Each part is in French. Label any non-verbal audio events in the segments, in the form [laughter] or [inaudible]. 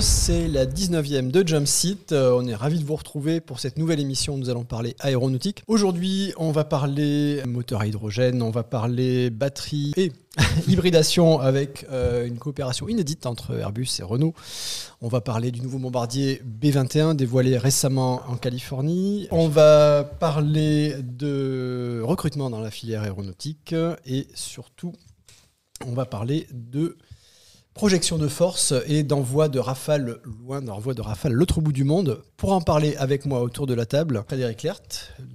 C'est la 19e de Jump Seat. Euh, on est ravis de vous retrouver pour cette nouvelle émission nous allons parler aéronautique. Aujourd'hui, on va parler moteur à hydrogène, on va parler batterie et [laughs] hybridation avec euh, une coopération inédite entre Airbus et Renault. On va parler du nouveau bombardier B21 dévoilé récemment en Californie. On va parler de recrutement dans la filière aéronautique et surtout, on va parler de projection de force et d'envoi de rafales loin, d'envoi de rafales l'autre bout du monde. Pour en parler avec moi autour de la table, Frédéric Lert,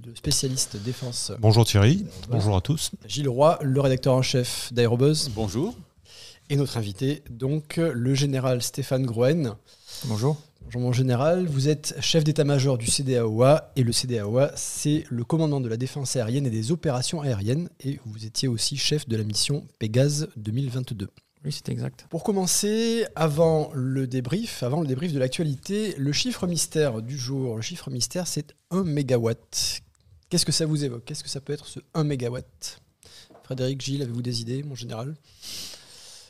le spécialiste défense. Bonjour Thierry, bonjour à tous. Gilles Roy, le rédacteur en chef d'Aérobuzz. Bonjour. Et notre invité, donc le général Stéphane Groen. Bonjour. Bonjour mon général, vous êtes chef d'état-major du CDAOA et le CDAOA c'est le commandement de la défense aérienne et des opérations aériennes et vous étiez aussi chef de la mission Pégase 2022. Oui, c'est exact. Pour commencer, avant le débrief, avant le débrief de l'actualité, le chiffre mystère du jour, le chiffre mystère, c'est 1 mégawatt. Qu'est-ce que ça vous évoque? Qu'est-ce que ça peut être ce 1 mégawatt? Frédéric, Gilles, avez-vous des idées, mon général?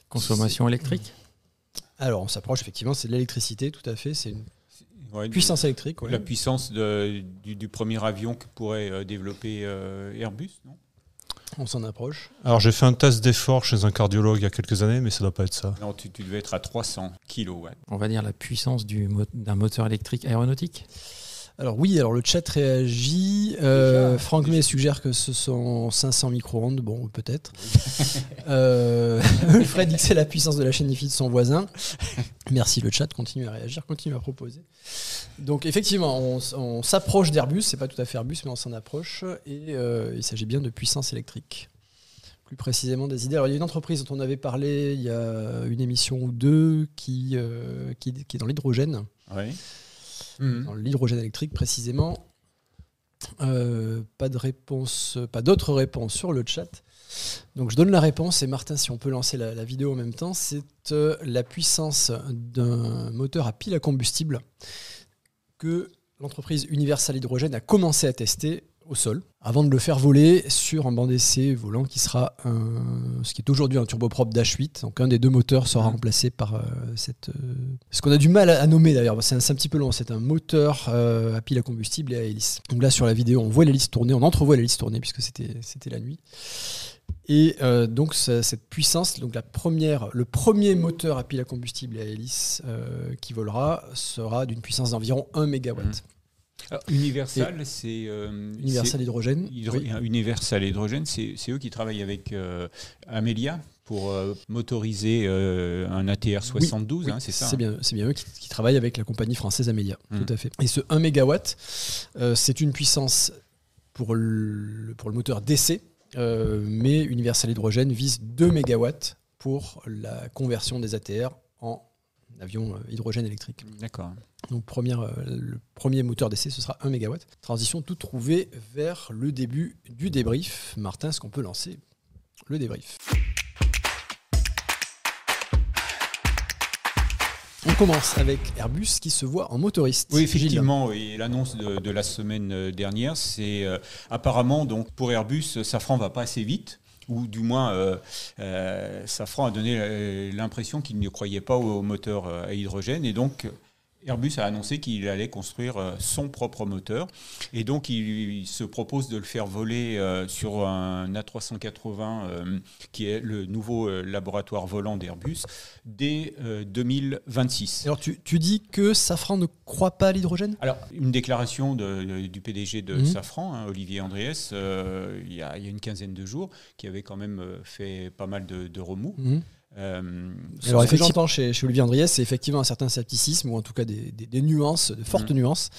Consommation électrique? Alors, on s'approche effectivement, c'est de l'électricité, tout à fait. C'est une puissance électrique. La puissance du, premier avion que pourrait euh, développer euh, Airbus, non? On s'en approche. Alors j'ai fait un test d'effort chez un cardiologue il y a quelques années, mais ça ne doit pas être ça. Non, tu, tu devais être à 300 kW. On va dire la puissance d'un moteur électrique aéronautique alors oui, alors le chat réagit. Euh, Franck May suggère que ce sont 500 micro-ondes. Bon, peut-être. [laughs] euh, [laughs] Fred dit que c'est la puissance de la chaîne IFI de son voisin. Merci le chat, continue à réagir, continue à proposer. Donc effectivement, on, s'approche d'Airbus. C'est pas tout à fait Airbus, mais on s'en approche. Et euh, il s'agit bien de puissance électrique. Plus précisément des idées. Alors il y a une entreprise dont on avait parlé il y a une émission ou deux qui, euh, qui, qui est dans l'hydrogène. Oui Mhm. l'hydrogène électrique précisément. Euh, pas de réponse, pas d'autres réponses sur le chat. Donc je donne la réponse et Martin, si on peut lancer la, vidéo en même temps, c'est euh, la puissance d'un moteur à pile à combustible que l'entreprise Universal Hydrogène a commencé à tester au sol avant de le faire voler sur un banc d'essai volant qui sera ce qui est aujourd'hui un turboprop Dash8. Donc un des deux moteurs sera remplacé par euh, cette. Euh, ce qu'on a du mal à, nommer d'ailleurs, c'est un, petit peu long. C'est un moteur euh, à pile à combustible et à hélice. Donc là sur la vidéo, on voit l'hélice tourner, on entrevoit l'hélice tourner puisque c'était c'était la nuit. Et donc cette puissance, donc la première, le premier moteur à pile à combustible et à hélice qui volera sera d'une puissance d'environ 1 MW. Universal, c'est. Euh, Universal Hydrogène. Universal Hydrogène, c'est eux qui travaillent avec euh, Amelia pour euh, motoriser un ATR 72, hein, c'est ça C'est bien, bien eux qui, travaillent avec la compagnie française Amelia, mmh. tout à fait. Et ce 1 MW, c'est une puissance pour le, pour le moteur DC, mais Universal Hydrogène vise 2 MW pour la conversion des ATR en avion euh, hydrogène électrique. D'accord. Donc première, euh, le premier moteur d'essai, ce sera 1 MW. Transition tout trouvée vers le début du débrief. Martin, est-ce qu'on peut lancer le débrief? On commence avec Airbus qui se voit en motoriste. Oui, effectivement, l'annonce de, la semaine euh, dernière, c'est apparemment donc pour Airbus, Safran va pas assez vite ou du moins euh, euh, Safran a donné l'impression qu'il ne croyait pas au moteur euh, à hydrogène. Et donc Airbus a annoncé qu'il allait construire euh, son propre moteur. Et donc, il, se propose de le faire voler euh, sur un A380, euh, qui est le nouveau laboratoire volant d'Airbus, dès 2026. Alors, tu, dis que Safran ne croit pas à l'hydrogène? Alors, une déclaration du PDG de mhm. Safran, hein, Olivier Andriès, il y, a, une quinzaine de jours, qui avait quand même fait pas mal de, remous. Mhm. Euh, Alors effectivement, chez, chez Olivier Andriès, c'est effectivement un certain scepticisme, ou en tout cas des, nuances, de fortes mm. nuances.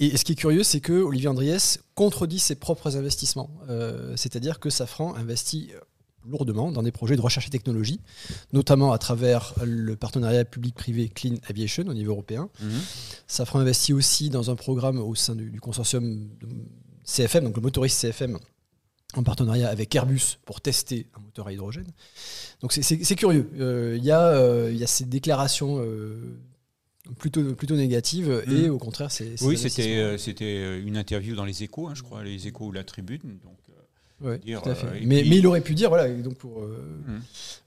Et, ce qui est curieux, c'est que Olivier Andriès contredit ses propres investissements. Euh, c'est-à-dire que Safran investit lourdement dans des projets de recherche et technologie, notamment à travers le partenariat public-privé Clean Aviation au niveau européen. Mm-hmm. Safran investit aussi dans un programme au sein du, du consortium CFM, donc le motoriste CFM, en partenariat avec Airbus pour tester un moteur à hydrogène. Donc c'est curieux. Euh, il y, euh, y, a ces déclarations euh, plutôt, plutôt négatives et mm. au contraire, c'est. Oui, c'était une interview dans les échos, hein, je crois, les échos ou la tribune. Donc, dire, tout à fait. mais, mais, il aurait pu dire, voilà, donc pour, mm.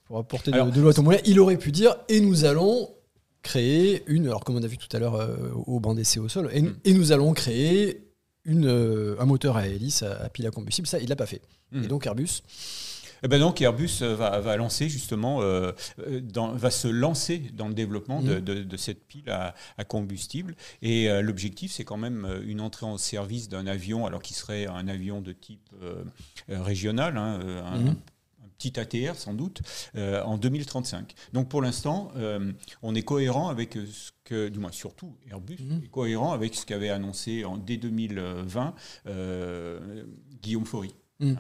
pour apporter de, de l'eau à ton moulin, il aurait pu dire et nous allons créer une, alors comme on a vu tout à l'heure euh, au banc d'essai au sol, et, Mm. et nous allons créer une, euh, un moteur à hélice à, à pile à combustible. Ça, il l'a pas fait. Mm. Et donc Airbus, Eh ben donc Airbus euh, va, va lancer justement, euh, dans- va se lancer dans le développement de, de- de cette pile à, à combustible. Et euh, l'objectif, c'est quand même une entrée en service d'un avion, alors qui serait un avion de type euh, régional, hein, un, Mhm. Petit ATR sans doute, euh, en 2035. Donc pour l'instant, euh, on est cohérent avec ce que, du moins surtout Airbus, Mhm. est cohérent avec ce qu'avait annoncé en, dès 2020 euh, Guillaume Faury. Mm.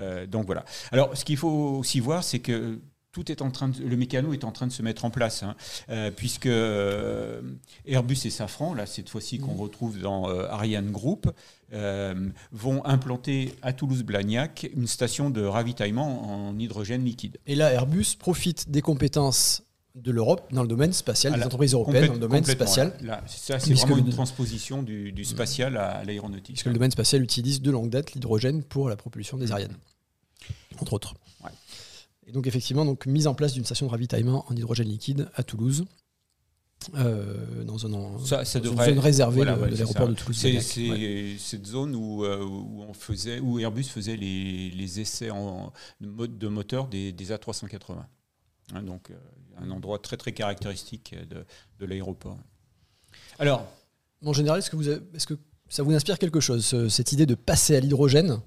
Euh, donc voilà. Alors, ce qu'il faut aussi voir, c'est que tout est en train de, le mécano est en train de se mettre en place, hein, euh, puisque euh, Airbus et Safran, là cette fois-ci qu'on retrouve dans euh, Ariane Group, vont implanter à Toulouse-Blagnac une station de ravitaillement en hydrogène liquide. Et là, Airbus profite des compétences de l'Europe dans le domaine spatial, Ah des entreprises européennes dans le domaine spatial, Là, Là, ça, c'est vraiment une transposition du, du spatial à, à l'aéronautique. puisque le domaine spatial utilise de longue date l'hydrogène pour la propulsion des Ariane, entre autres. Ouais. Et donc effectivement, donc, mise en place d'une station de ravitaillement en hydrogène liquide à Toulouse, euh, dans, un, en- Ça, ça dans devrait- une zone réservée Voilà, de, l'aéroport de Toulouse. C'est cette zone où, euh, où, on faisait, où Airbus faisait les, les essais en, de, mode de moteur des, des A380. Hein, donc, euh, un endroit très très caractéristique de, de l'aéroport. Alors, En général, est-ce que, vous avez- est-ce que ça vous inspire quelque chose, ce- cette idée de passer à l'hydrogène?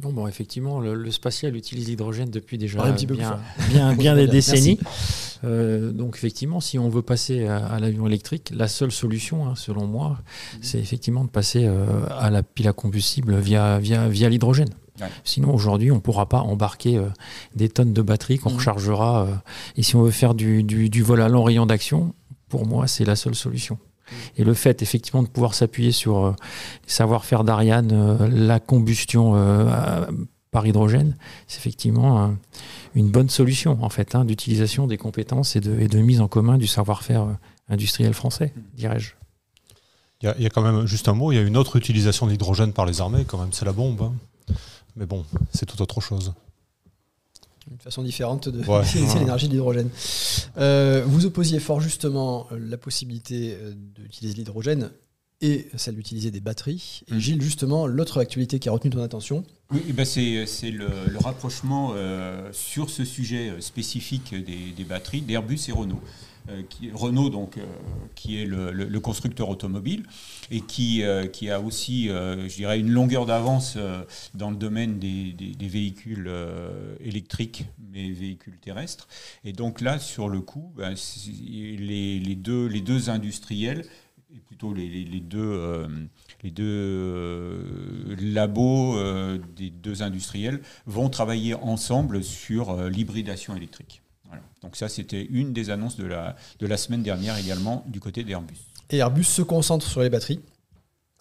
Bon, bon, effectivement, le, le spatial utilise l'hydrogène depuis déjà Parlez un petit peu bien, bien, [laughs] bien des décennies. Euh, donc, effectivement, si on veut passer à, à l'avion électrique, la seule solution, hein, selon moi, c'est effectivement de passer euh, à la pile à combustible via, via, via l'hydrogène. Ouais. Sinon, aujourd'hui, on ne pourra pas embarquer euh, des tonnes de batteries qu'on Mhm. rechargera. et si on veut faire du, du, du vol à long rayon d'action, pour moi, c'est la seule solution. Et le fait, effectivement, de pouvoir s'appuyer sur euh, les savoir-faire d'Ariane, euh, la combustion euh, à- par hydrogène, c'est effectivement un- une bonne solution, en fait, hein, d'utilisation des compétences et de, et de mise en commun du savoir-faire euh, industriel français, dirais-je. Il y, a, il y a quand même, juste un mot, il y a une autre utilisation de l'hydrogène par les armées, quand même, c'est la bombe. hein. Mais bon, c'est tout autre chose. Une façon différente de Ouais. [laughs] d'utiliser l'énergie de l'hydrogène. Euh, vous opposiez fort justement euh, la possibilité euh, d'utiliser l'hydrogène et celle d'utiliser des batteries. Et Mhm. Gilles, justement, l'autre actualité qui a retenu ton attention, oui, eh ben c'est c'est le, le rapprochement euh, sur ce sujet spécifique des, des batteries d'Airbus et Renault. Euh, Renault, donc, euh, qui est le, constructeur automobile et qui, euh, a aussi, je une longueur d'avance dans le domaine des, véhicules électriques, mais véhicules terrestres. Et donc là, sur le coup, ben, les, deux, industriels, et plutôt les, deux, labos des deux industriels, vont travailler ensemble sur l'hybridation électrique. Donc ça, c'était une des annonces de la, de la semaine dernière également du côté d'Airbus. et Airbus se concentre sur les batteries.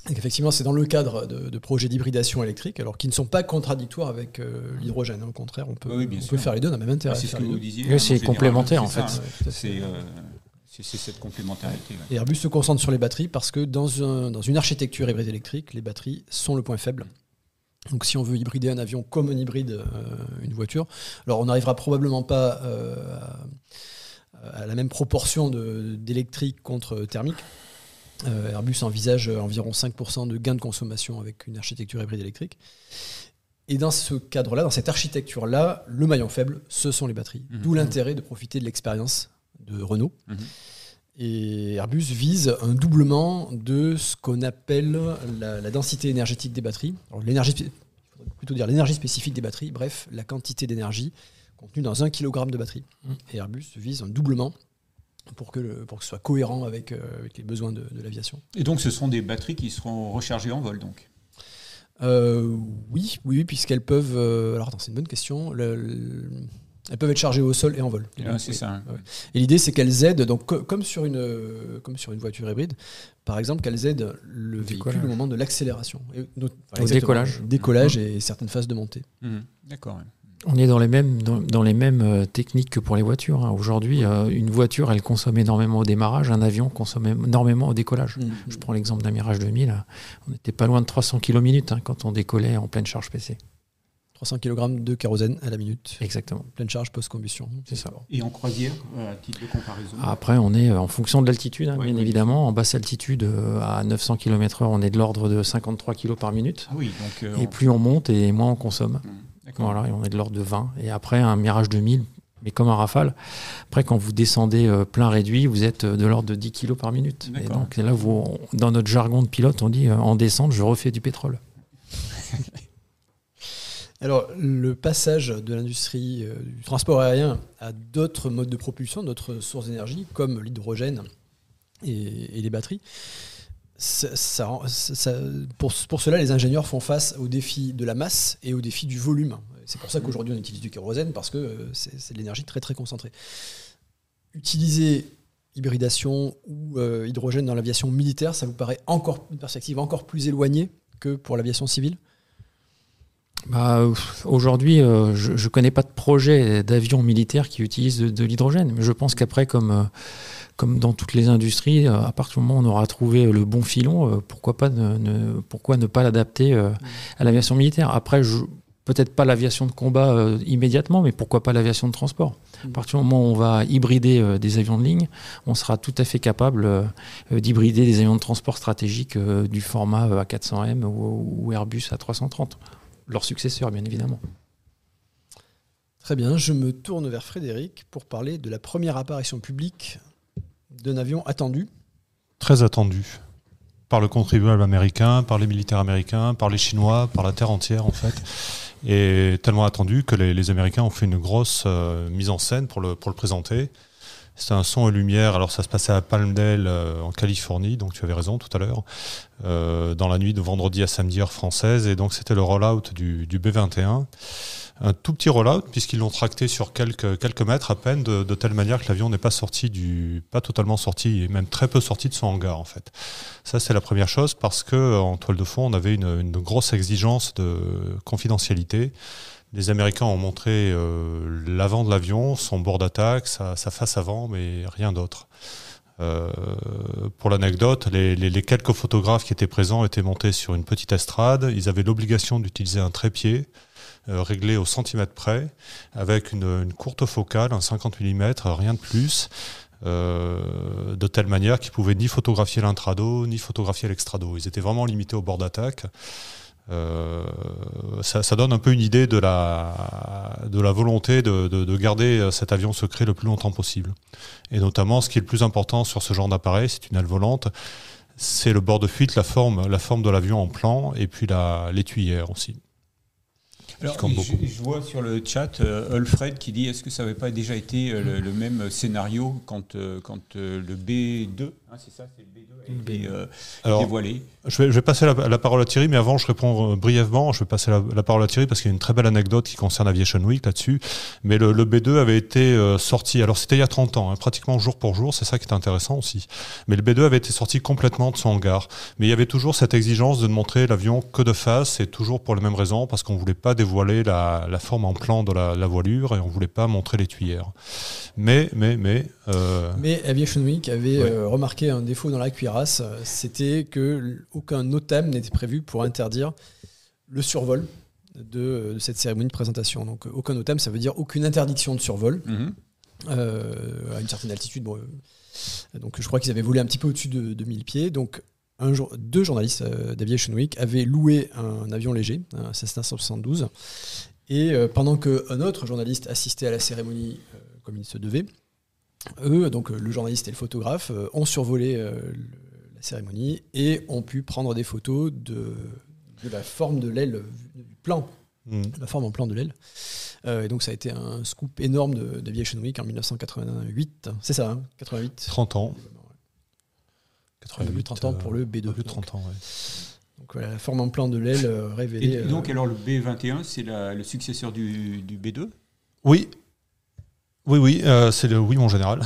Et effectivement, c'est dans le cadre de, de projets d'hybridation électrique, alors qui ne sont pas contradictoires avec euh, l'hydrogène. Au contraire, on peut, Oui, on peut faire les deux, on a même intérêt à c'est ce que vous disiez. Oui, hein, c'est complémentaire, en fait. hein. C'est euh, c'est- cette complémentarité. ouais. Et Airbus se concentre sur les batteries parce que dans, un- dans une architecture hybride électrique, les batteries sont le point faible. Donc si on veut hybrider un avion comme un hybride euh, une voiture, alors on n'arrivera probablement pas euh, à, à la même proportion d'électrique contre thermique. Euh, Airbus envisage environ 5% de gain de consommation avec une architecture hybride électrique. Et dans ce cadre-là, dans cette architecture-là, le maillon faible, ce sont les batteries. Mhm. D'où l'intérêt de profiter de l'expérience de Renault. Mhm. Et Airbus vise un doublement de ce qu'on appelle la, la densité énergétique des batteries. L'énergie, il faudrait plutôt dire l'énergie spécifique des batteries, bref, la quantité d'énergie contenue dans un kilogramme de batterie. Et Airbus vise un doublement pour que, le- pour que ce soit cohérent avec, euh, avec les besoins de, de l'aviation. Et donc, ce sont des batteries qui seront rechargées en vol, donc? Euh, oui, oui, oui, puisqu'elles peuvent. euh, alors, attends, c'est une bonne question. Le- le- elles peuvent être chargées au sol et en vol. Et Oui. ça. hein. Ouais. Et l'idée, c'est qu'elles aident, donc, co- comme, sur une, euh, comme sur une voiture hybride, par exemple, qu'elles aident le véhicule Décollage. au moment de l'accélération. Et enfin, Au décollage. Décollage et certaines phases de montée. Mhm. D'accord. ouais. On est dans les mêmes, dans, dans les mêmes euh, techniques que pour les voitures. hein. Aujourd'hui, euh, une voiture, elle consomme énormément au démarrage, un avion consomme énormément au décollage. Je prends l'exemple d'un Mirage 2000, on n'était pas loin de 300 km hein, quand on décollait en pleine charge PC. 300 kg de kérosène à la minute. Exactement. Pleine charge post-combustion. C'est ça. Et en croisière, euh, à titre de comparaison Après, on est euh, en fonction de l'altitude, hein, Ouais, bien oui. évidemment. En basse altitude, euh, à 900 km/h, on est de l'ordre de 53 kg par minute. Ah oui, donc. euh, Et on- plus on monte et moins on consomme. D'accord. Voilà, et on est de l'ordre de 20. Et après, un Mirage 2000, mais comme un Rafale. Après, quand vous descendez plein réduit, vous êtes de l'ordre de 10 kg par minute. Et D'accord. donc là, vous, dans notre jargon de pilote, on dit euh, en descente, je refais du pétrole. [laughs] Alors, le passage de l'industrie euh, du transport aérien à d'autres modes de propulsion, d'autres sources d'énergie, comme l'hydrogène et, les batteries, pour, cela, les ingénieurs font face au défi de la masse et au défi du volume. C'est pour ça qu'aujourd'hui, on utilise du kérosène, parce que euh, c'est c'est de l'énergie très très concentrée. Utiliser hybridation ou euh, hydrogène dans l'aviation militaire, ça vous paraît encore une perspective encore plus éloignée que pour l'aviation civile? Bah, Aujourd'hui, euh, je ne connais pas de projet d'avion militaire qui utilise de, l'hydrogène. Je pense qu'après, comme, euh, comme dans toutes les industries, euh, à partir du moment où on aura trouvé le bon filon, pourquoi, pas ne, pourquoi ne pas l'adapter à l'aviation militaire? Après, peut-être pas l'aviation de combat immédiatement, mais pourquoi pas l'aviation de transport? À partir du moment où on va hybrider des avions de ligne, on sera tout à fait capable d'hybrider des avions de transport stratégiques du format euh, A400M ou, ou Airbus A330 leur successeur, bien évidemment. Très bien, je me tourne vers Frédéric pour parler de la première apparition publique d'un avion attendu. Très attendu par le contribuable américain, par les militaires américains, par les Chinois, par la terre entière en fait. Et tellement attendu que les, les Américains ont fait une grosse euh, mise en scène pour le, pour le présenter. C'était un son et lumière. Alors ça se passait à Palmdale euh, en Californie, donc tu avais raison tout à l'heure, euh, dans la nuit de vendredi à samedi heure française. Et donc c'était le rollout du, du B-21. Un tout petit rollout puisqu'ils l'ont tracté sur quelques, quelques mètres à peine, de, telle manière que l'avion n'est pas sorti du, pas totalement sorti, et même très peu sorti de son hangar en fait. Ça c'est la première chose parce que en toile de fond on avait une grosse exigence de confidentialité. Les Américains ont montré euh, l'avant de l'avion, son bord d'attaque, sa, face avant, mais rien d'autre. Euh, pour l'anecdote, les, quelques photographes qui étaient présents étaient montés sur une petite estrade. Ils avaient l'obligation d'utiliser un trépied euh, réglé au centimètre près, avec une, une courte focale, un 50 mm, rien de plus, de telle manière qu'ils pouvaient ni photographier l'intrado, ni photographier l'extrado. Ils étaient vraiment limités au bord d'attaque. Euh, ça, ça donne un peu une idée de la, de la volonté de, de- de garder cet avion secret le plus longtemps possible. Et notamment, ce qui est le plus important sur ce genre d'appareil, c'est une aile volante, c'est le bord de fuite, la forme, la forme de l'avion en plan, et puis la- l'étuyère aussi. Alors, je, vois sur le chat euh, Alfred qui dit est-ce que ça n'avait pas déjà été euh, le, le même scénario quand, euh, quand euh, le B2, hein, c'est ça, c'est le B2 a été euh, Alors, dévoilé Je vais, je vais passer la, la parole à Thierry, mais avant, je réponds euh, brièvement. Je vais passer la, la parole à Thierry parce qu'il y a une très belle anecdote qui concerne Aviation Week là-dessus. Mais le, le B2 avait été euh, sorti, alors c'était il y a 30 ans, hein, pratiquement jour pour jour, c'est ça qui est intéressant aussi. Mais le B2 avait été sorti complètement de son hangar. Mais il y avait toujours cette exigence de ne montrer l'avion que de face, et toujours pour les mêmes raisons, parce qu'on ne voulait pas dévoiler la, la forme en plan de la, la voilure et on ne voulait pas montrer les tuyères. Mais, mais, mais. euh, Mais Aviation Week avait Ouais. euh, remarqué un défaut dans la cuirasse, euh, c'était que aucun NOTAM n'était prévu pour interdire le survol de, de cette cérémonie de présentation. Donc euh, aucun NOTAM, ça veut dire aucune interdiction de survol Mhm. euh, à une certaine altitude. Bon, euh, donc je crois qu'ils avaient volé un petit peu au-dessus de, de 1000 pieds. Donc un jour, deux journalistes euh, d'Aviation Week avaient loué un avion léger, un Cessna 172. Et pendant qu'un autre journaliste assistait à la cérémonie comme il se devait, eux, donc euh, le journaliste et le photographe, euh, ont survolé euh, le- la cérémonie et ont pu prendre des photos de, de la forme de l'aile, du plan hmm. la forme en plan de l'aile. Euh, et donc ça a été un scoop énorme de- d'Aviation Week en 1988. C'est ça, hein 88. 30 ans. Un peu plus de 30 ans pour le B2. Un peu plus de Donc, 30 ans, ouais. donc voilà, la forme en plan de l'aile révélée. Et donc, alors, le B21, c'est le successeur du, du B2 Oui. Oui, oui, euh, c'est le oui, mon général.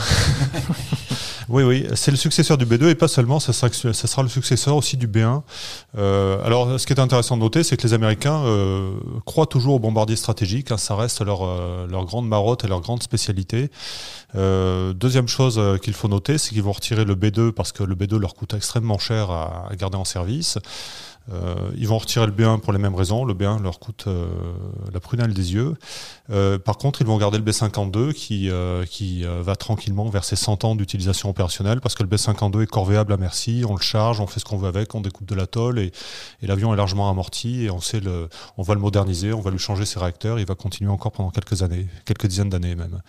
[laughs] oui, oui, c'est le successeur du B2 et pas seulement, ça sera, ça sera le successeur aussi du B1. Euh, alors, ce qui est intéressant de noter, c'est que les Américains euh, croient toujours aux bombardiers stratégiques. hein, ça reste leur, euh, leur grande marotte et leur grande spécialité. Deuxième chose qu'il faut noter, c'est qu'ils vont retirer le B2 parce que le B2 leur coûte extrêmement cher à, à garder en service. Euh, ils vont retirer le B1 pour les mêmes raisons. Le B1 leur coûte euh, la prunelle des yeux. Euh, par contre, ils vont garder le B52 qui, qui va tranquillement vers ses 100 ans d'utilisation opérationnelle parce que le B52 est corvéable à merci. On le charge, on fait ce qu'on veut avec, on découpe de la tôle et, et l'avion est largement amorti et on, sait le, on va le moderniser, on va lui changer ses réacteurs. Il va continuer encore pendant quelques années, quelques dizaines d'années même.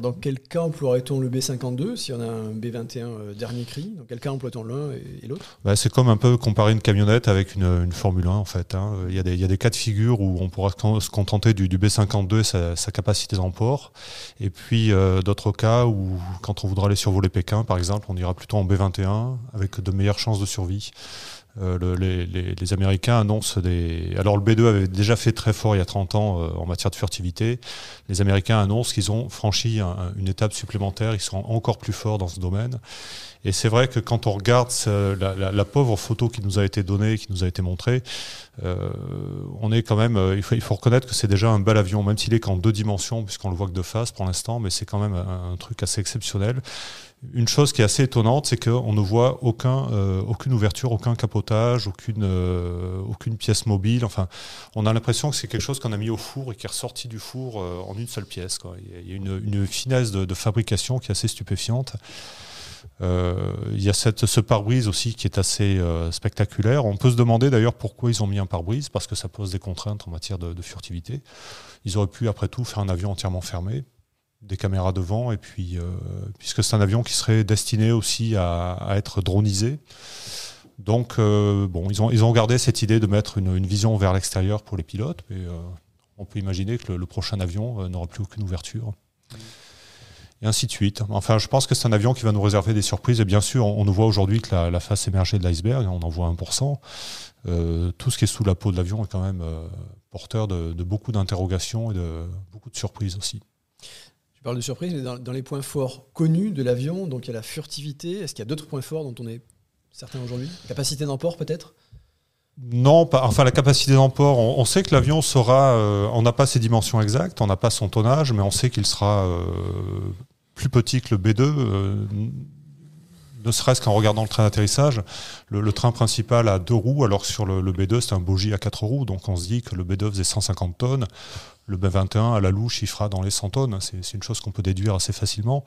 dans quel cas emploierait-on le B52 si on a un B21 dernier cri? Dans quel cas emploie-t-on l'un et, l'autre? Bah, C'est comme un peu comparer une camionnette avec une, Formule 1 en fait. Hein. Il, y a des, il, y a des, cas de figure où on pourra se contenter du, B52 et sa, capacité d'emport. Et puis euh, d'autres cas où quand on voudra aller survoler Pékin par exemple, on ira plutôt en B21 avec de meilleures chances de survie. Euh, les, Américains annoncent des. Alors le B2 avait déjà fait très fort il y a 30 ans euh, en matière de furtivité. Les Américains annoncent qu'ils ont franchi une étape supplémentaire, ils seront encore plus forts dans ce domaine. Et c'est vrai que quand on regarde la, pauvre photo qui nous a été donnée, qui nous a été montrée, euh, on est quand même, euh, il, faut, il faut reconnaître que c'est déjà un bel avion, même s'il est qu'en deux dimensions, puisqu'on le voit que de face pour l'instant, mais c'est quand même un, truc assez exceptionnel. Une chose qui est assez étonnante, c'est qu'on ne voit euh, aucune ouverture, aucun capotage, aucune, aucune pièce mobile. Enfin, on a l'impression que c'est quelque chose qu'on a mis au four et qui est ressorti du four en une seule pièce. Il y a une, finesse de, fabrication qui est assez stupéfiante. Euh, il y a cette, ce pare-brise aussi qui est assez euh, spectaculaire. On peut se demander d'ailleurs pourquoi ils ont mis un pare-brise, parce que ça pose des contraintes en matière de, furtivité. Ils auraient pu, après tout, faire un avion entièrement fermé, des caméras devant, et puis, euh, puisque c'est un avion qui serait destiné aussi à, être dronisé. Donc, bon, ils ont, ils ont gardé cette idée de mettre une, vision vers l'extérieur pour les pilotes, mais on peut imaginer que le, prochain avion n'aura plus aucune ouverture et ainsi de suite. Enfin, je pense que c'est un avion qui va nous réserver des surprises. Et bien sûr, on, nous voit aujourd'hui que la, face émergée de l'iceberg, on en voit 1%. Euh, tout ce qui est sous la peau de l'avion est quand même euh, porteur de, beaucoup d'interrogations et de beaucoup de surprises aussi. Tu parles de surprises, mais dans, les points forts connus de l'avion, donc il y a la furtivité. Est-ce qu'il y a d'autres points forts dont on est certain aujourd'hui? Capacité d'emport peut-être? Non, pas, enfin la capacité d'emport, on, sait que l'avion sera, euh, on n'a pas ses dimensions exactes, on n'a pas son tonnage, mais on sait qu'il sera plus petit que le B2, euh, ne serait-ce qu'en regardant le train d'atterrissage. Le, train principal a deux roues, alors que sur le, B2, c'est un bogie à quatre roues. Donc on se dit que le B2 faisait 150 tonnes. Le B21, à la louche, il fera dans les 100 tonnes. C'est une chose qu'on peut déduire assez facilement.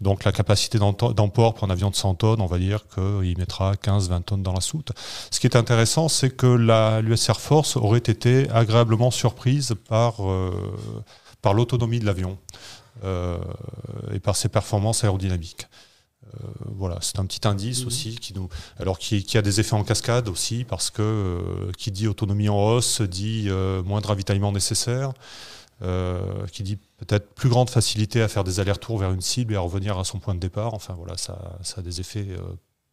Donc la capacité d'emport pour un avion de 100 tonnes, on va dire qu'il mettra 15-20 tonnes dans la soute. Ce qui est intéressant, c'est que l'US Air Force aurait été agréablement surprise par, euh, l'autonomie de l'avion. Euh, et par ses performances aérodynamiques. Euh, voilà, c'est un petit indice mhm. aussi qui nous, alors qui, a des effets en cascade aussi parce que euh, qui dit autonomie en hausse dit moins de ravitaillement nécessaire, qui dit peut-être plus grande facilité à faire des allers-retours vers une cible et à revenir à son point de départ. Enfin voilà, ça, ça a des effets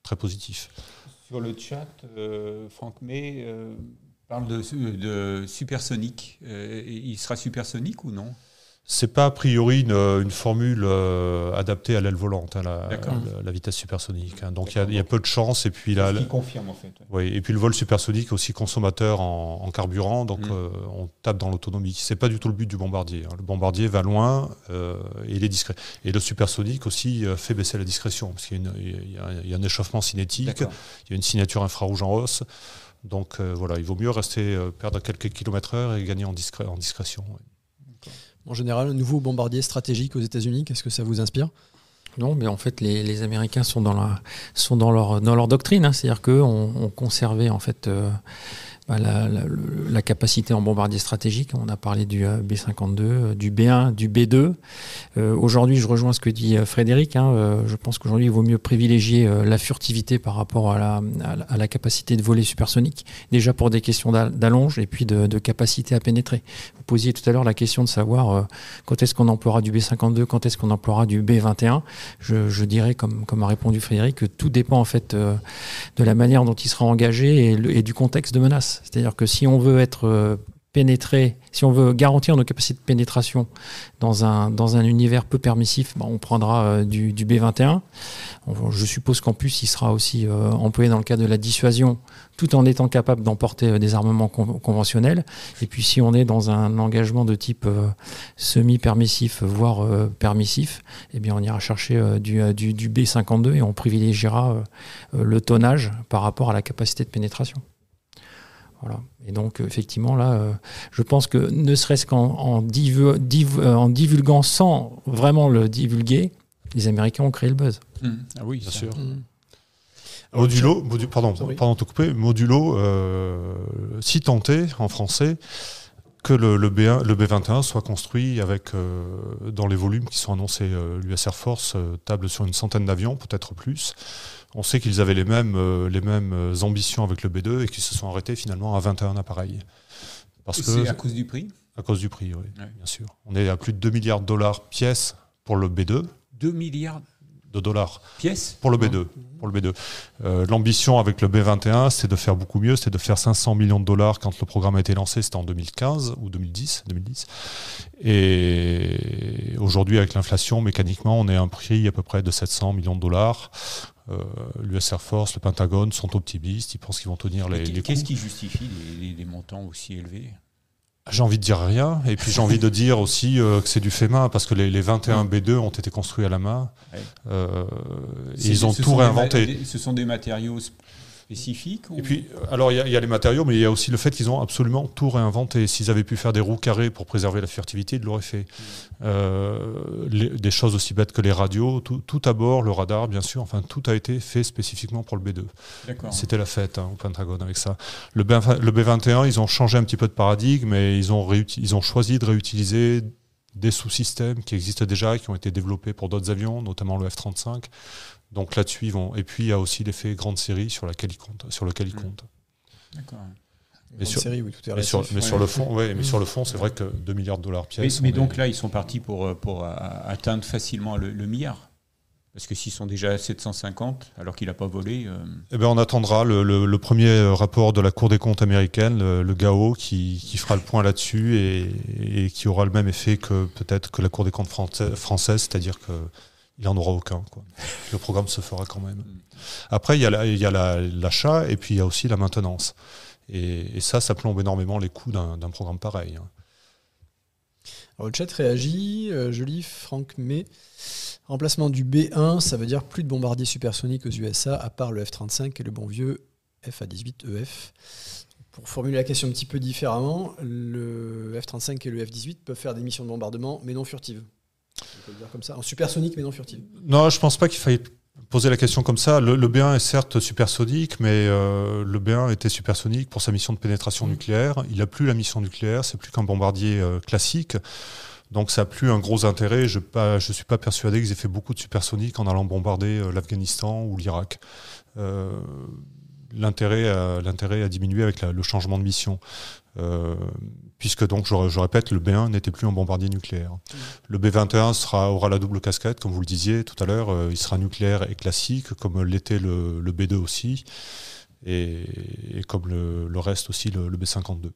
très positifs. Sur le chat, Franck May parle de, de supersonique. il sera supersonique ou non? C'est pas a priori une, formule euh, adaptée à l'aile volante, hein, la, vitesse supersonique. Hein. Donc il y, a peu de chance. Et puis qui confirme en fait. Oui, et puis le vol supersonique est aussi consommateur en, carburant, donc mm. euh, on tape dans l'autonomie. C'est pas du tout le but du bombardier. Hein. Le bombardier va loin euh, et il est discret. Et le supersonique aussi fait baisser la discrétion, parce qu'il y, a un échauffement cinétique, il y a une signature infrarouge en hausse. Donc voilà, il vaut mieux rester perdre quelques kilomètres heure et gagner en, en discrétion en général, un nouveau bombardier stratégique aux États-Unis Qu'est-ce que ça vous inspire? Non, mais en fait, les, Américains sont dans, leur doctrine. Hein. C'est-à-dire qu'eux ont, conservé en fait, euh, bah, la, capacité en bombardier stratégique. On a parlé du euh, B-52, euh, du B1, du B2. Euh, aujourd'hui, je rejoins ce que dit Frédéric. Hein, je pense qu'aujourd'hui, il vaut mieux privilégier la furtivité par rapport à la, à la, capacité de voler supersonique. Déjà pour des questions d'allonge et puis de, capacité à pénétrer. Vous posiez tout à l'heure la question de savoir quand est-ce qu'on emploiera du B-52, quand est-ce qu'on emploiera du B-21. Je, dirais, comme, comme a répondu Frédéric, que tout dépend en fait de la manière dont il sera engagé et du contexte de menace. C'est-à-dire que si on veut être euh, pénétré, si on veut garantir nos capacités de pénétration dans un, univers peu permissif, ben, on prendra euh, du, B21. je suppose qu'en plus, il sera aussi euh, employé dans le cadre de la dissuasion, tout en étant capable d'emporter des armements conventionnels. Et puis si on est dans un engagement de type semi-permissif, voire permissif, eh bien on ira chercher du, du, du, B52 et on privilégiera le tonnage par rapport à la capacité de pénétration. Voilà. Et donc, effectivement, là, euh, je pense que ne serait-ce qu'en en, divu- div- euh, en divulguant sans vraiment le divulguer, les Américains ont créé le buzz. Ah oui, Bien sûr. Mm. Modulo, modu- pardon, pardon de te couper, modulo, euh, si tenté en français que le, le B1, le B21 soit construit avec euh, dans les volumes qui sont annoncés, euh, l'US Air Force euh, table sur une centaine d'avions, peut-être plus. On sait qu'ils avaient les mêmes, euh, les mêmes euh, ambitions avec le B2 et qu'ils se sont arrêtés finalement à 21 appareils. Parce que C'est à cause du prix? À cause du prix, oui, Ouais. bien sûr. On est à plus de 2 milliards de dollars pièce pour le B2, 2 milliards de dollars pièces pour le B2. Pour le B2. Euh, L'ambition avec le B21, c'est de faire beaucoup mieux, c'est de faire 500 millions de dollars quand le programme a été lancé, c'était en 2015 ou 2010. 2010. Et aujourd'hui, avec l'inflation, mécaniquement, on est à un prix à peu près de 700 millions de dollars. Euh, L'US Air Force, le Pentagone sont optimistes, ils pensent qu'ils vont tenir les, les Qu'est-ce qui justifie des, montants aussi élevés? J'ai envie de dire rien, et puis j'ai envie de dire aussi euh, que c'est du fait main, parce que les, les 21 B2 ont été construits à la main. Ouais. Euh, et ils ont tout réinventé. des- ce sont des matériaux spécifiques ou- Et puis, euh, alors il y, a- il y a les matériaux, mais il y a aussi le fait qu'ils ont absolument tout réinventé. S'ils avaient pu faire des roues carrées pour préserver la furtivité, ils l'auraient fait. Euh, les- des choses aussi bêtes que les radios, tout, tout à bord, le radar, bien sûr, enfin tout a été fait spécifiquement pour le B2. D'accord. C'était la fête hein, au Pentagone avec ça. Le, B, le B21, ils ont changé un petit peu de paradigme, mais ils ont, ils ont choisi de réutiliser des sous-systèmes qui existent déjà, qui ont été développés pour d'autres avions, notamment le F-35. Donc là-dessus, ils vont. Et puis il y a aussi l'effet grande série sur, laquelle ils comptent, sur lequel ils Mm. comptent. D'accord. Mais Grande sur- série, oui, tout est Mais sur, relatif. mais ouais. sur le fond, ouais, mais sur le fond, c'est vrai que 2 milliards de dollars Mais, pièce. mais on donc est- là, ils sont partis pour, euh, pour euh, atteindre facilement le, le milliard. Parce que s'ils sont déjà à 750, alors qu'il n'a pas volé. euh, Eh ben, on attendra le, le- le premier rapport de la Cour des comptes américaine, le, le GAO, qui, qui fera le point là-dessus et, et qui aura le même effet que peut-être que la Cour des comptes française, c'est-à-dire qu'il n'en aura aucun. Quoi. [laughs] Le programme se fera quand même. Après, il y a il la- l'achat et puis il y a aussi la maintenance. Et, et ça, ça plombe énormément les coûts d'un programme pareil. hein. Alors, le chat réagit. euh, je lis Franck May. Remplacement du B1, ça veut dire plus de bombardiers supersoniques aux USA, à part le F-35 et le bon vieux FA-18EF. E Pour formuler la question un petit peu différemment, le F-35 et le F-18 peuvent faire des missions de bombardement, mais non furtives. On peut le dire comme ça, en supersonique, mais non furtive. Non, je pense pas qu'il faille poser la question comme ça. Le, le B1 est certes supersonique, mais euh, le B1 était supersonique pour sa mission de pénétration nucléaire. Il n'a plus la mission nucléaire, c'est plus qu'un bombardier euh, classique. Donc ça n'a plus un gros intérêt. Je ne suis pas persuadé qu'ils aient fait beaucoup de supersonique en allant bombarder euh, l'Afghanistan ou l'Irak. Euh, L'intérêt a, l'intérêt a diminué avec la- le changement de mission. Euh, puisque donc, je, je répète, le B1 n'était plus un bombardier nucléaire. Le B21 sera, aura la double casquette, comme vous le disiez tout à l'heure. euh, il sera nucléaire et classique, comme l'était le, le B2 aussi, et, et comme le, le reste aussi, le, le B52.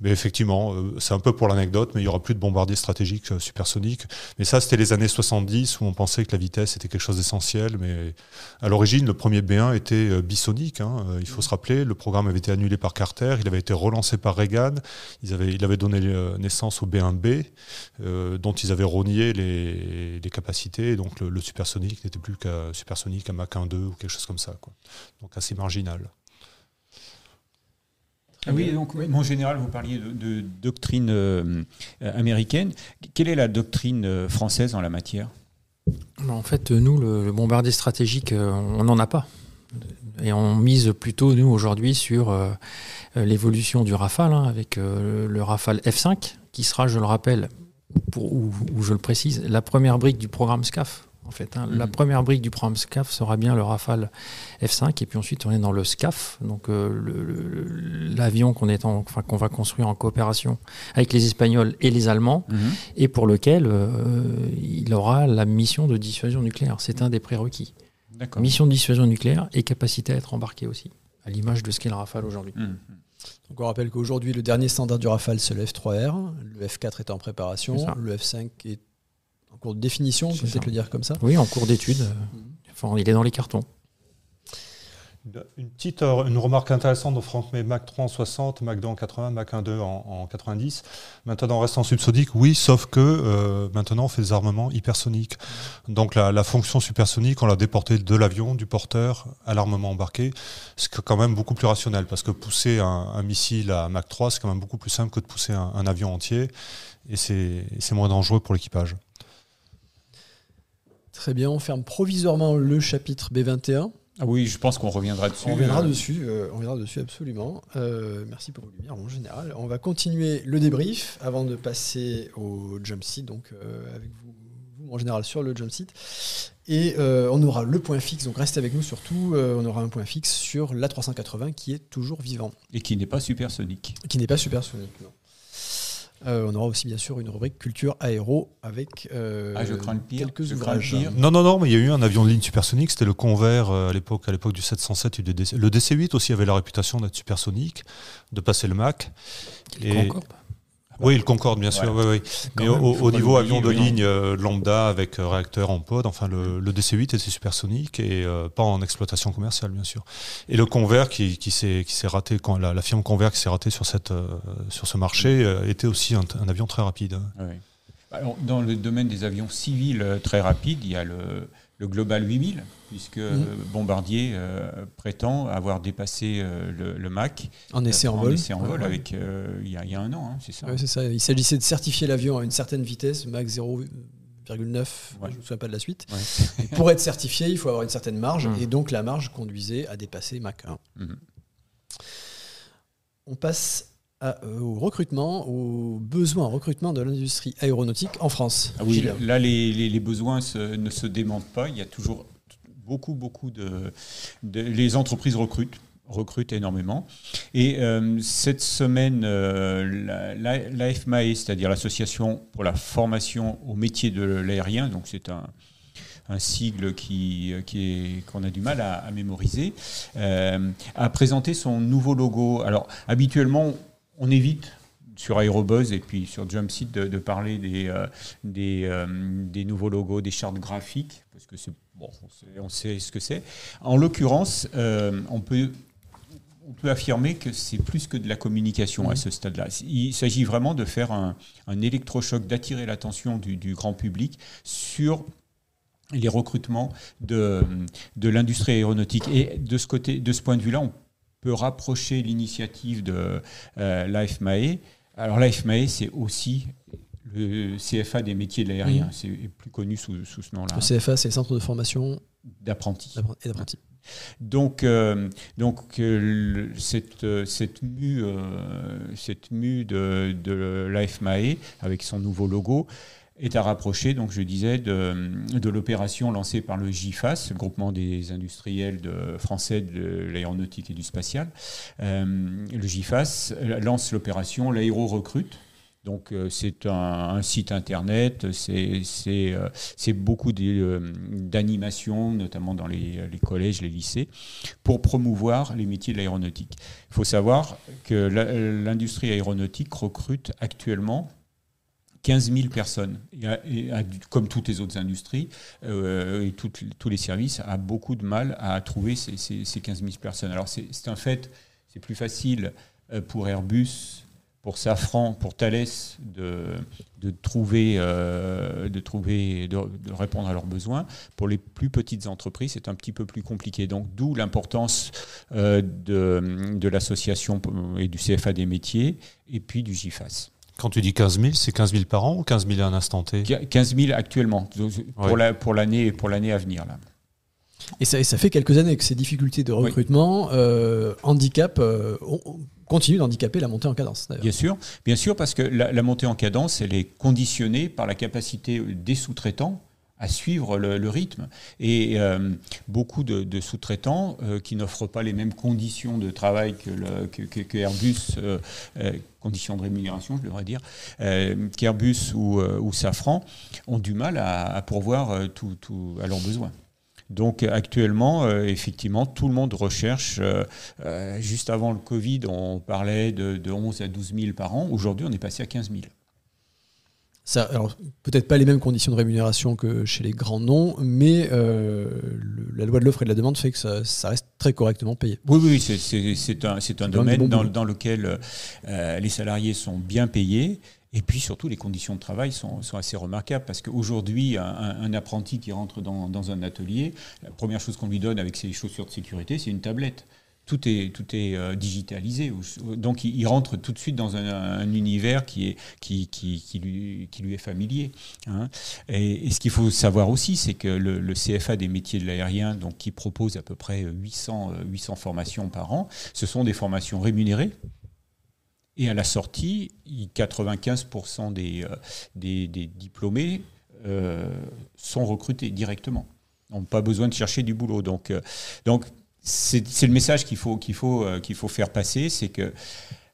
Mais effectivement, euh, c'est un peu pour l'anecdote, mais il y aura plus de bombardiers stratégiques euh, supersoniques. Mais ça, c'était les années 70 où on pensait que la vitesse était quelque chose d'essentiel. Mais à l'origine, le premier B1 était euh, bisonique. hein. Il faut se rappeler, le programme avait été annulé par Carter, il avait été relancé par Reagan. Il avait donné naissance au B1B, euh, dont ils avaient rogné les, capacités. Donc le, supersonique n'était plus qu'à supersonique à Mach 1-2 ou quelque chose comme ça. Donc assez marginal. Ah oui, donc en général, vous parliez de, de doctrine euh, américaine. Quelle est la doctrine euh, française en la matière? En fait, nous, le, le bombardier stratégique, euh, on n'en a pas. Et on mise plutôt, nous, aujourd'hui, sur euh, l'évolution du Rafale, hein, avec euh, le Rafale F5, qui sera, je le rappelle, pour, ou, ou je le précise, la première brique du programme SCAF. En fait, hein. La Mhm. première brique du programme SCAF sera bien le Rafale F5, et puis ensuite on est dans le SCAF, donc euh, l'avion qu'on est en- enfin, qu'on va construire en coopération avec les Espagnols et les Allemands, et pour lequel euh, il aura la mission de dissuasion nucléaire. C'est un des prérequis. D'accord. Mission de dissuasion nucléaire et capacité à être embarqué aussi, à l'image de ce qu'est le Rafale aujourd'hui. Mhm. Donc on rappelle qu'aujourd'hui, le dernier standard du Rafale, c'est le F3R. Le F4 est en préparation. Le F5 est en cours de définition, on peut C'est peut-être le dire comme ça. Oui, en cours d'étude. euh, Enfin, il est dans les cartons. Une petite euh, une remarque intéressante de Franck mais Mac 3 en 60, Mac 2 en 80, Mac 1.2 en, en 90. Maintenant, on reste en subsonique, oui, sauf que euh, maintenant, on fait des armements hypersoniques. Donc, la, la fonction supersonique, on l'a déportée de l'avion, du porteur à l'armement embarqué. C'est quand même beaucoup plus rationnel parce que pousser un, un missile à Mac 3, c'est quand même beaucoup plus simple que de pousser un, un avion entier et c'est moins dangereux pour l'équipage. Très bien, on ferme provisoirement le chapitre B21. Ah oui, je pense qu'on reviendra dessus. On reviendra dessus, euh, on reviendra dessus absolument. Euh, merci pour vos lumières en général. On va continuer le débrief avant de passer au jump seat, donc euh, avec vous, vous, en général sur le jump seat. Et euh, on aura le point fixe, donc restez avec nous surtout. euh, on aura un point fixe sur la 380 qui est toujours vivant, Et qui n'est pas supersonique. qui n'est pas supersonique. non. Euh, on aura aussi bien sûr une rubrique culture aéro avec euh, Ah, je crains le pire, quelques je crains le ouvrages. pire. Non, non, non, mais il y a eu un avion de ligne supersonique, c'était le Convair euh, à l'époque, à l'époque du 707 et du DC. Le DC-8 aussi avait la réputation d'être supersonique, de passer le Mach. Les Et- Concorde. Oui, le Concorde, bien sûr. Oui, oui. Mais même, au, niveau avion de ligne euh, lambda avec euh, réacteur en pod, enfin le, le DC-8 était supersonique et euh, pas en exploitation commerciale, bien sûr. Et le Convair qui, qui s'est raté, quand la, la firme Convair qui s'est ratée sur cette sur ce marché était aussi un, un avion très rapide. Ouais. Alors, dans le domaine des avions civils très rapides, il y a le, le Global 8000, puisque euh, Bombardier euh, prétend avoir dépassé euh, le, le Mach En essai euh, en vol. essai en Ouais, vol ouais. avec, euh, il, y a, il y a un an, hein, c'est ça Ouais, c'est ça. Il s'agissait de certifier l'avion à une certaine vitesse, Mach 0,9, je ne me souviens pas de la suite. [laughs] Et pour être certifié, il faut avoir une certaine marge, Mm. et donc la marge conduisait à dépasser Mach 1. Mhm. On passe à, euh, au recrutement, aux besoins en recrutement de l'industrie aéronautique en France. Ah oui, là, les, les- les besoins se- ne se démentent pas. Il y a toujours beaucoup, beaucoup de, de- les entreprises recrutent recrutent énormément. Et euh, cette semaine, euh, la- la- l'AFMAE, c'est-à-dire l'Association pour la formation au métier de l'aérien, donc c'est un, un sigle qui, qui qu'on a du mal à, à mémoriser, euh, a présenté son nouveau logo. Alors, habituellement, on évite sur Aerobuzz et puis sur Jumpseat de, de parler des, euh, des, euh, des nouveaux logos, des chartes graphiques, parce que c'est bon, on sait, on sait ce que c'est. En l'occurrence, euh, on peut on peut affirmer que c'est plus que de la communication à ce stade-là. Il s'agit vraiment de faire un, un électrochoc, d'attirer l'attention du, du grand public sur les recrutements de, de l'industrie aéronautique. Et de ce, côté, de ce point de vue-là, on peut rapprocher l'initiative de euh, l'AFMAE. Alors l'AFMAE, c'est aussi le CFA des métiers de l'aérien. C'est plus connu sous, sous ce nom-là, Le CFA, c'est le centre de formation d'apprentis. d'appren- et d'apprentis. Donc, euh, donc euh, le- cette, euh, cette mue, euh, cette mue de, de l'AFMAE, avec son nouveau logo, est à rapprocher, donc je disais, de, l'opération lancée par le GIFAS, le groupement des industriels français de l'aéronautique et du spatial. Euh, le GIFAS lance l'opération L'aéro recrute. Donc euh, c'est un, site internet, c'est euh, beaucoup euh, d'animations, notamment dans les, collèges, les lycées, pour promouvoir les métiers de l'aéronautique. Il faut savoir que l'industrie aéronautique recrute actuellement 15 000 personnes. Comme toutes les autres industries euh, et tous les services, a beaucoup de mal à trouver ces, ces- ces 15 000 personnes. Alors c'est un fait, c'est plus facile euh, pour Airbus, pour Safran, pour Thales de, trouver, euh, de, répondre à leurs besoins. Pour les plus petites entreprises, c'est un petit peu plus compliqué. Donc d'où l'importance de, de l'association et du CFA des métiers et puis du GIFAS. Quand tu dis 15 000, c'est 15 000 par an ou 15 000 à un instant T? 15 000 actuellement pour Ouais. la pour l'année pour l'année à venir là. Et ça, et ça fait quelques années que ces difficultés de recrutement euh, handicap, euh, on- on continue d'handicaper la montée en cadence. Bien sûr, bien sûr, parce que la, la montée en cadence, elle est conditionnée par la capacité des sous-traitants à suivre le, rythme. Et euh, beaucoup de, sous-traitants euh, qui n'offrent pas les mêmes conditions de travail que, Airbus, euh, conditions de rémunération, je devrais dire, qu'Airbus ou, Safran, ont du mal à, pourvoir à leurs besoins. Donc actuellement, effectivement, tout le monde recherche. juste avant le Covid, on parlait de, de 11 à 12 000 par an. Aujourd'hui, on est passé à 15 000. Ça, alors, peut-être pas les mêmes conditions de rémunération que chez les grands noms, mais euh, le- la loi de l'offre et de la demande fait que ça, ça reste très correctement payés. Oui, oui, c'est un, un domaine dans, dans, lequel euh, les salariés sont bien payés. Et puis surtout, les conditions de travail sont, sont assez remarquables parce qu'aujourd'hui, un, un, apprenti qui rentre dans, dans, un atelier, la première chose qu'on lui donne avec ses chaussures de sécurité, c'est une tablette tout est, tout est euh, digitalisé. Donc il, rentre tout de suite dans un, univers qui, est, qui, lui, qui lui est familier. Hein. Et, ce qu'il faut savoir aussi, c'est que le, CFA des métiers de l'aérien, qui propose à peu près 800, 800 euh, formations par an, ce sont des formations rémunérées. Et à la sortie, 95% des, euh, des, des, diplômés sont recrutés directement. On n'a pas besoin de chercher du boulot. Donc, donc c'est le message euh, qu'il faut faire passer, c'est que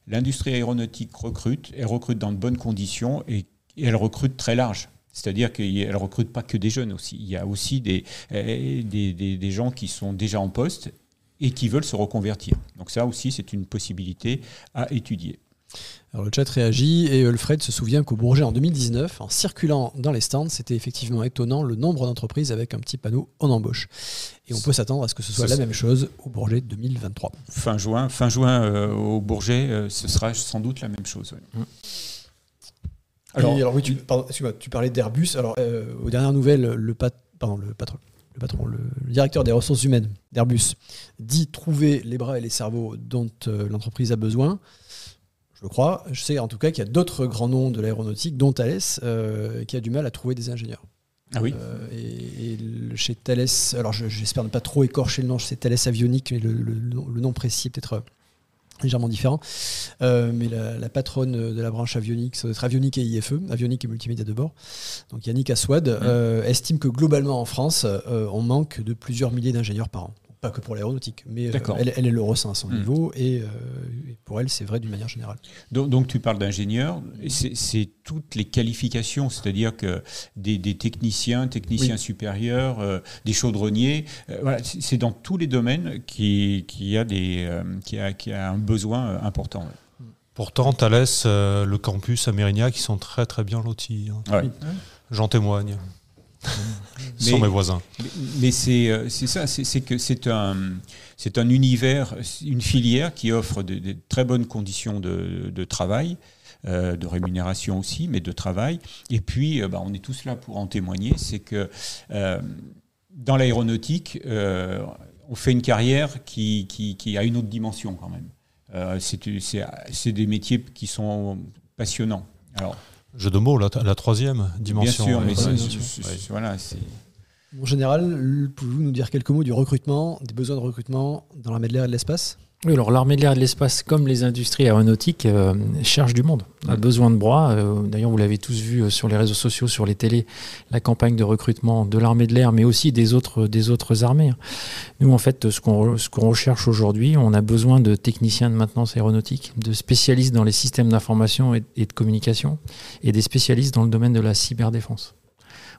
l'industrie aéronautique recrute, elle recrute dans de bonnes conditions et, elle recrute très large. C'est-à-dire qu'elle ne recrute pas que des jeunes aussi. Il y a aussi des, des, gens qui sont déjà en poste et qui veulent se reconvertir. Donc ça aussi, c'est une possibilité à étudier. Alors le chat réagit et Alfred se souvient qu'au Bourget en 2019, en circulant dans les stands, c'était effectivement étonnant le nombre d'entreprises avec un petit panneau en embauche. Et on peut s'attendre à ce que ce soit la même chose au Bourget 2023. Fin juin, fin juin euh, au Bourget, euh, ce sera sans doute la même chose. Mmh. Alors, alors, oui, tu, tu parlais d'Airbus. Alors euh, aux dernières nouvelles, le, pat, pardon, le patron, le patron, le, directeur des ressources humaines d'Airbus dit trouver les bras et les cerveaux dont l'entreprise a besoin je crois. Je sais en tout cas qu'il y a d'autres grands noms de l'aéronautique, dont Thales, euh, qui a du mal à trouver des ingénieurs. Ah oui. Euh, et, chez Thales, alors j'espère ne pas trop écorcher le nom, c'est Thales Avionique, mais le, nom précis est peut-être euh, légèrement différent. mais la, patronne de la branche avionique, ça doit être Avionique et IFE, Avionique et Multimédia de bord, donc Yannick Aswad, estime que globalement en France, on manque de plusieurs milliers d'ingénieurs par an pas que pour l'aéronautique, mais euh, elle, elle, le ressent à son hmm. niveau euh, et, pour elle, c'est vrai d'une manière générale. Donc, tu parles d'ingénieur, c'est toutes les qualifications, c'est-à-dire que des, techniciens, techniciens supérieurs, euh, des chaudronniers, voilà, c'est dans tous les domaines qu'il qui a, des, qui a, qui a un besoin important. Pourtant, Thales, le campus à Mérignac, ils sont très très bien lotis. Hein. J'en témoigne. Sont mes voisins. Mais, euh, c'est ça, c'est que c'est un, un univers, une filière qui offre de, très bonnes conditions de, travail. Euh, de rémunération aussi, mais de travail. Et puis, euh, bah, on est tous là pour en témoigner, c'est que dans l'aéronautique, on fait une carrière qui, qui, qui, a une autre dimension quand même. c'est des métiers qui sont passionnants. Alors, Jeu de mots, la, la troisième dimension. Bien sûr, mais voilà, En général, pouvez-vous nous dire quelques mots du recrutement, des besoins de recrutement dans l'armée de l'air et de l'espace? Oui, alors l'armée de l'air et de l'espace, comme les industries aéronautiques, euh, cherche du monde, a besoin de bras. Euh, d'ailleurs, vous l'avez tous vu euh, sur les réseaux sociaux, sur les télés, la campagne de recrutement de l'armée de l'air, mais aussi des autres, des autres armées. Nous, en fait, ce qu'on recherche aujourd'hui, on a besoin de techniciens de maintenance aéronautique, de spécialistes dans les systèmes d'information et, et de communication, et des spécialistes dans le domaine de la cyberdéfense.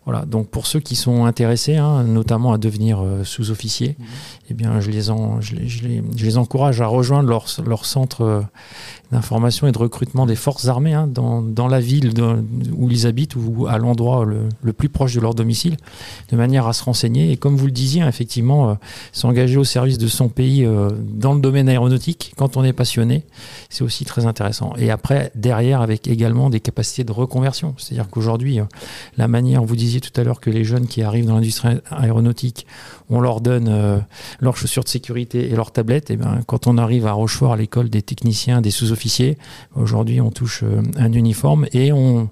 Voilà, donc pour ceux qui sont intéressés, hein, notamment à devenir euh, sous-officiers, mhm. eh bien, je les, en, je, les, je, les, je les, encourage à rejoindre leur, leur centre euh, d'information et de recrutement des forces armées hein, dans, dans, la ville où ils habitent ou à l'endroit le, le, plus proche de leur domicile, de manière à se renseigner. Et comme vous le disiez, effectivement, euh, s'engager au service de son pays dans le domaine aéronautique, quand on est passionné, c'est aussi très intéressant. Et après, derrière, avec également des capacités de reconversion. C'est-à-dire qu'aujourd'hui, la manière, vous disiez, tout à l'heure que les jeunes qui arrivent dans l'industrie aéronautique, on leur donne euh, leurs chaussures de sécurité et leurs tablettes. Et ben, quand on arrive à Rochefort, à l'école des techniciens, des sous-officiers, aujourd'hui on touche euh, un uniforme et on,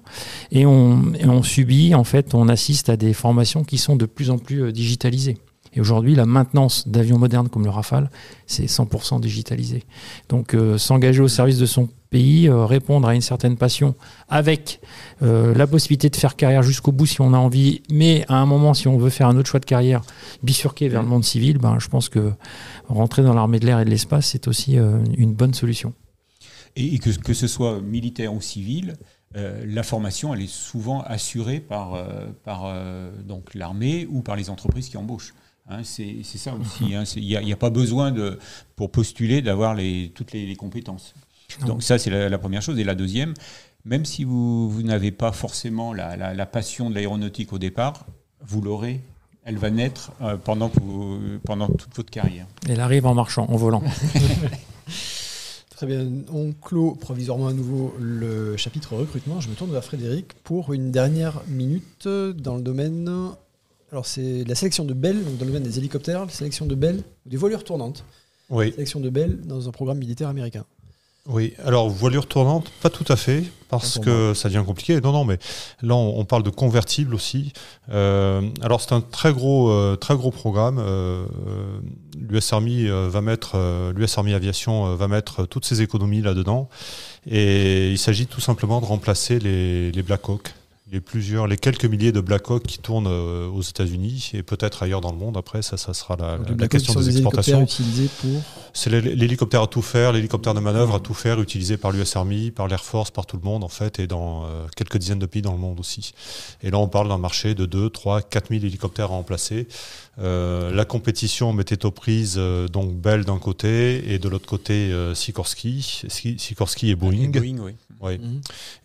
subit, en fait, on assiste à des formations qui sont de plus en plus euh, digitalisées. Et aujourd'hui, la maintenance d'avions modernes comme le Rafale, c'est 100% digitalisé. Donc, s'engager au service de son pays, euh, répondre à une certaine passion avec euh, la possibilité de faire carrière jusqu'au bout si on a envie, mais à un moment, si on veut faire un autre choix de carrière, bifurquer vers le monde civil, ben, je pense que rentrer dans l'armée de l'air et de l'espace, c'est aussi euh, une bonne solution. Et, que, que, ce soit militaire ou civil, la formation, elle est souvent assurée par, par donc l'armée ou par les entreprises qui embauchent. Hein, c'est ça aussi. Hein. Il n'y a, a, pas besoin de, pour postuler d'avoir toutes les, les compétences. Donc ça, c'est la, première chose. Et la deuxième, même si vous, n'avez pas forcément la, passion de l'aéronautique au départ, vous l'aurez elle va naître euh, pendant, vous- pendant toute votre carrière. Elle arrive en marchant, en volant. [laughs] Très bien, on clôt provisoirement à nouveau le chapitre recrutement. Je me tourne vers Frédéric pour une dernière minute dans le domaine. Alors, c'est la sélection de Bell, donc dans le domaine des hélicoptères, la sélection de Bell, ou des voilures tournantes. Oui, Sélection de Bell dans un programme militaire américain. Oui. Alors, voilure tournante, pas tout à fait, parce que ça devient compliqué. Non, non, mais là, on, on parle de convertible aussi. Euh, alors, c'est un très gros, euh, très gros programme. Euh, L'US Army euh, va mettre, l'US Army Aviation va mettre toutes ses économies là-dedans. Et il s'agit tout simplement de remplacer les, les Black Hawk. Les plusieurs, les quelques milliers de Black Hawk qui tournent euh, aux États-Unis et peut-être ailleurs dans le monde. Après, ça, ça sera la, question des exportations. pour. C'est l'hé- l'hélicoptère à tout faire, l'hélicoptère de manœuvre à tout faire, utilisé par l'US Army, par l'Air Force, par tout le monde en fait, et dans euh, quelques dizaines de pays dans le monde aussi. Et là, on parle d'un marché de 2, 3, 4 000 hélicoptères à remplacer. Euh, la compétition mettait aux prises euh, donc Bell d'un côté et de l'autre côté euh, Sikorsky, Si- Sikorsky et Boeing. Boeing, oui. Ouais. Mhm.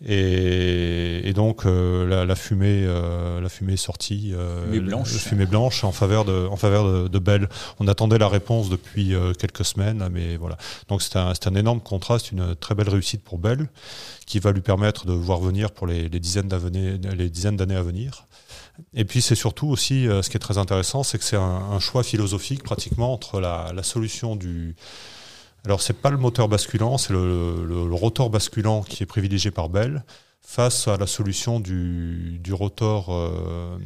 Et, et donc euh, la, la fumée, euh, la fumée est sortie, euh, Fumée blanche. la fumée blanche en faveur de, en faveur de, de Bell. On attendait la réponse depuis euh, quelques semaines, mais voilà. Donc c'est un, un énorme contraste, une très belle réussite pour Bell, qui va lui permettre de voir venir pour les, les dizaines d'années, les dizaines d'années à venir. Et puis c'est surtout aussi, ce qui est très intéressant, c'est que c'est un, un choix philosophique pratiquement entre la, la solution du alors, c'est pas le moteur basculant, c'est le, rotor basculant qui est privilégié par Bell face à la solution du, rotor euh,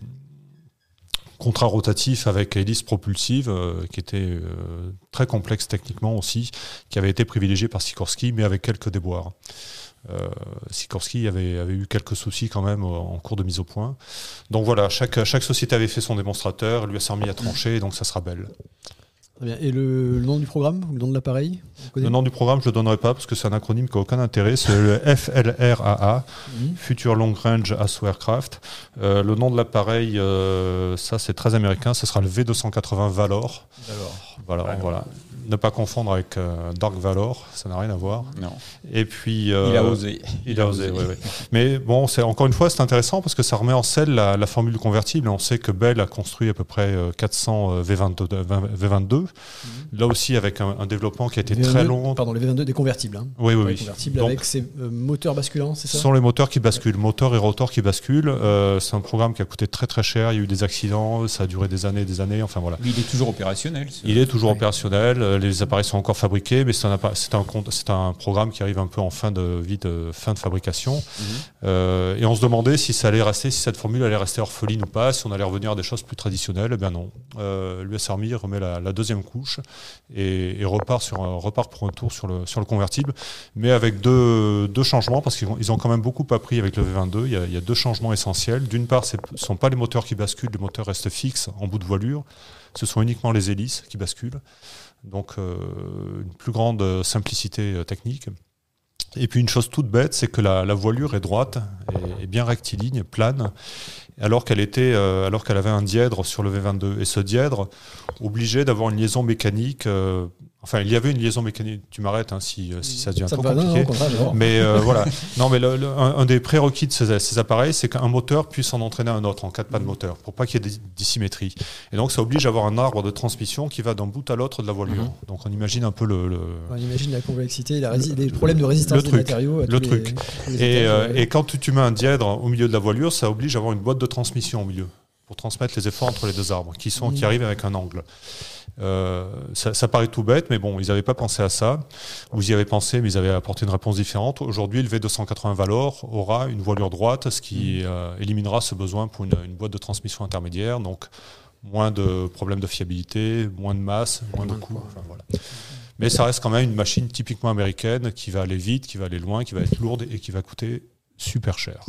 contrarotatif avec hélice propulsive, euh, qui était euh, très complexe techniquement aussi, qui avait été privilégié par Sikorsky, mais avec quelques déboires. Sikorsky avait, eu quelques soucis quand même en cours de mise au point. Donc voilà, chaque, société avait fait son démonstrateur, l'US Army a tranché, donc ça sera Bell. Très bien. Et le, le nom du programme ou le nom de l'appareil Le nom du programme, je ne le donnerai pas parce que c'est un acronyme qui n'a aucun intérêt. C'est le [laughs] FLRAA, Mhm. Future Long Range Assault Aircraft. Euh, le nom de l'appareil, euh, ça c'est très américain, ce sera le V280 Valor. Alors, Voilà, Valor. voilà. Ne pas confondre avec euh, Dark Valor, ça n'a rien à voir. Non. Et puis, Il euh, a osé. il a osé, oui, oui. Mais bon, c'est encore une fois, c'est intéressant parce que ça remet en scène la, la formule convertible. On sait que Bell a construit à peu près euh, 400 euh, V22. V22. Là aussi, avec un, un développement qui a été V22, très long. Pardon, les V22 des convertibles. Hein. Oui, oui, Ouais, oui. convertibles Donc, avec ces euh, moteurs basculants, c'est Ce ça sont les moteurs qui basculent, moteur et rotor qui basculent. Euh, c'est un programme qui a coûté très très cher. Il y a eu des accidents, ça a duré des années et des années. Enfin voilà. Mais il est toujours opérationnel. ce- Il est toujours Ouais. opérationnel. Euh, Les appareils sont encore fabriqués, mais c'est un, programme qui arrive un peu en fin de vie de fin de fabrication. Mhm. Euh, et on se demandait si ça allait rester, si cette formule allait rester orpheline ou pas, si on allait revenir à des choses plus traditionnelles. Eh bien non. Euh, L'US Army remet la, la deuxième couche et, et repart, sur un- repart pour un tour sur le, sur le convertible, mais avec deux, deux changements, parce qu'ils ont, ils ont quand même beaucoup appris avec le V22. Il y a, il y a deux changements essentiels. D'une part, ce ne sont pas les moteurs qui basculent, les moteurs restent fixes en bout de voilure. Ce sont uniquement les hélices qui basculent. Donc euh, une plus grande simplicité euh, technique. Et puis une chose toute bête, c'est que la, la voilure est droite, est bien rectiligne, plane, alors qu'elle était, euh, alors qu'elle avait un dièdre sur le V22. Et ce dièdre obligeait d'avoir une liaison mécanique. euh, enfin, il y avait une liaison mécanique. Tu m'arrêtes hein, si, euh, si ça devient Ça trop non, non, compliqué. Mais euh, [laughs] voilà. Non, mais le- le- un, un des prérequis de ces, ces appareils, c'est qu'un moteur puisse en entraîner un autre en cas de pas de moteur, pour pas qu'il y ait des dissymétries. Et donc, ça oblige à avoir un arbre de transmission qui va d'un bout à l'autre de la voilure. Mhm. Donc, on imagine un peu le. le- On imagine la complexité, la les problèmes de résistance des truc, matériaux. à le les- truc. les Et, euh, et quand tu, tu mets un dièdre au milieu de la voilure, ça oblige à avoir une boîte de transmission au milieu pour transmettre les efforts entre les deux arbres qui, sont, qui Mhm. arrivent avec un angle. Euh, ça, ça paraît tout bête, mais bon, ils n'avaient pas pensé à ça. Vous y avez pensé, mais ils avaient apporté une réponse différente. Aujourd'hui, le V280 Valor aura une voilure droite, ce qui euh, éliminera ce besoin pour une, une boîte de transmission intermédiaire. Donc, moins de problèmes de fiabilité, moins de masse, moins de coûts. Enfin, voilà. Mais ça reste quand même une machine typiquement américaine qui va aller vite, qui va aller loin, qui va être lourde et qui va coûter super cher.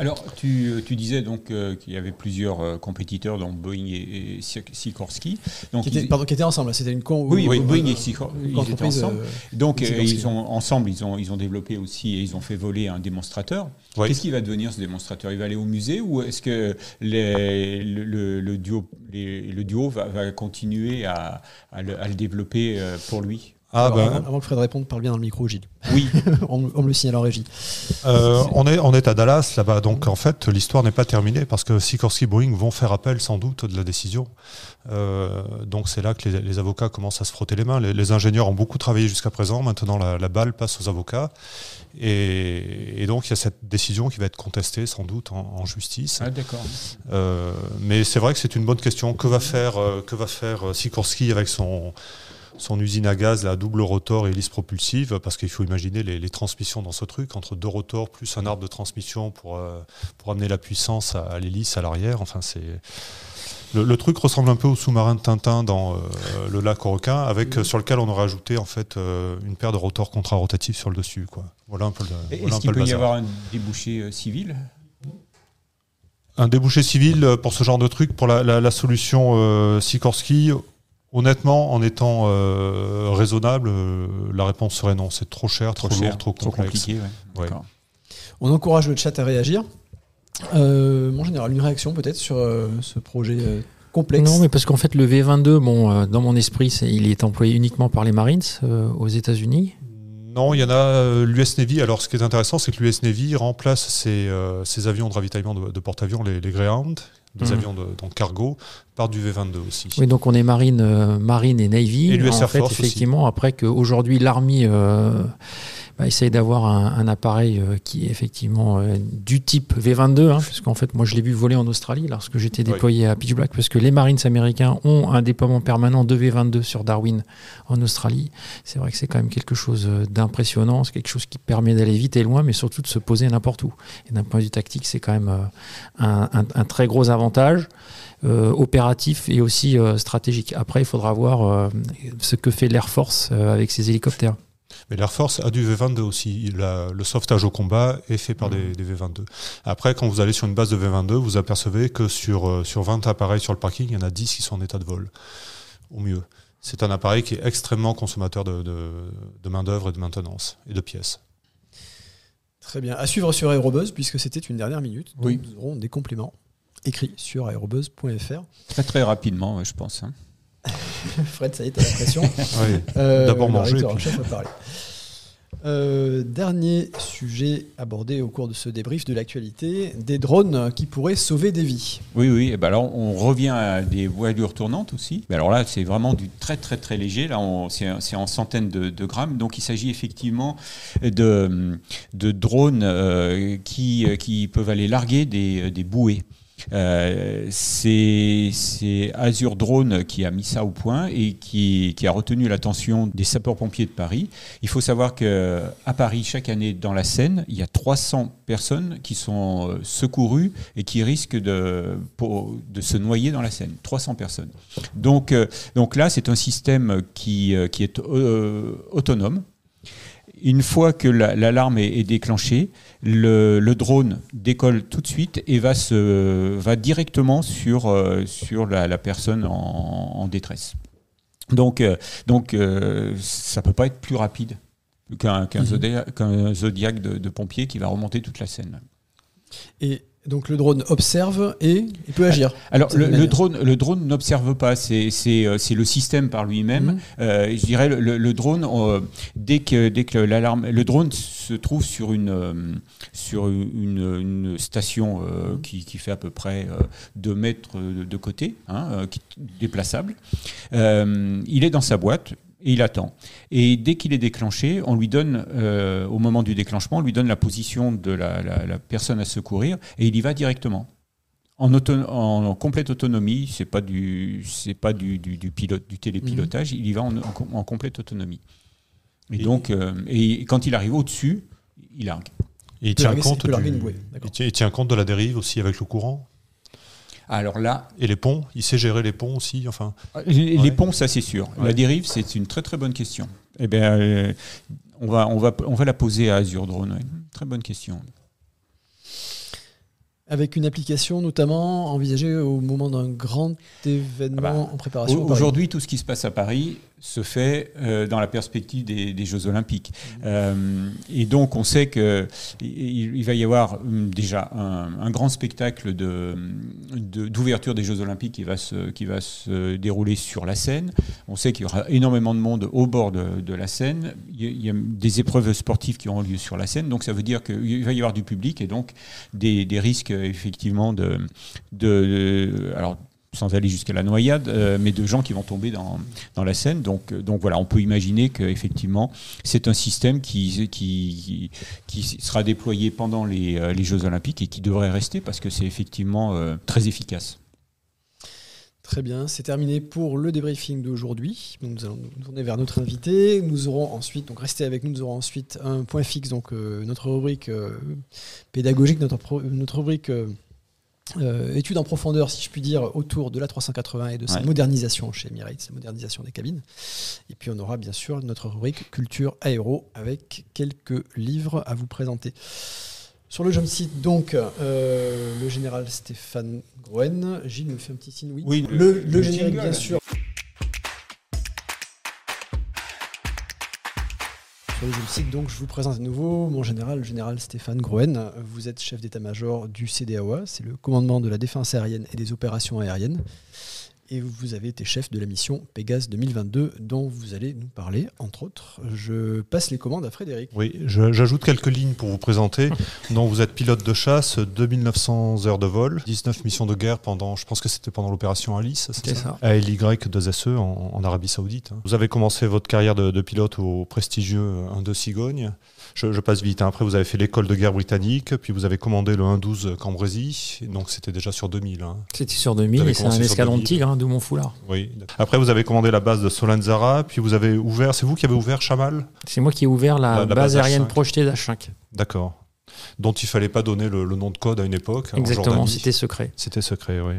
Alors, tu, tu disais donc euh, qu'il y avait plusieurs euh, compétiteurs, dont Boeing et, et Sik- Sikorsky. Donc, Qui étaient, ils- pardon, qui étaient ensemble, c'était une con. Oui, oui, Boeing euh, et Sikor- une ils étaient ensemble. euh, donc euh, Sikorsky. ils ont ensemble, ils ont ils ont développé aussi et ils ont fait voler un démonstrateur. Oui. Qu'est-ce qui va devenir ce démonstrateur? Il va aller au musée ou est-ce que les- le, le- le duo les- le duo va, va continuer à, à le, à le développer pour lui? Ah, Alors, ben, avant, avant que Fred réponde, parle bien dans le micro, Gilles. Oui, [laughs] on, on me le signale en régie. Euh, on, est, on est à Dallas là-bas, donc en fait l'histoire n'est pas terminée parce que Sikorsky Boeing vont faire appel sans doute de la décision. Euh, donc c'est là que les, les avocats commencent à se frotter les mains. Les, les ingénieurs ont beaucoup travaillé jusqu'à présent, maintenant la, la balle passe aux avocats. Et, et donc il y a cette décision qui va être contestée sans doute en, en justice. ah, d'accord. Euh, mais c'est vrai que c'est une bonne question. Que va faire, euh, que va faire Sikorsky avec son, son usine à gaz, la double rotor et hélice propulsive Parce qu'il faut imaginer les, les transmissions dans ce truc, entre deux rotors plus un arbre de transmission pour, euh, pour amener la puissance à, à l'hélice à l'arrière. Enfin, c'est. Le, le truc ressemble un peu au sous-marin de Tintin dans euh, le lac aux requins, avec, euh, sur lequel on aurait ajouté en fait euh, une paire de rotors contrarotatifs sur le dessus. Quoi. Voilà un peu le, voilà Est-ce qu'il le peut y avoir un débouché civil? Un débouché civil pour ce genre de truc, pour la, la- la solution Sikorsky, honnêtement, en étant euh, raisonnable, euh, la réponse serait non. C'est trop cher, trop, lourd, trop complexe. compliqué. ouais. Ouais. D'accord. On encourage le chat à réagir. Euh, mon général, une réaction peut-être sur euh, ce projet euh, complexe Non, mais parce qu'en fait, le V22, bon, euh, dans mon esprit, il est employé uniquement par les Marines euh, aux États-Unis. Non, il y en a euh, l'US Navy. Alors, ce qui est intéressant, c'est que l'US Navy remplace ses, euh, ses avions de ravitaillement de, de porte-avions, les, les Greyhound, des Mhm. avions de, donc cargo, par du V22 aussi. Oui, donc on est Marine, euh, Marine et Navy. Et l'US en fait, Force aussi. effectivement, après qu'aujourd'hui l'armée euh, bah, essaye d'avoir un, un appareil euh, qui est effectivement euh, du type V22, hein, puisqu'en fait, moi je l'ai vu voler en Australie lorsque j'étais Oui. déployé à Pitch Black, parce que les Marines américains ont un déploiement permanent de V22 sur Darwin en Australie. C'est vrai que c'est quand même quelque chose euh, d'impressionnant, c'est quelque chose qui permet d'aller vite et loin, mais surtout de se poser n'importe où. Et d'un point de vue tactique, c'est quand même euh, un, un- un très gros avantage euh, opératif et aussi euh, stratégique. Après, il faudra voir euh, ce que fait l'Air Force euh, avec ses hélicoptères. Mais l'Air Force a du V22 aussi. Il a- le sauvetage au combat est fait par des, des V22. Après, quand vous allez sur une base de V22, vous apercevez que sur, euh, sur 20 appareils sur le parking, il y en a 10 qui sont en état de vol, au mieux. C'est un appareil qui est extrêmement consommateur de, de, de main-d'œuvre et de maintenance et de pièces. Très bien. À suivre sur Aérobuzz, puisque c'était une dernière minute. Donc Oui. Nous aurons des compléments écrits sur aérobuzz.fr. Très très rapidement, je pense. hein. [laughs] Fred, ça y est, t'as la pression. Oui. Euh, D'abord manger, rédacteur en puis- chef va parler. Euh, dernier sujet abordé au cours de ce débrief de l'actualité, des drones qui pourraient sauver des vies. Oui, oui. Et ben alors, on revient à des voilures tournantes aussi. Mais alors là, c'est vraiment du très, très, très léger. Là, c'est c'est en centaines de, de grammes. Donc, il s'agit effectivement de, de drones euh, qui, qui peuvent aller larguer des, des bouées. Euh, c'est Azure Drone qui a mis ça au point et qui, a retenu l'attention des sapeurs-pompiers de Paris. Il faut savoir que à Paris, chaque année, dans la Seine, il y a 300 personnes qui sont euh, secourues et qui risquent de, se noyer dans la Seine. 300 personnes. Donc, euh, donc là, c'est un système qui, qui est autonome. Une fois que la- l'alarme est, déclenchée, le, le drone décolle tout de suite et va, se, va directement sur, euh, sur la, la personne en, en détresse. Donc, euh, donc euh, ça ne peut pas être plus rapide qu'un. Zodia- qu'un zodiac de, de pompiers qui va remonter toute la scène. Et donc le drone observe et il peut agir. Alors C'est le, drone, le drone n'observe pas, c'est euh, le système par lui-même. Mhm. Euh, je dirais le, drone, euh, dès que dès que l'alarme, le drone se trouve sur une euh, sur une, une station euh, qui, qui fait à peu près euh, 2 mètres de, côté, hein, qui déplaçable. Il est dans sa boîte. Et il attend. Et dès qu'il est déclenché, on lui donne, euh, au moment du déclenchement, on lui donne la position de la, la- la personne à secourir et il y va directement en, complète autonomie, c'est pas du c'est pas du, du, du pilote du télépilotage, il y va en, en com- en complète autonomie. Et, Et- donc euh, et quand il arrive au-dessus, il largue. Et il tient, compte du- une bouée, d'accord. il tient- il tient compte de la dérive aussi avec le courant? Alors là, Et les ponts, il sait gérer les ponts aussi. Enfin, les, Ouais. les ponts, ça c'est sûr. La dérive, c'est une très très bonne question. Eh bien, euh, on va on va on va la poser à Azure Drone. ouais. Très bonne question. Avec une application notamment envisagée au moment d'un grand événement Ah bah, en préparation. Au- par Aujourd'hui, tout ce qui se passe à Paris se fait euh, dans la perspective des, Jeux Olympiques. Mmh. Euh, et donc, on sait qu'il il va y avoir hum, déjà un, grand spectacle d'ouverture de, des Jeux Olympiques qui va, se, qui va se dérouler sur la Seine. On sait qu'il y aura énormément de monde au bord de, la Seine. Il y, a, des épreuves sportives qui auront lieu sur la Seine. Donc, ça veut dire qu'il va y avoir du public et donc des, risques, effectivement, de, de alors, sans aller jusqu'à la noyade, euh, mais de gens qui vont tomber dans, dans la Seine. Donc, euh, donc voilà, on peut imaginer qu'effectivement, c'est un système qui, qui, qui, sera déployé pendant les, euh, les, Jeux Olympiques et qui devrait rester parce que c'est effectivement très efficace. Très bien, c'est terminé pour le débriefing d'aujourd'hui. Nous allons nous tourner vers notre invité. Nous aurons ensuite, donc restez avec nous, nous aurons ensuite un point fixe, donc notre rubrique pédagogique, notre, notre rubrique euh, étude en profondeur, si je puis dire, autour de la 380 et de sa modernisation chez Emirates, sa modernisation des cabines. Et puis on aura bien sûr notre rubrique culture aéro avec quelques livres à vous présenter. Sur le jump site, donc, euh, le général Stéphane Groen. Gilles nous fait un petit signe, oui. oui le, le générique, bien sûr. Je vous présente à nouveau mon général, le général Stéphane Groen. Vous êtes chef d'état-major du CDAOA, c'est le commandement de la défense aérienne et des opérations aériennes et vous avez été chef de la mission Pégase 2022 dont vous allez nous parler, entre autres. Je passe les commandes à Frédéric. Oui, j'ajoute quelques lignes pour vous présenter. [laughs] Donc vous êtes pilote de chasse, 2900 heures de vol, 19 missions de guerre pendant, je pense que c'était pendant l'opération Alice, c'est ça, ça. ALY2SE en, en, Arabie Saoudite. Vous avez commencé votre carrière de, de pilote au prestigieux 1 de Cigogne. Je, passe vite. Hein. Après, vous avez fait l'école de guerre britannique, puis vous avez commandé le 1-12 Cambrésis, donc c'était déjà sur 2000. Hein. C'était sur 2000 et c'est un escadron de tigre, hein, d'où mon foulard. Oui. Après, vous avez commandé la base de Solenzara, puis vous avez ouvert, c'est vous qui avez ouvert Chamal? C'est moi qui ai ouvert la, base, aérienne projetée d'H5. D'accord dont il fallait pas donner le, nom de code à une époque. Exactement, c'était secret. C'était secret, oui.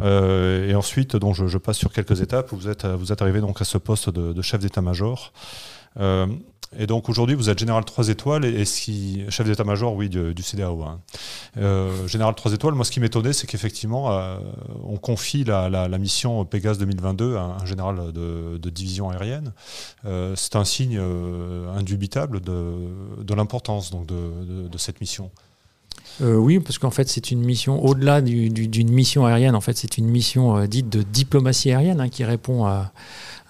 Euh, et ensuite, donc, je, passe sur quelques étapes. Vous êtes, vous êtes arrivé donc à ce poste de, chef d'état-major. Euh, et donc aujourd'hui, vous êtes général 3 étoiles et, chef d'état-major, oui, du, CDAO. Hein. Euh, général 3 étoiles, moi ce qui m'étonnait, c'est qu'effectivement, euh, on confie la, mission Pégase 2022 à un général de, division aérienne. Euh, c'est un signe indubitable de, l'importance de, de, cette mission. oui, parce qu'en fait, c'est une mission, au-delà d'une mission aérienne, en fait, c'est une mission dite de diplomatie aérienne hein, qui répond à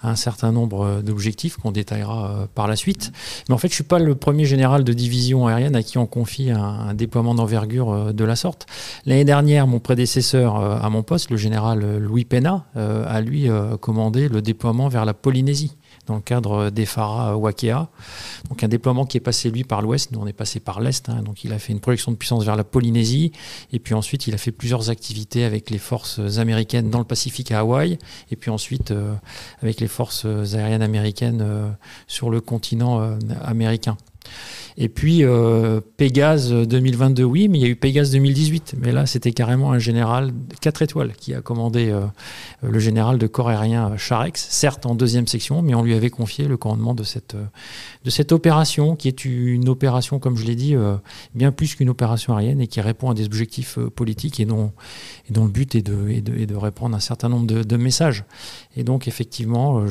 un certain nombre euh, d'objectifs qu'on détaillera euh, par la suite. Mais en fait, je ne suis pas le premier général de division aérienne à qui on confie un, déploiement d'envergure euh, de la sorte. L'année dernière, mon prédécesseur à mon poste, le général Louis Pena, a lui commandé le déploiement vers la Polynésie dans le cadre des FARA Wakea. Donc un déploiement qui est passé lui par l'ouest, nous on est passé par l'est. Hein. donc il a fait une projection de puissance vers la Polynésie et puis ensuite il a fait plusieurs activités avec les forces américaines dans le Pacifique à Hawaï et puis ensuite euh, avec les forces aériennes américaines euh, sur le continent euh, américain. Et puis euh, Pégase 2022, oui, mais il y a eu Pégase 2018. Mais là, c'était carrément un général 4 étoiles qui a commandé euh, le général de corps aérien Charex, certes en deuxième section, mais on lui avait confié le commandement de cette, euh, de cette opération, qui est une opération, comme je l'ai dit, euh, bien plus qu'une opération aérienne et qui répond à des objectifs politiques et dont, et dont le but est de, est de, de répondre à un certain nombre de, de messages. Et donc, effectivement,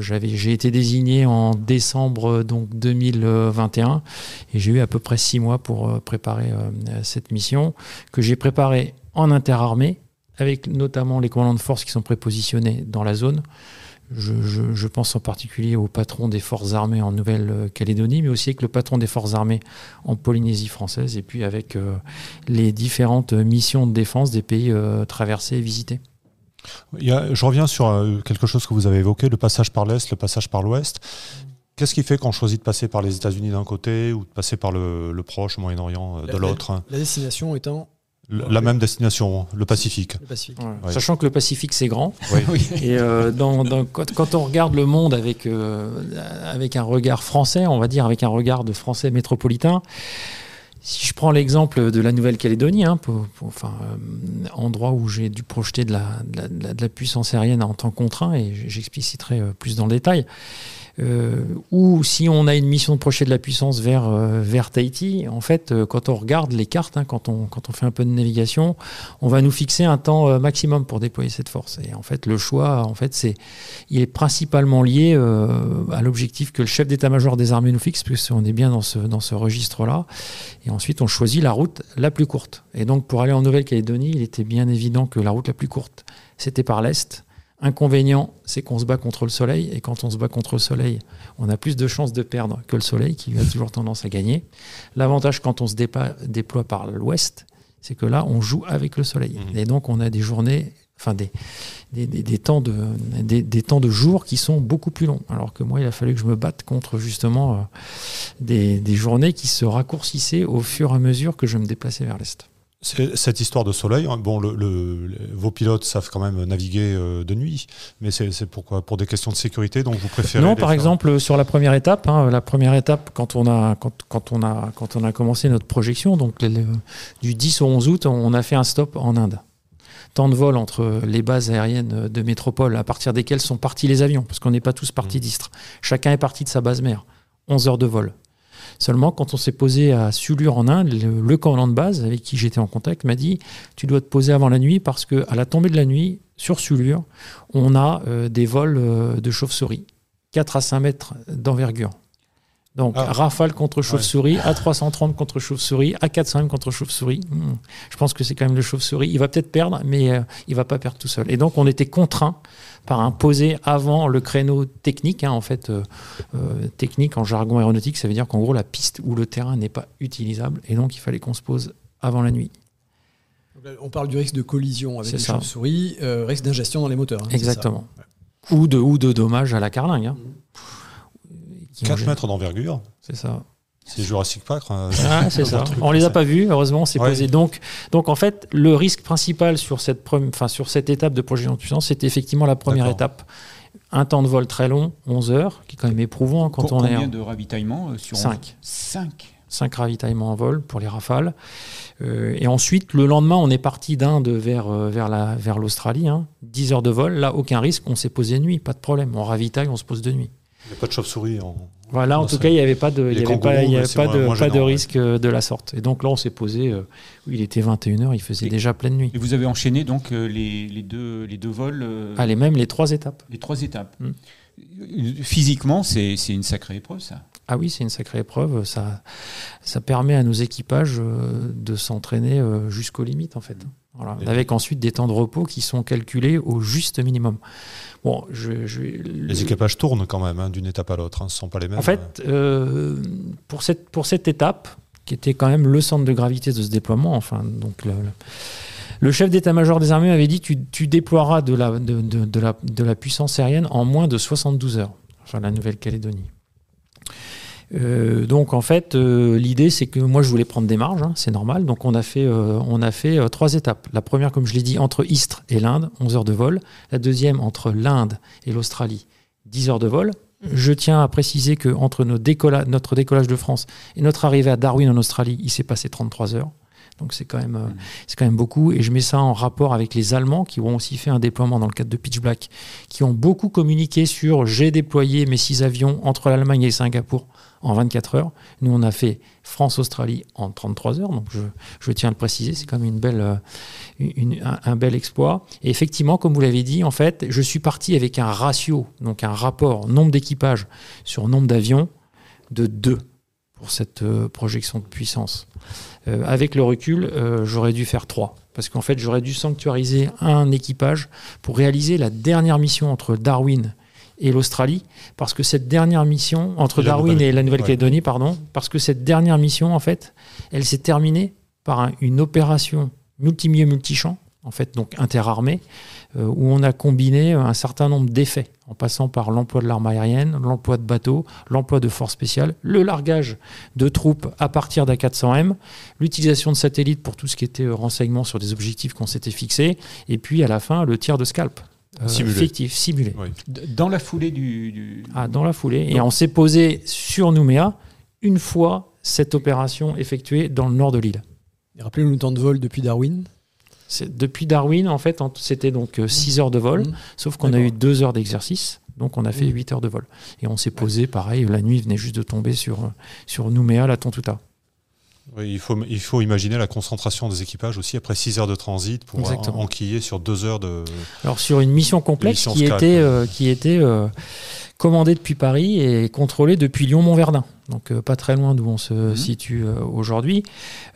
j'ai été désigné en décembre donc, 2021 et j'ai eu à peu près six mois pour euh, préparer euh, cette mission que j'ai préparée en interarmée, avec notamment les commandants de force qui sont prépositionnés dans la zone. Je, pense en particulier au patron des forces armées en Nouvelle-Calédonie, mais aussi avec le patron des forces armées en Polynésie française, et puis avec euh, les différentes missions de défense des pays traversés et visités. je reviens sur quelque chose que vous avez évoqué, le passage par l'Est, le passage par l'Ouest. Qu'est-ce qui fait qu'on choisit de passer par les États-Unis d'un côté ou de passer par le, Proche, Moyen-Orient euh, de l'autre? la, destination étant la même destination, le Pacifique. Sachant que le Pacifique c'est grand. [laughs] Et euh, quand, on regarde le monde avec, euh, avec un regard français, on va dire avec un regard de français métropolitain, Si je prends l'exemple de la Nouvelle-Calédonie, hein, pour- pour- enfin, euh, endroit où j'ai dû projeter de la, de la- de puissance aérienne en temps contraint, et j'expliciterai plus dans le détail, euh, ou si on a une mission de projeter de la puissance vers, euh, vers Tahiti, en fait, euh, quand on regarde les cartes, hein, quand, on, quand on fait un peu de navigation, on va nous fixer un temps euh, maximum pour déployer cette force. Et en fait, le choix, en fait, c'est, il est principalement lié euh, à l'objectif que le chef d'état-major des armées nous fixe, puisqu'on est bien dans ce, dans ce registre-là. Et ensuite, on choisit la route la plus courte. Et donc, pour aller en Nouvelle-Calédonie, il était bien évident que la route la plus courte, c'était par l'est. Inconvénient, c'est qu'on se bat contre le soleil, et quand on se bat contre le soleil, on a plus de chances de perdre que le soleil, qui a toujours tendance à gagner. L'avantage quand on se déploie par l'ouest, c'est que là, on joue avec le soleil. Mhm. Et donc, on a des journées, enfin des, des, des- des temps de, des, temps de jour qui sont beaucoup plus longs. Alors que moi, il a fallu que je me batte contre justement euh, des, des journées qui se raccourcissaient au fur et à mesure que je me déplaçais vers l'est. Cette histoire de soleil, hein, bon, le, le- le- vos pilotes savent quand même naviguer euh, de nuit, mais c'est pourquoi? Pour des questions de sécurité, donc vous préférez. Non, par faire- exemple, sur la première étape, hein, la première étape, quand on a, quand, quand on a, quand on a commencé notre projection, donc le- du 10 au 11 août, on a fait un stop en Inde. Temps de vol entre les bases aériennes de métropole, à partir desquelles sont partis les avions, parce qu'on n'est pas tous partis Mhm. d'Istres. Chacun est parti de sa base mère. 11 heures de vol. Seulement, quand on s'est posé à Sulur en Inde, le, le commandant de base avec qui j'étais en contact m'a dit Tu dois te poser avant la nuit parce qu'à la tombée de la nuit, sur Sulur, on a euh, des vols euh, de chauves-souris. 4 à 5 mètres d'envergure. Donc, Ah. rafale contre chauve-souris, A330 contre chauve-souris, A400M contre chauve-souris. Hmm. Je pense que c'est quand même le chauve-souris. Il va peut-être perdre, mais euh, il va pas perdre tout seul. Et donc, on était contraint par un posé avant le créneau technique. hein, en fait, euh, euh, technique en jargon aéronautique, ça veut dire qu'en gros, la piste ou le terrain n'est pas utilisable. Et donc, il fallait qu'on se pose avant la nuit. On parle du risque de collision avec les chauves-souris, euh, risque d'ingestion dans les moteurs. hein, Exactement. Ou de, ou de dommages à la carlingue. hein. Qui ont 4 gêné. mètres d'envergure, C'est ça. C'est Jurassic Park. hein. Ah, c'est ça. Un truc On les a ça. pas vus, heureusement, on s'est Ouais. posé. Donc, donc, en fait, le risque principal sur cette, enfin, sur cette étape de projection de puissance, c'était effectivement la première étape. Un temps de vol très long, 11 heures, qui est quand même éprouvant hein, quand on est Combien en de ravitaillements euh, sur Cinq. 5 5 ravitaillements en vol pour les rafales. Euh, et ensuite, le lendemain, on est parti d'Inde vers, euh, vers, la, vers l'Australie. hein. 10 heures de vol, là, aucun risque, on s'est posé de nuit, pas de problème. On ravitaille, on se pose de nuit. Il n'y a pas de chauve-souris. En... Voilà, en tout cas, il n'y avait pas de, il les y avait pas, kangourous, il y mais avait c'est pas moins- de, moins pas de gênant, ouais. risque de la sorte. Et donc là, on s'est posé, euh, il était 21h, il faisait Et- déjà pleine nuit. Et vous avez enchaîné donc euh, les, les deux, les deux vols, euh, Allez, même les trois étapes. les trois étapes. Mm. Euh, Physiquement, c'est une sacrée épreuve, ça. Ah oui, c'est une sacrée épreuve. Ça, ça permet à nos équipages euh, de s'entraîner euh, jusqu'aux limites, en fait. Voilà. Avec ensuite des temps de repos qui sont calculés au juste minimum. Bon, je, je- Les équipages tournent quand même hein, d'une étape à l'autre. hein, Ce ne sont pas les mêmes. En fait, euh, pour, cette, pour cette étape, qui était quand même le centre de gravité de ce déploiement, enfin, donc le, le- le chef d'état-major des armées avait dit tu, tu déploieras de la, de, de- de la, de la puissance aérienne en moins de 72 heures, enfin la Nouvelle-Calédonie. Euh, donc en fait, euh, l'idée c'est que moi je voulais prendre des marges, hein, c'est normal. Donc on a fait, euh, trois étapes. La première, comme je l'ai dit, entre Istres et l'Inde, 11 heures de vol. La deuxième, entre l'Inde et l'Australie, 10 heures de vol. Je tiens à préciser que entre notre décollage de France et notre arrivée à Darwin en Australie, il s'est passé 33 heures. Donc c'est quand même euh, c'est quand même beaucoup et je mets ça en rapport avec les Allemands qui ont aussi fait un déploiement dans le cadre de Pitch Black, qui ont beaucoup communiqué sur j'ai déployé mes six avions entre l'Allemagne et Singapour en 24 heures. Nous on a fait France-Australie en 33 heures, donc je, tiens à le préciser, c'est quand même euh, un bel exploit. Et effectivement, comme vous l'avez dit, en fait, je suis parti avec un ratio, donc un rapport nombre d'équipages sur nombre d'avions de 2 pour cette euh, projection de puissance. Euh, avec le recul, euh, j'aurais dû faire 3. Parce qu'en fait, j'aurais dû sanctuariser un équipage pour réaliser la dernière mission entre Darwin et l'Australie. Parce que cette dernière mission, entre Et Darwin et la Nouvelle-Calédonie, pardon, parce que cette dernière mission, en fait, elle s'est terminée par un- une opération multimieux multichamp, en fait, donc interarmée, euh, où on a combiné un certain nombre d'effets, en passant par l'emploi de l'arme aérienne, l'emploi de bateaux, l'emploi de forces spéciales, le largage de troupes à partir d'A400M, l'utilisation de satellites pour tout ce qui était euh, renseignement sur des objectifs qu'on s'était fixés, et puis à la fin, le tir de scalp. euh, Simulé. fictif, simulé. Oui. Dans la foulée du. du- Ah, dans la foulée. Et on s'est posé sur Nouméa une fois cette opération effectuée dans le nord de l'île. Rappelez-nous le temps de vol depuis Darwin. C'est- Depuis Darwin, en fait, c'était donc 6 heures de vol, Mmh. sauf qu'on a eu 2 heures d'exercice. Donc on a fait Mmh. 8 heures de vol. Et on s'est posé, pareil, la nuit venait juste de tomber sur, sur Nouméa, la Tontuta. Oui, il, faut, il faut imaginer la concentration des équipages aussi après 6 heures de transit pour Exactement. en- enquiller sur 2 heures de. Alors sur une mission complexe qui était, euh, qui était euh, commandée depuis Paris et contrôlée depuis Lyon-Montverdun, donc euh, pas très loin d'où on se Mhm. situe euh, aujourd'hui.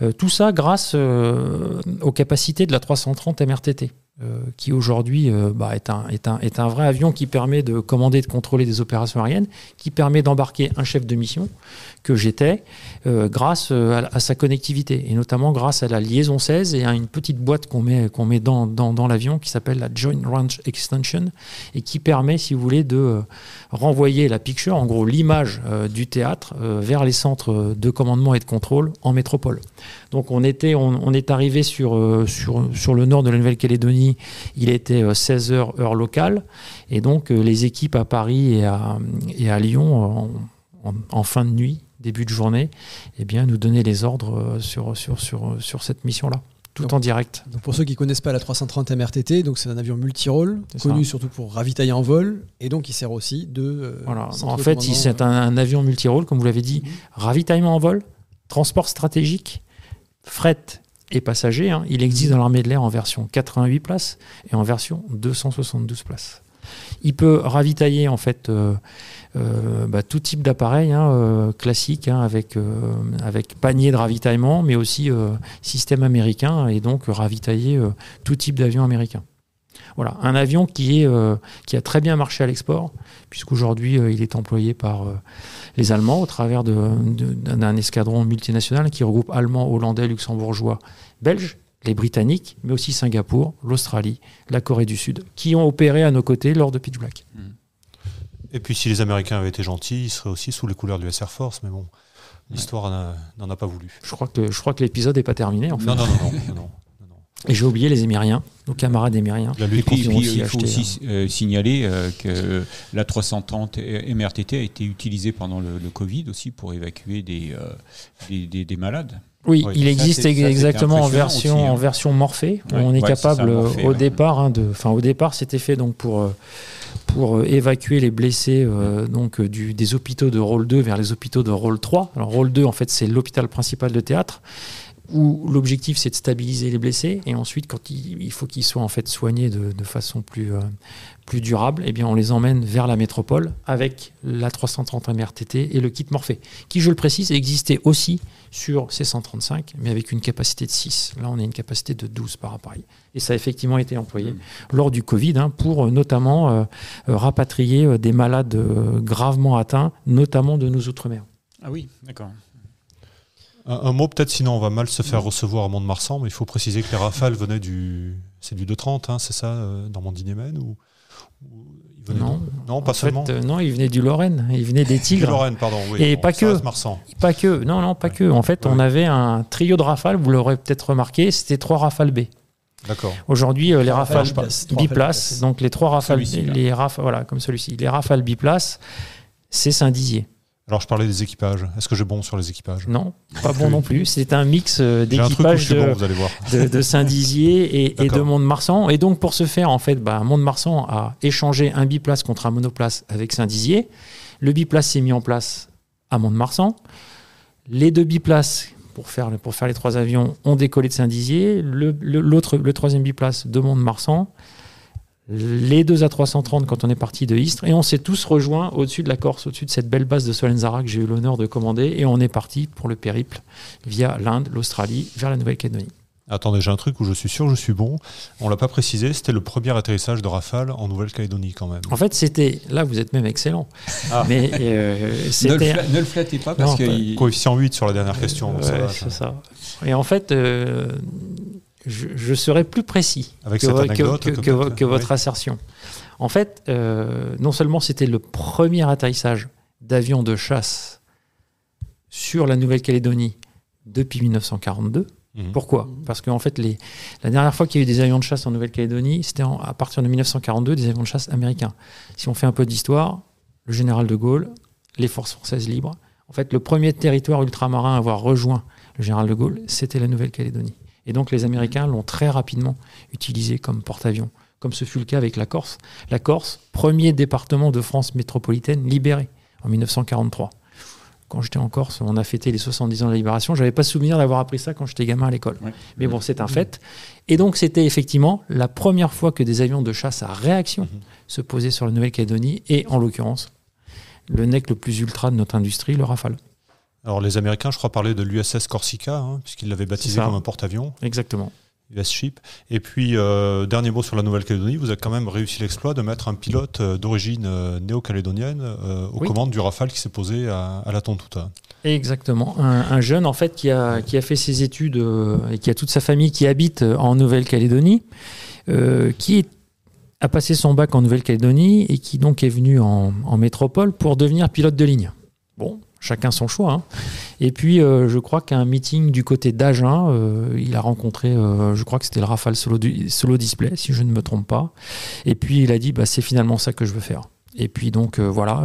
Euh, tout ça grâce aux capacités de la 330 MRTT. euh, qui aujourd'hui euh, bah, est, un, est, un, est un vrai avion qui permet de commander et de contrôler des opérations aériennes, qui permet d'embarquer un chef de mission que j'étais euh, grâce euh, à, sa connectivité et notamment grâce à la liaison 16 et à une petite boîte qu'on met, qu'on met dans, dans, l'avion qui s'appelle la Joint Range Extension et qui permet, si vous voulez, de euh, renvoyer la picture, en gros l'image du théâtre, vers les centres de commandement et de contrôle en métropole. Donc on, était, on, est arrivé sur, sur, sur le nord de la Nouvelle-Calédonie, il était 16h heure locale, et donc les équipes à Paris et à, et à Lyon, en fin de nuit, début de journée, eh bien, nous donnaient les ordres euh, sur, sur, sur, sur cette mission-là, tout Donc- en direct. Donc pour ceux qui connaissent pas la 330 MRTT, donc c'est un avion multirôle, connu ça. surtout pour ravitailler en vol, et donc il sert aussi de. euh, Voilà. En fait, c'est euh, un, un avion multirôle, comme vous l'avez dit, Mhm. ravitaillement en vol, transport stratégique, fret et passagers. hein. Il existe dans l'armée de l'air en version 88 places et en version 272 places. Il peut ravitailler en fait euh, euh, bah, tout type d'appareil hein, euh, classique hein, avec, euh, avec panier de ravitaillement, mais aussi euh, système américain et donc ravitailler euh, tout type d'avion américain. Voilà, un avion qui, euh, a très bien marché à l'export, puisqu'aujourd'hui euh, il est employé par euh, les Allemands au travers d'un escadron multinational qui regroupe Allemands, Hollandais, Luxembourgeois, Belges, les Britanniques, mais aussi Singapour, l'Australie, la Corée du Sud, qui ont opéré à nos côtés lors de Pitch Black. Et puis si les Américains avaient été gentils, ils seraient aussi sous les couleurs du SR Force, mais bon, l'histoire n'en a pas voulu. Je crois que, je crois que l'épisode n'est pas terminé. En fait. Non, non, non, non. non, non, non. Et j'ai oublié les Émiriens, nos camarades Émiriens. La Et puis, puis, aussi il faut acheté, aussi euh, signaler euh, que la 330 MRTT a été utilisée pendant le, le Covid aussi pour évacuer des, euh, des, des- des malades. Oui, Oui, il existe ça, exactement en version, aussi, hein. en version morphée. On est ouais, c'est ça, capable euh, morphée, au ouais. départ hein, de, enfin au départ c'était fait donc pour euh, pour euh, évacuer les blessés euh, donc du, des hôpitaux de rôle 2 vers les hôpitaux de rôle 3. Alors rôle 2 en fait c'est l'hôpital principal de théâtre où l'objectif c'est de stabiliser les blessés et ensuite quand il, il faut qu'ils soient en fait soignés de, de façon plus euh, plus durable, eh bien on les emmène vers la métropole avec la 330 MRTT et le kit Morphée, qui je le précise existait aussi sur ces 135, mais avec une capacité de 6. Là, on a une capacité de 12 par appareil. Et ça a effectivement été employé Mm. lors du Covid hein, pour euh, notamment euh, euh, rapatrier des malades gravement atteints, notamment de nos outre-mer. Ah oui, d'accord. Un, un mot peut-être, sinon on va mal se faire recevoir à Mont-de-Marsan, mais il faut préciser que les rafales venaient du. C'est du 230, hein, c'est ça, euh, dans Mondine-Yemen ou, ou Non, Non, pas en seulement. fait, euh, non, il venait du Lorraine, il venait des Du Tigres. Lorraine, pardon. Oui, Et bon, pas que. Pas que, non, non, pas que. En fait, Ouais. on avait un trio de rafales, vous l'aurez peut-être remarqué, c'était trois rafales B. D'accord. Aujourd'hui, euh, les rafales rafales biplaces, donc les trois rafales, les rafales, voilà, comme celui-ci, les rafales biplaces, c'est Saint-Dizier. Alors je parlais des équipages. Est-ce que j'ai bon sur les équipages? Non, pas bon non plus. C'est un mix euh, J'ai un truc où je d'équipage suis de, bon, [laughs] Saint-Dizier et, et de. Mont-de-Marsan. Et donc, pour ce faire, en fait, bah, Mont-de-Marsan a échangé un biplace contre un monoplace avec Saint-Dizier. Le biplace s'est mis en place à Mont-de-Marsan. Les deux biplaces, pour faire, pour faire les trois avions, ont décollé de Saint-Dizier. Le, le- l'autre, le troisième biplace de Mont-de-Marsan. Les deux A330 quand on est parti de Istres. Et on s'est tous rejoints au-dessus de la Corse, au-dessus de cette belle base de Solenzara que j'ai eu l'honneur de commander. Et on est parti pour le périple via l'Inde, l'Australie, vers la Nouvelle-Calédonie. Attendez, j'ai un truc où je suis sûr que je suis bon. On l'a pas précisé, c'était le premier atterrissage de Rafale en Nouvelle-Calédonie quand même. En fait, c'était. Là, vous êtes même excellent. Ah. [laughs] Mais euh, Ne, le c'était. fla- ne le flattez pas parce Non, que pas- il- Coefficient 8 sur la dernière question. ça Ouais, c'est ça. Et en fait, euh, je, je serai plus précis Avec que, oui. votre assertion. En fait, euh, non seulement c'était le premier atterrissage d'avions de chasse sur la Nouvelle-Calédonie depuis 1942. Mhm. Pourquoi? Parce qu'en fait, les, la dernière fois qu'il y a eu des avions de chasse en Nouvelle-Calédonie, c'était en- à partir de 1942, des avions de chasse américains. Si on fait un peu d'histoire, le général de Gaulle, les forces françaises libres, En fait, le premier territoire ultramarin à avoir rejoint le général de Gaulle, c'était la Nouvelle-Calédonie. Et donc les Américains l'ont très rapidement utilisé comme porte-avions, comme ce fut le cas avec la Corse. La Corse, premier département de France métropolitaine libéré en 1943. Quand j'étais en Corse, on a fêté les 70 ans de la libération. Je n'avais pas souvenir d'avoir appris ça quand j'étais gamin à l'école. Mais bon, c'est un fait. Et donc, c'était effectivement la première fois que des avions de chasse à réaction mhm. se posaient sur la Nouvelle-Calédonie, et en l'occurrence, le nec le plus ultra de notre industrie, le Rafale. Alors les Américains, je crois, parlaient de l'USS Corsica, hein, puisqu'ils l'avaient baptisé comme un porte-avions. Exactement. US Ship. Et puis, euh, dernier mot sur la Nouvelle-Calédonie, vous avez quand même réussi l'exploit de mettre un pilote euh, d'origine euh, néo-calédonienne aux commandes du Rafale qui s'est posé à, la Tontouta. Exactement. Un, jeune, en fait, qui a, qui a fait ses études et qui a toute sa famille qui habite en Nouvelle-Calédonie, qui a passé son bac en Nouvelle-Calédonie et qui donc est venu en, en métropole pour devenir pilote de ligne. Bon, chacun son choix. Hein. Et puis, euh, je crois qu'à un meeting du côté d'Agen, euh, il a rencontré, euh, je crois que c'était le Rafale Solo, Display, si je ne me trompe pas. Et puis, il a dit, bah, c'est finalement ça que je veux faire. Et puis donc voilà,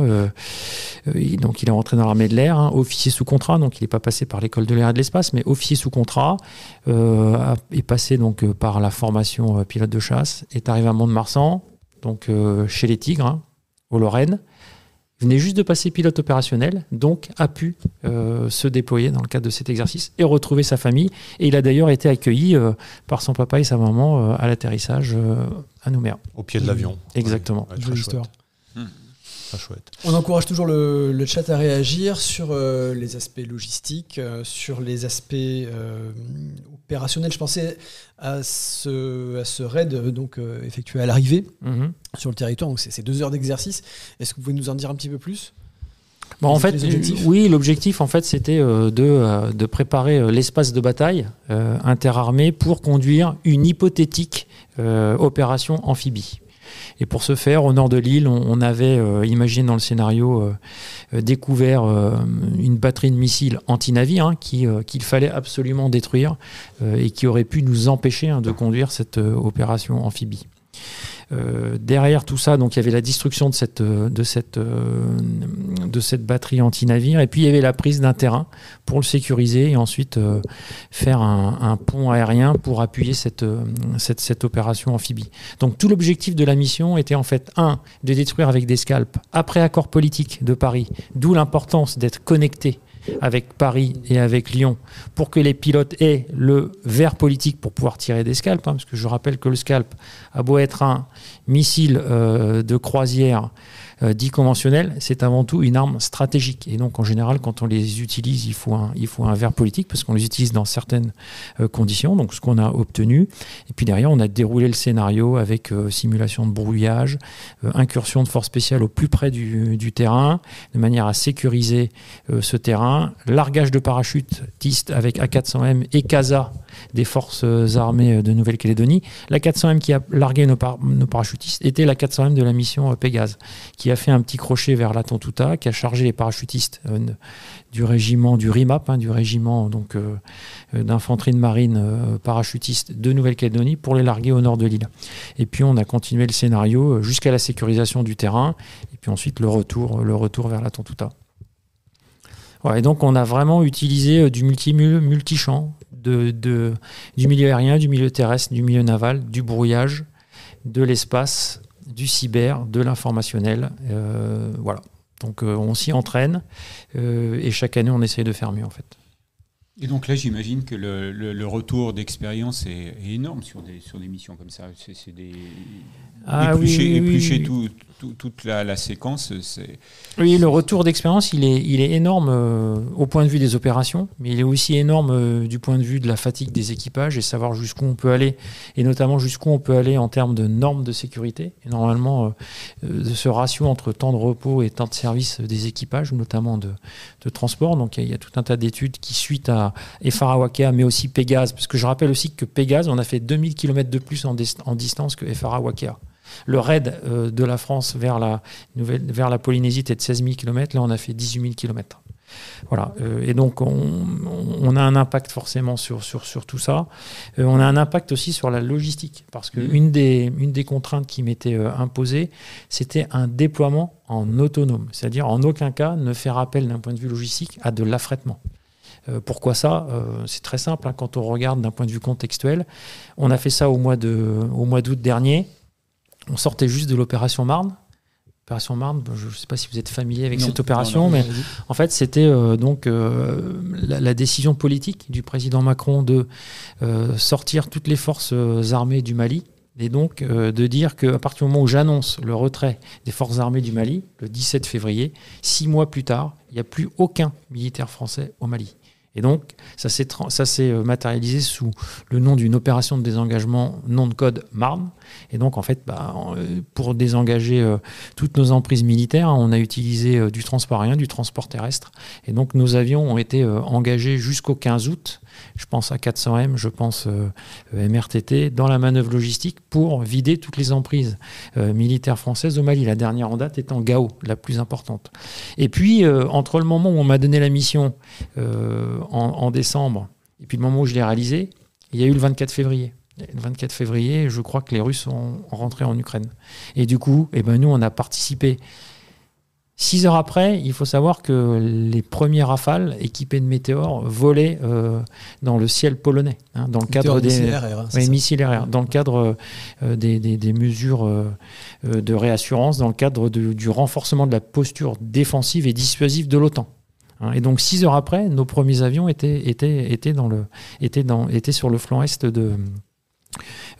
donc il est rentré dans l'armée de l'air, hein, officier sous contrat, donc il n'est pas passé par l'école de l'air et de l'espace, mais officier sous contrat, est passé donc par la formation pilote de chasse, est arrivé à Mont-de-Marsan, donc chez les Tigres, hein, au Lorraine, venait juste de passer pilote opérationnel, donc a pu euh, se déployer dans le cadre de cet exercice et retrouver sa famille. Et il a d'ailleurs été accueilli euh, par son papa et sa maman euh, à l'atterrissage à Nouméa. Au pied de l'avion. Exactement. On encourage toujours le, chat à réagir sur euh, les aspects logistiques, euh, sur les aspects euh, opérationnels. Je pensais à ce, à ce raid donc, effectué à l'arrivée mhm. sur le territoire. Donc c'est deux heures d'exercice. Est-ce que vous pouvez nous en dire un petit peu plus? Bon, en fait, oui, l'objectif, en fait, c'était de, de, préparer l'espace de bataille interarmé pour conduire une hypothétique opération amphibie. Et pour ce faire, au nord de l'île, on, avait euh, imaginé dans le scénario euh, euh, découvert une batterie de missiles anti-navires hein, qu'il fallait absolument détruire et qui aurait pu nous empêcher hein, de conduire cette opération amphibie. Euh, derrière tout ça, donc il y avait la destruction de cette, euh, de cette, euh, de cette batterie anti-navire, et puis il y avait la prise d'un terrain pour le sécuriser et ensuite faire un, pont aérien pour appuyer cette, cette, cette opération amphibie. Donc tout l'objectif de la mission était en fait, un, de détruire avec des scalps, après accord politique de Paris, d'où l'importance d'être connecté avec Paris et avec Lyon pour que les pilotes aient le verre politique pour pouvoir tirer des scalps, hein, parce que je rappelle que le scalp a beau être un missile euh, de croisière euh, dit conventionnel, c'est avant tout une arme stratégique. Et donc, en général, quand on les utilise, il faut un, il faut un verre politique parce qu'on les utilise dans certaines euh, conditions. Donc, ce qu'on a obtenu. Et puis derrière, on a déroulé le scénario avec euh, simulation de brouillage, incursion de force spéciale au plus près du, du terrain, de manière à sécuriser ce terrain, largage de parachutistes avec A400M et CASA des forces armées de Nouvelle-Calédonie. La 400M qui a largué nos, nos, parachutistes était la 400M de la mission Pégase, qui a fait un petit crochet vers la Tontouta, qui a chargé les parachutistes euh, du régiment du RIMAP, hein, du régiment donc euh, euh, d'infanterie de marine parachutiste de Nouvelle-Calédonie, pour les larguer au nord de l'île. Et puis on a continué le scénario jusqu'à la sécurisation du terrain, et puis ensuite le retour, le retour vers la Tontouta. et donc on a vraiment utilisé du multi, multi-champ, de, du milieu aérien, du milieu terrestre, du milieu naval, du brouillage, de l'espace du cyber, de l'informationnel. Euh, voilà. Donc euh, on s'y entraîne euh, et chaque année on essaye de faire mieux en fait. Et donc là, j'imagine que le, retour d'expérience est, énorme sur des, sur des missions comme ça. C'est des ah, éplucher, oui, tout, toute la, séquence. Oui, le retour d'expérience, il est, énorme euh, au point de vue des opérations, mais il est aussi énorme euh, du point de vue de la fatigue des équipages et savoir jusqu'où on peut aller, et notamment jusqu'où on peut aller en termes de normes de sécurité. Et normalement, euh, ce ratio entre temps de repos et temps de service des équipages, notamment de, transport. Donc il y, a tout un tas d'études qui suite à Wakea, mais aussi Pégase, parce que je rappelle aussi que Pégase, on a fait 2000 km de plus en, distance que Wakea. Le raid euh, de la France vers la, vers la Polynésie était de 16 000 km. Là, on a fait 18 000 km. Voilà. Euh, et donc, on, a un impact forcément sur, sur, sur tout ça. Euh, on a un impact aussi sur la logistique, parce qu'une mmh. des, une des contraintes qui m'était euh, imposée, c'était un déploiement en autonome, c'est-à-dire en aucun cas ne faire appel d'un point de vue logistique à de l'affrètement. pourquoi ça? C'est très simple. Hein. quand on regarde d'un point de vue contextuel, on a fait ça au mois d'août dernier. On sortait juste de l'opération Marne. Opération Marne, je ne sais pas si vous êtes familier avec cette opération, mais en fait, c'était euh, donc euh, la, décision politique du président Macron de euh, sortir toutes les forces armées du Mali et donc de dire qu'à partir du moment où j'annonce le retrait des forces armées du Mali, le 17 février, six mois plus tard, il n'y a plus aucun militaire français au Mali. Et donc, ça s'est matérialisé sous le nom d'une opération de désengagement non de code Marne. Et donc, en fait, bah, euh, pour désengager euh, toutes nos emprises militaires, on a utilisé euh, du transport aérien, du transport terrestre. Et donc, nos avions ont été engagés jusqu'au 15 août. Je pense à 400M, je pense MRTT, dans la manœuvre logistique pour vider toutes les emprises militaires françaises au Mali. La dernière en date étant Gao, la plus importante. Et puis, entre le moment où on m'a donné la mission en, décembre et puis le moment où je l'ai réalisé, il y a eu le 24 février. Le 24 février, je crois que les Russes sont rentrés en Ukraine. Et du coup, eh ben, nous, on a participé. Six heures après, il faut savoir que les premiers rafales équipés de météores volaient euh, dans le ciel polonais, hein, dans le cadre des missiles RR, dans le cadre euh, des, mesures euh, de réassurance, dans le cadre du renforcement de la posture défensive et dissuasive de l'OTAN. Hein. Et donc six heures après, nos premiers avions étaient, étaient, étaient, dans le, étaient, dans, étaient sur le flanc est de,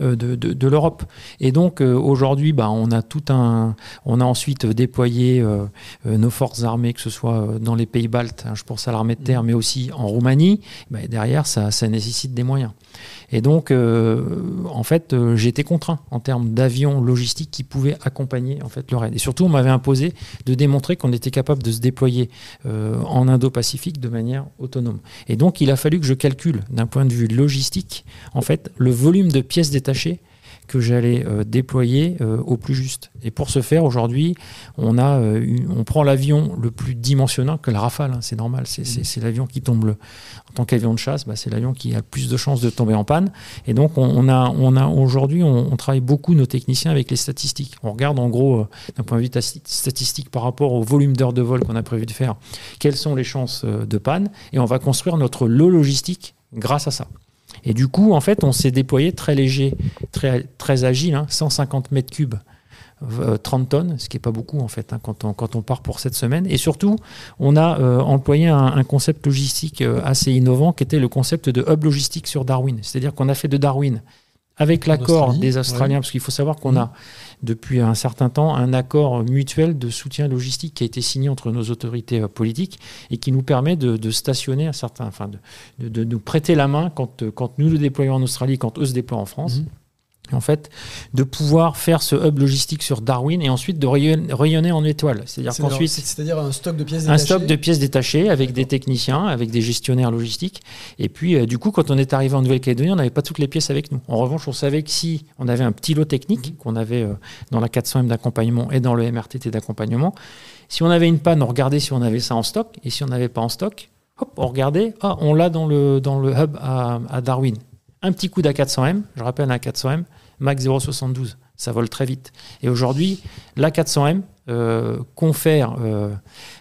euh, de, de, l'Europe. Et donc euh, aujourd'hui, bah, on a tout un, on a ensuite déployé euh, nos forces armées, que ce soit dans les pays baltes, hein, je pense à l'armée de terre, mmh. mais aussi en Roumanie. Bah, derrière, ça, ça nécessite des moyens. Et donc, euh, en fait, euh, j'étais contraint en termes d'avions logistiques qui pouvaient accompagner en fait le raid. Et surtout, on m'avait imposé de démontrer qu'on était capable de se déployer euh, en Indo-Pacifique de manière autonome. Et donc, il a fallu que je calcule d'un point de vue logistique, en fait, le volume de pièces détachées que j'allais euh, déployer euh, au plus juste. Et pour ce faire, aujourd'hui, on, a, euh, on prend l'avion le plus dimensionnant que la Rafale, hein, c'est normal, c'est mmh. l'avion qui tombe, le, en tant qu'avion de chasse, bah, c'est l'avion qui a le plus de chances de tomber en panne. Et donc, on, a, on a aujourd'hui, on, travaille beaucoup, nos techniciens, avec les statistiques. On regarde en gros, d'un point de vue statistique, par rapport au volume d'heures de vol qu'on a prévu de faire, quelles sont les chances de panne, et on va construire notre lot logistique grâce à ça. Et du coup, en fait, on s'est déployé très léger, très, très agile, 150 hein, mètres cubes. 30 euh, tonnes, ce qui n'est pas beaucoup en fait hein, quand, on, quand on part pour cette semaine. Et surtout, on a euh, employé un, concept logistique euh, assez innovant qui était le concept de hub logistique sur Darwin. C'est-à-dire qu'on a fait de Darwin avec l'accord des Australiens, parce qu'il faut savoir qu'on a depuis un certain temps un accord mutuel de soutien logistique qui a été signé entre nos autorités euh, politiques et qui nous permet de, stationner un certain, enfin de, nous prêter la main quand, quand nous le déployons en Australie, quand eux se déploient en France. Mhm en fait, de pouvoir faire ce hub logistique sur Darwin et ensuite de rayonner en étoile. C'est-à-dire qu'ensuite. C'est-à-dire un stock de pièces détachées. Un stock de pièces détachées avec des techniciens, avec des gestionnaires logistiques. Et puis, euh, du coup, quand on est arrivé en Nouvelle-Calédonie, on n'avait pas toutes les pièces avec nous. En revanche, on savait que si on avait un petit lot technique mhm. qu'on avait euh, dans la 400M d'accompagnement et dans le MRTT d'accompagnement, si on avait une panne, on regardait si on avait ça en stock. Et si on n'avait pas en stock, hop, on regardait, ah, on l'a dans le, dans le hub à, à Darwin un petit coup d'A400M, je rappelle un 400M, Max 072, ça vole très vite. Et aujourd'hui, l'A400M euh, confère euh,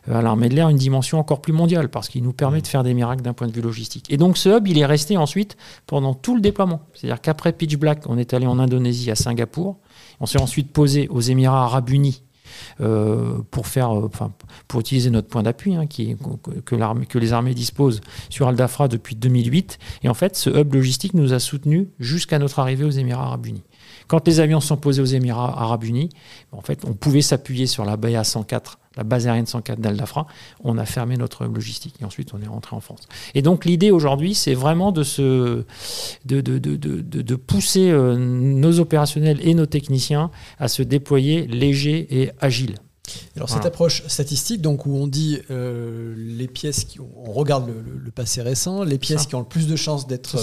à l'armée de l'air une dimension encore plus mondiale parce qu'il nous permet de faire des miracles d'un point de vue logistique. Et donc ce hub, il est resté ensuite pendant tout le déploiement. C'est-à-dire qu'après Pitch Black, on est allé en Indonésie à Singapour, on s'est ensuite posé aux Émirats arabes unis euh, pour, faire, euh, pour utiliser notre point d'appui hein, que, que les armées disposent sur Al-Dafra depuis 2008. Et en fait, ce hub logistique nous a soutenus jusqu'à notre arrivée aux Émirats arabes unis. Quand les avions sont posés aux Émirats arabes unis, en fait, on pouvait s'appuyer sur la BA 104 la base aérienne 104 d'Al-Dafra, on a fermé notre logistique et ensuite on est rentré en France. Et donc l'idée aujourd'hui, c'est vraiment de, se, de, de, de, de pousser euh, nos opérationnels et nos techniciens à se déployer léger et agile. Alors cette approche statistique, donc où on dit euh, les pièces, qui, on regarde le, passé récent, les pièces qui ont le plus de chances d'être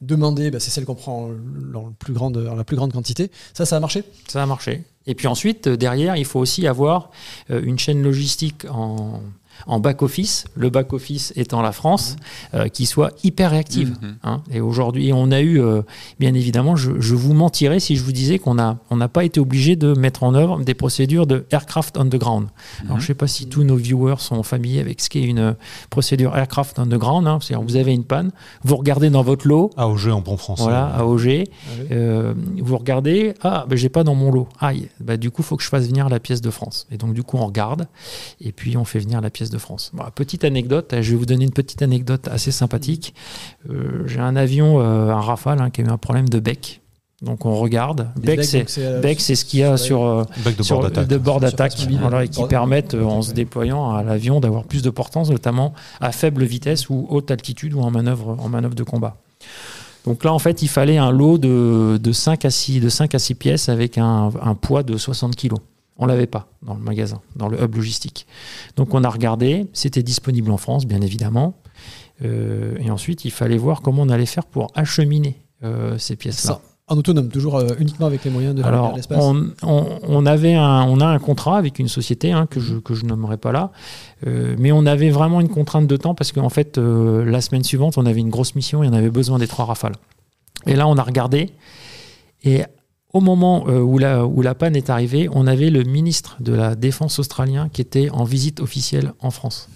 demandées, bah, c'est celles qu'on prend dans, le plus grande, la plus grande quantité. Ça, ça a marché? Ça a marché. Et puis ensuite, derrière, il faut aussi avoir euh, une chaîne logistique en, en back-office, le back-office étant la France, euh, qui soit hyper réactive. Mhm. hein. Et aujourd'hui, on a eu, euh, bien évidemment, je, je vous mentirais si je vous disais qu'on n'a on n'a pas été obligé de mettre en œuvre des procédures de aircraft on the ground. Alors, je ne sais pas si tous nos viewers sont familiers avec ce qu'est une procédure aircraft on the ground. hein. C'est-à-dire, vous avez une panne, vous regardez dans votre lot, AOG en bon français. voilà, AOG, Ah euh, vous regardez, ah, ben, j'ai pas dans mon lot. Aïe, bah, du coup, il faut que je fasse venir la pièce de France. Et donc, du coup, on regarde, et puis on fait venir la pièce de France. Bon, petite anecdote, je vais vous donner une petite anecdote assez sympathique. Euh, j'ai un avion, euh, un Rafale, hein, qui a eu un problème de bec. Donc, on regarde. Bec, c'est euh, bec, c'est ce qu'il y a sur, Bec de sur- bord d'attaque. de bord d'attaque, voilà, et qui permettent, en se déployant à l'avion, d'avoir plus de portance, notamment à faible vitesse ou haute altitude ou en manœuvre, en manœuvre de combat. Donc là, en fait, il fallait un lot de, de, 5, à 6, de 5 à 6 pièces avec un, un poids de 60 kg. On l'avait pas dans le magasin, dans le hub logistique. Donc on a regardé, c'était disponible en France, bien évidemment. Euh, et ensuite, il fallait voir comment on allait faire pour acheminer euh, ces pièces-là. En autonome, toujours euh, uniquement avec les moyens de Alors, l'espace. on, on- on avait un, on a un contrat avec une société hein, que je que je nommerai pas là, mais on avait vraiment une contrainte de temps parce qu'en fait, la semaine suivante, on avait une grosse mission et on avait besoin des trois rafales. Et là, on a regardé et au moment euh, où la, où la panne est arrivée, on avait le ministre de la Défense australien qui était en visite officielle en France.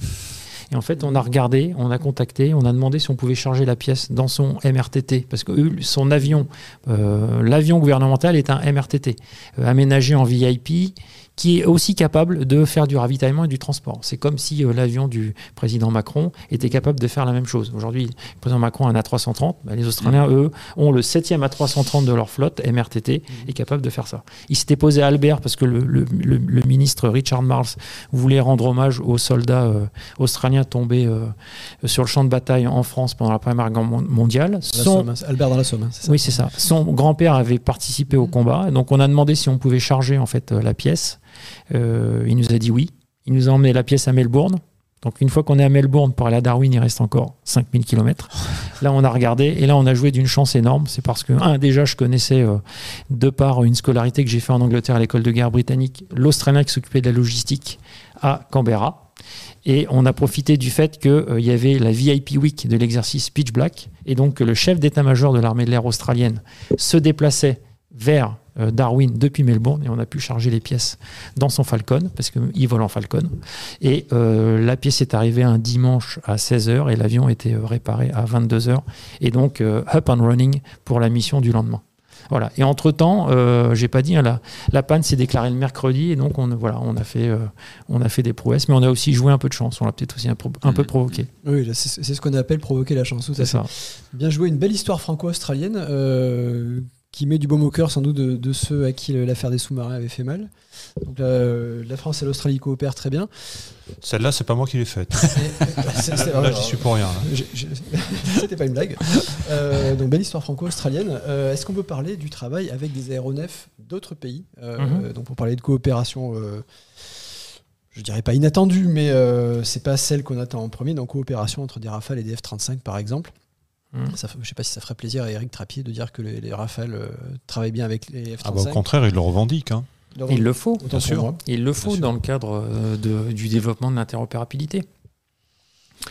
Et en fait, on a regardé, on a contacté, on a demandé si on pouvait charger la pièce dans son MRTT, parce que eux, son avion, euh, l'avion gouvernemental est un MRTT, euh, aménagé en VIP, qui est aussi capable de faire du ravitaillement et du transport. C'est comme si euh, l'avion du président Macron était capable de faire la même chose. Aujourd'hui, le président Macron a un A330, bah, les Australiens, eux, ont le 7e A330 de leur flotte, MRTT, est capable de faire ça. Il s'était posé à Albert parce que le, le- le- le ministre Richard Marles voulait rendre hommage aux soldats euh, australiens tombés euh, sur le champ de bataille en France pendant la Première Guerre mon- mondiale. Son- Somme, hein, Albert dans la Somme, hein, c'est ça oui, c'est ça. Son grand-père avait participé au combat, donc on a demandé si on pouvait charger en fait la pièce. Euh, il nous a dit oui. Il nous a emmené la pièce à Melbourne. Donc une fois qu'on est à Melbourne pour aller à Darwin, il reste encore 5000 km. Là, on a regardé et là, on a joué d'une chance énorme. C'est parce que, un, déjà, je connaissais, euh, de par une scolarité que j'ai fait en Angleterre à l'école de guerre britannique, l'Australien qui s'occupait de la logistique à Canberra. Et on a profité du fait qu'il y avait la VIP Week de l'exercice Pitch Black, et donc le chef d'état-major de l'armée de l'air australienne se déplaçait vers euh, Darwin depuis Melbourne, et on a pu charger les pièces dans son Falcon, parce qu'il vole en Falcon. Et euh, la pièce est arrivée un dimanche à 16h, et l'avion était euh, réparé à 22h, et donc euh, up and running pour la mission du lendemain. Voilà. Et entre-temps, euh, j'ai pas dit, hein, la, la panne s'est déclarée le mercredi, et donc on, voilà, on, a fait, euh, on a fait des prouesses, mais on a aussi joué un peu de chance, on l'a peut-être aussi un, peu provoqué. Oui, c'est ce qu'on appelle provoquer la chance. C'est ça. Bien joué, une belle histoire franco-australienne euh, qui met du baume au cœur sans doute de, de ceux à qui l'affaire des sous-marins avait fait mal. Donc la, la France et l'Australie coopèrent très bien. Celle-là, c'est pas moi qui l'ai faite. [laughs] Là, j'y suis pour rien. [laughs] C'était pas une blague. Euh, donc belle histoire franco-australienne. Euh, Est-ce qu'on peut parler du travail avec des aéronefs d'autres pays? Euh, Mhm. Donc pour parler de coopération, euh, je dirais pas inattendue, mais euh, c'est pas celle qu'on attend en premier. Donc coopération entre des Rafales et des F-35 par exemple. Ça, f- je sais pas si ça ferait plaisir à Eric Trappier de dire que les, les Rafales euh, travaillent bien avec les F-35. Ah bah, au contraire, il le revendique. hein. Il le faut. pour sûr. Il le faut dans le cadre euh, de- du développement de l'interopérabilité.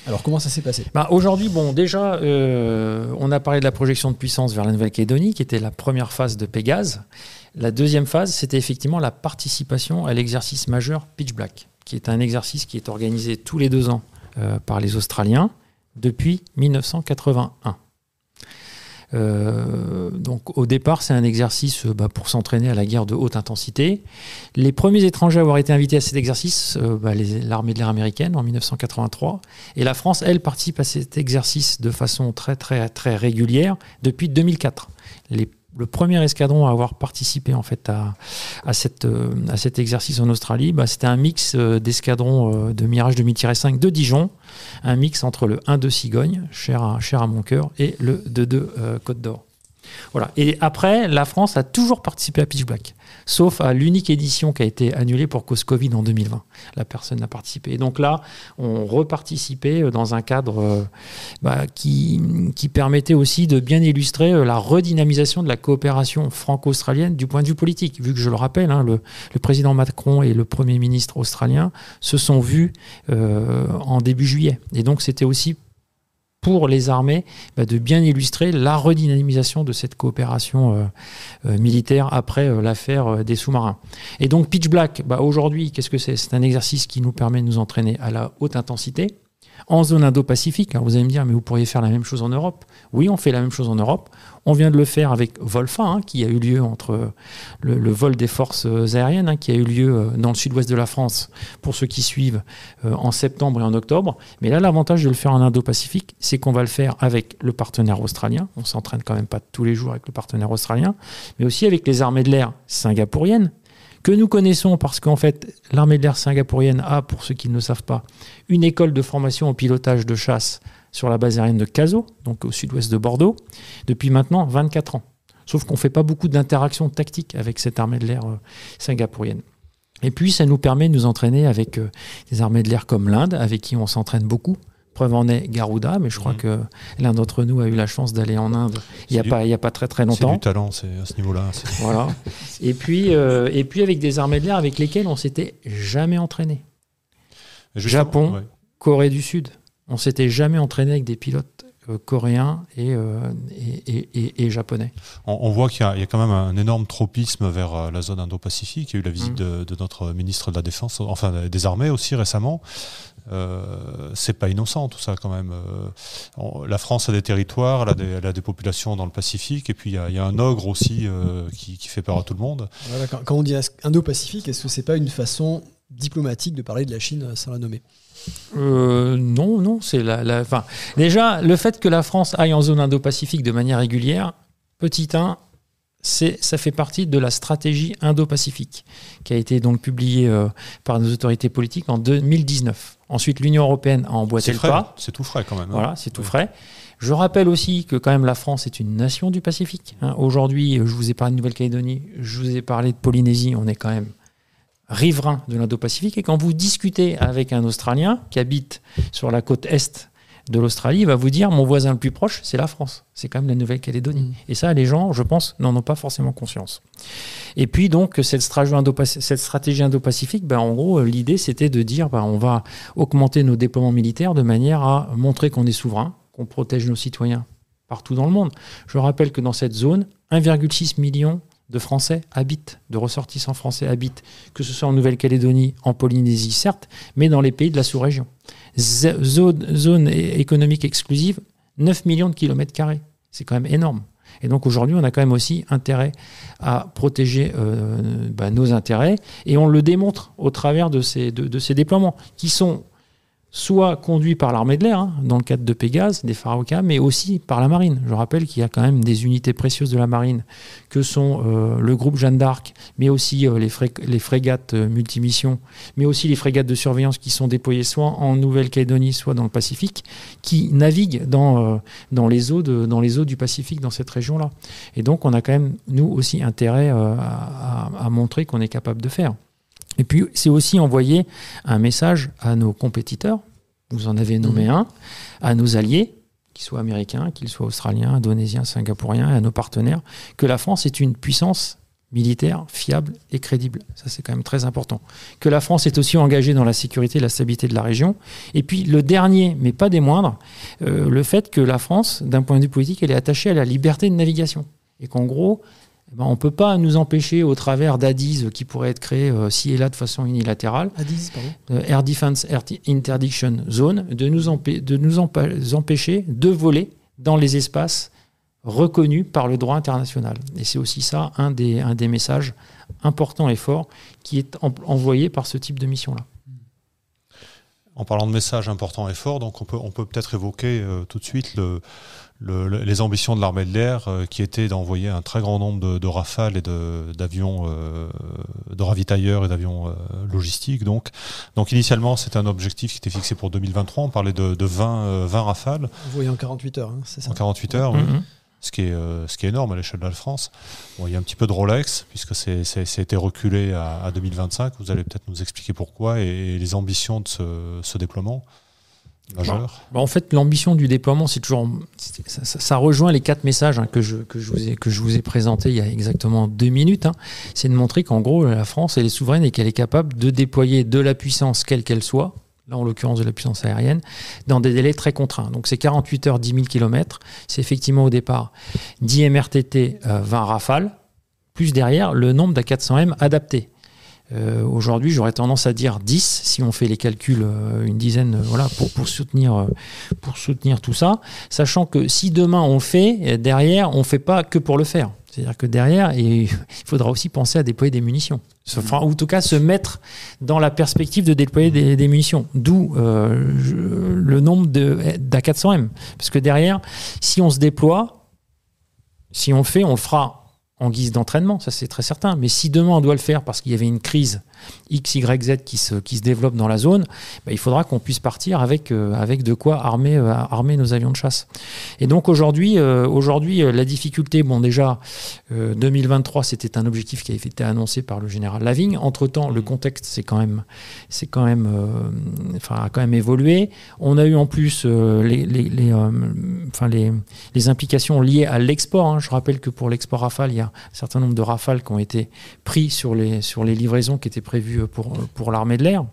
Alors comment ça s'est passé? Bah, Aujourd'hui, bon, déjà, euh, on a parlé de la projection de puissance vers la Nouvelle-Calédonie, qui était la première phase de Pégase. La deuxième phase, c'était effectivement la participation à l'exercice majeur Pitch Black, qui est un exercice qui est organisé tous les deux ans euh, par les Australiens depuis 1981. Euh, donc au départ, c'est un exercice euh, bah, pour s'entraîner à la guerre de haute intensité. Les premiers étrangers à avoir été invités à cet exercice, euh, bah, l'armée de l'air américaine en 1983. Et la France, elle, participe à cet exercice de façon très très très régulière depuis 2004. Les- le premier escadron à avoir participé en fait à, à, cette, euh, à cet exercice en Australie, bah, c'était un mix euh, d'escadrons euh, de Mirage 2000-5 de Dijon, un mix entre le 1-2 Cigogne, cher à, cher à mon cœur, et le 2-2 euh, Côte d'Or. Voilà. Et après, la France a toujours participé à Pitch Black, sauf à l'unique édition qui a été annulée pour cause Covid en 2020. La personne n'a participé. Et donc là, on reparticipait dans un cadre euh, bah, qui, permettait aussi de bien illustrer euh, la redynamisation de la coopération franco-australienne du point de vue politique. Vu que je le rappelle, hein, le, président Macron et le Premier ministre australien se sont vus euh, en début juillet. Et donc c'était aussi pour les armées bah, de bien illustrer la redynamisation de cette coopération euh, euh, militaire après euh, l'affaire des sous-marins. Et donc Pitch Black, bah, aujourd'hui, qu'est-ce que c'est? C'est un exercice qui nous permet de nous entraîner à la haute intensité en zone Indo-Pacifique. Vous allez me dire, mais vous pourriez faire la même chose en Europe. Oui, on fait la même chose en Europe. On vient de le faire avec Volfa, hein, qui a eu lieu entre le, vol des forces aériennes, hein, qui a eu lieu euh, dans le sud-ouest de la France, pour ceux qui suivent, euh, en septembre et en octobre. Mais là, l'avantage de le faire en Indo-Pacifique, c'est qu'on va le faire avec le partenaire australien. On s'entraîne quand même pas tous les jours avec le partenaire australien, mais aussi avec les armées de l'air singapouriennes, que nous connaissons parce qu'en fait, l'armée de l'air singapourienne a, pour ceux qui ne le savent pas, une école de formation au pilotage de chasse sur la base aérienne de Caso, donc au sud-ouest de Bordeaux, depuis maintenant 24 ans. Sauf qu'on ne fait pas beaucoup d'interactions tactiques avec cette armée de l'air euh, singapourienne. Et puis, ça nous permet de nous entraîner avec euh, des armées de l'air comme l'Inde, avec qui on s'entraîne beaucoup, Preuve en est Garuda, mais je crois mhm. que l'un d'entre nous a eu la chance d'aller en Inde il n'y a, pas, a pas très très longtemps. C'est du talent c'est à ce niveau-là. Voilà. et, puis, euh, et puis avec des armées de l'air avec lesquelles on s'était jamais entraîné. Japon, Corée du Sud. On s'était jamais entraîné avec des pilotes euh, coréens euh, et, et, et, japonais. On, voit qu'il y, y, a quand même un énorme tropisme vers la zone Indo-Pacifique. Il y a eu la visite mhm. de, de, notre ministre de la Défense, enfin des armées aussi récemment. Euh, c'est pas innocent tout ça quand même. Euh, la France a des territoires, elle a des, populations dans le Pacifique, et puis il y, a un ogre aussi euh, qui, fait peur à tout le monde. quand, on dit Indo-Pacifique, est-ce que c'est pas une façon diplomatique de parler de la Chine sans la nommer non, non, c'est la, la déjà, le fait que la France aille en zone Indo-Pacifique de manière régulière, petit 1, ça fait partie de la stratégie Indo-Pacifique, qui a été donc publiée euh, par nos autorités politiques en 2019. Ensuite, l'Union européenne a emboîté le pas. C'est tout frais quand même. Hein. Voilà, c'est tout frais. Je rappelle aussi que quand même la France est une nation du Pacifique. Hein. Aujourd'hui, je vous ai parlé de Nouvelle-Calédonie, je vous ai parlé de Polynésie, on est quand même riverain de l'Indo-Pacifique. Et quand vous discutez avec un Australien qui habite sur la côte est de l'Australie va vous dire mon voisin le plus proche, c'est la France. C'est quand même la Nouvelle-Calédonie. Mm. Et ça, les gens, je pense, n'en ont pas forcément conscience. Et puis, donc, cette stratégie Indo-Pacifique, ben, en gros, l'idée, c'était de dire ben, on va augmenter nos déploiements militaires de manière à montrer qu'on est souverain, qu'on protège nos citoyens partout dans le monde. Je rappelle que dans cette zone, 1,6 million de Français habitent, de ressortissants français habitent, que ce soit en Nouvelle-Calédonie, en Polynésie, certes, mais dans les pays de la sous-région zone, économique exclusive, 9 millions de kilomètres carrés. C'est quand même énorme. Et donc aujourd'hui, on a quand même aussi intérêt à protéger euh, bah, nos intérêts. Et on le démontre au travers de ces, de ces déploiements qui sont soit conduit par l'armée de l'air, hein, dans le cadre de Pégase, des Pharaoka, mais aussi par la marine. Je rappelle qu'il y a quand même des unités précieuses de la marine, que sont euh, le groupe Jeanne d'Arc, mais aussi euh, les, frégates euh, multimissions, mais aussi les frégates de surveillance qui sont déployées soit en Nouvelle-Calédonie, soit dans le Pacifique, qui naviguent dans, dans, les eaux de, dans les eaux du Pacifique, dans cette région-là. Et donc, on a quand même, nous aussi, intérêt à montrer qu'on est capable de faire. Et puis, c'est aussi envoyer un message à nos compétiteurs, vous en avez nommé mmh. un, à nos alliés, qu'ils soient américains, qu'ils soient australiens, indonésiens, singapouriens, et à nos partenaires, que la France est une puissance militaire fiable et crédible. Ça, c'est quand même très important. Que la France est aussi engagée dans la sécurité et la stabilité de la région. Et puis, le dernier, mais pas des moindres, euh, le fait que la France, d'un point de vue politique, elle est attachée à la liberté de navigation. Et qu'en gros, eh ben, on ne peut pas nous empêcher, au travers d'ADIS qui pourraient être créés euh, ci et là de façon unilatérale, pardon. Air Defense Interdiction Zone, de nous, de nous empêcher de voler dans les espaces reconnus par le droit international. Et c'est aussi ça un des, un des messages importants et forts qui est envoyé par ce type de mission-là. En parlant de messages importants et forts, donc on peut on peut peut-être évoquer euh, tout de suite le, les ambitions de l'armée de l'air euh, qui étaient d'envoyer un très grand nombre de, rafales et d'avions euh, de, ravitailleurs et d'avions euh, logistiques. Donc, donc initialement, c'était un objectif qui était fixé pour 2023. On parlait de, 20, 20 rafales. Envoyé en 48 heures, hein, c'est ça? En 48 heures, oui. Mm-hmm. ce qui est, euh, ce qui est énorme à l'échelle de la France. Bon, il y a un petit peu de Rolex, puisque été reculé à, à 2025. Vous allez peut-être nous expliquer pourquoi et, et les ambitions de ce, ce déploiement Bah, en fait, l'ambition du déploiement, c'est toujours. Ça, rejoint les quatre messages hein, que, je, vous ai, présentés il y a exactement deux minutes. hein. C'est de montrer qu'en gros, la France, elle est souveraine et qu'elle est capable de déployer de la puissance, quelle qu'elle soit, là en l'occurrence de la puissance aérienne, dans des délais très contraints. Donc c'est 48 heures, 10 000 km. C'est effectivement au départ 10 MRTT, euh, 20 rafales, plus derrière le nombre d'A400M adaptés. Euh, Aujourd'hui, j'aurais tendance à dire 10 si on fait les calculs, euh, une dizaine, euh, voilà, pour, soutenir, pour soutenir tout ça. Sachant que si demain on fait, derrière, on ne fait pas que pour le faire. C'est-à-dire que derrière, il [laughs] faudra aussi penser à déployer des munitions. Enfin, ou en tout cas, se mettre dans la perspective de déployer des, des munitions. D'où le nombre de- d'A400M. Parce que derrière, si on se déploie, si on fait, on le fera en guise d'entraînement, ça c'est très certain. Mais si demain on doit le faire parce qu'il y avait une crise X, Y, Z qui se, qui se développe dans la zone, bah, il faudra qu'on puisse partir avec, euh, avec de quoi armer, euh, armer nos avions de chasse. Et donc aujourd'hui, euh, aujourd'hui la difficulté, bon déjà, euh, 2023 c'était un objectif qui avait été annoncé par le général Lavigne. Entre-temps, le contexte c'est quand même, c'est quand même, enfin, a quand même évolué. On a eu en plus les, les, les, enfin, les, les implications liées à l'export. hein. Je rappelle que pour l'export Rafale, il y a un certain nombre de Rafales qui ont été pris sur les, sur les livraisons qui étaient prévues pour, pour l'armée de l'air.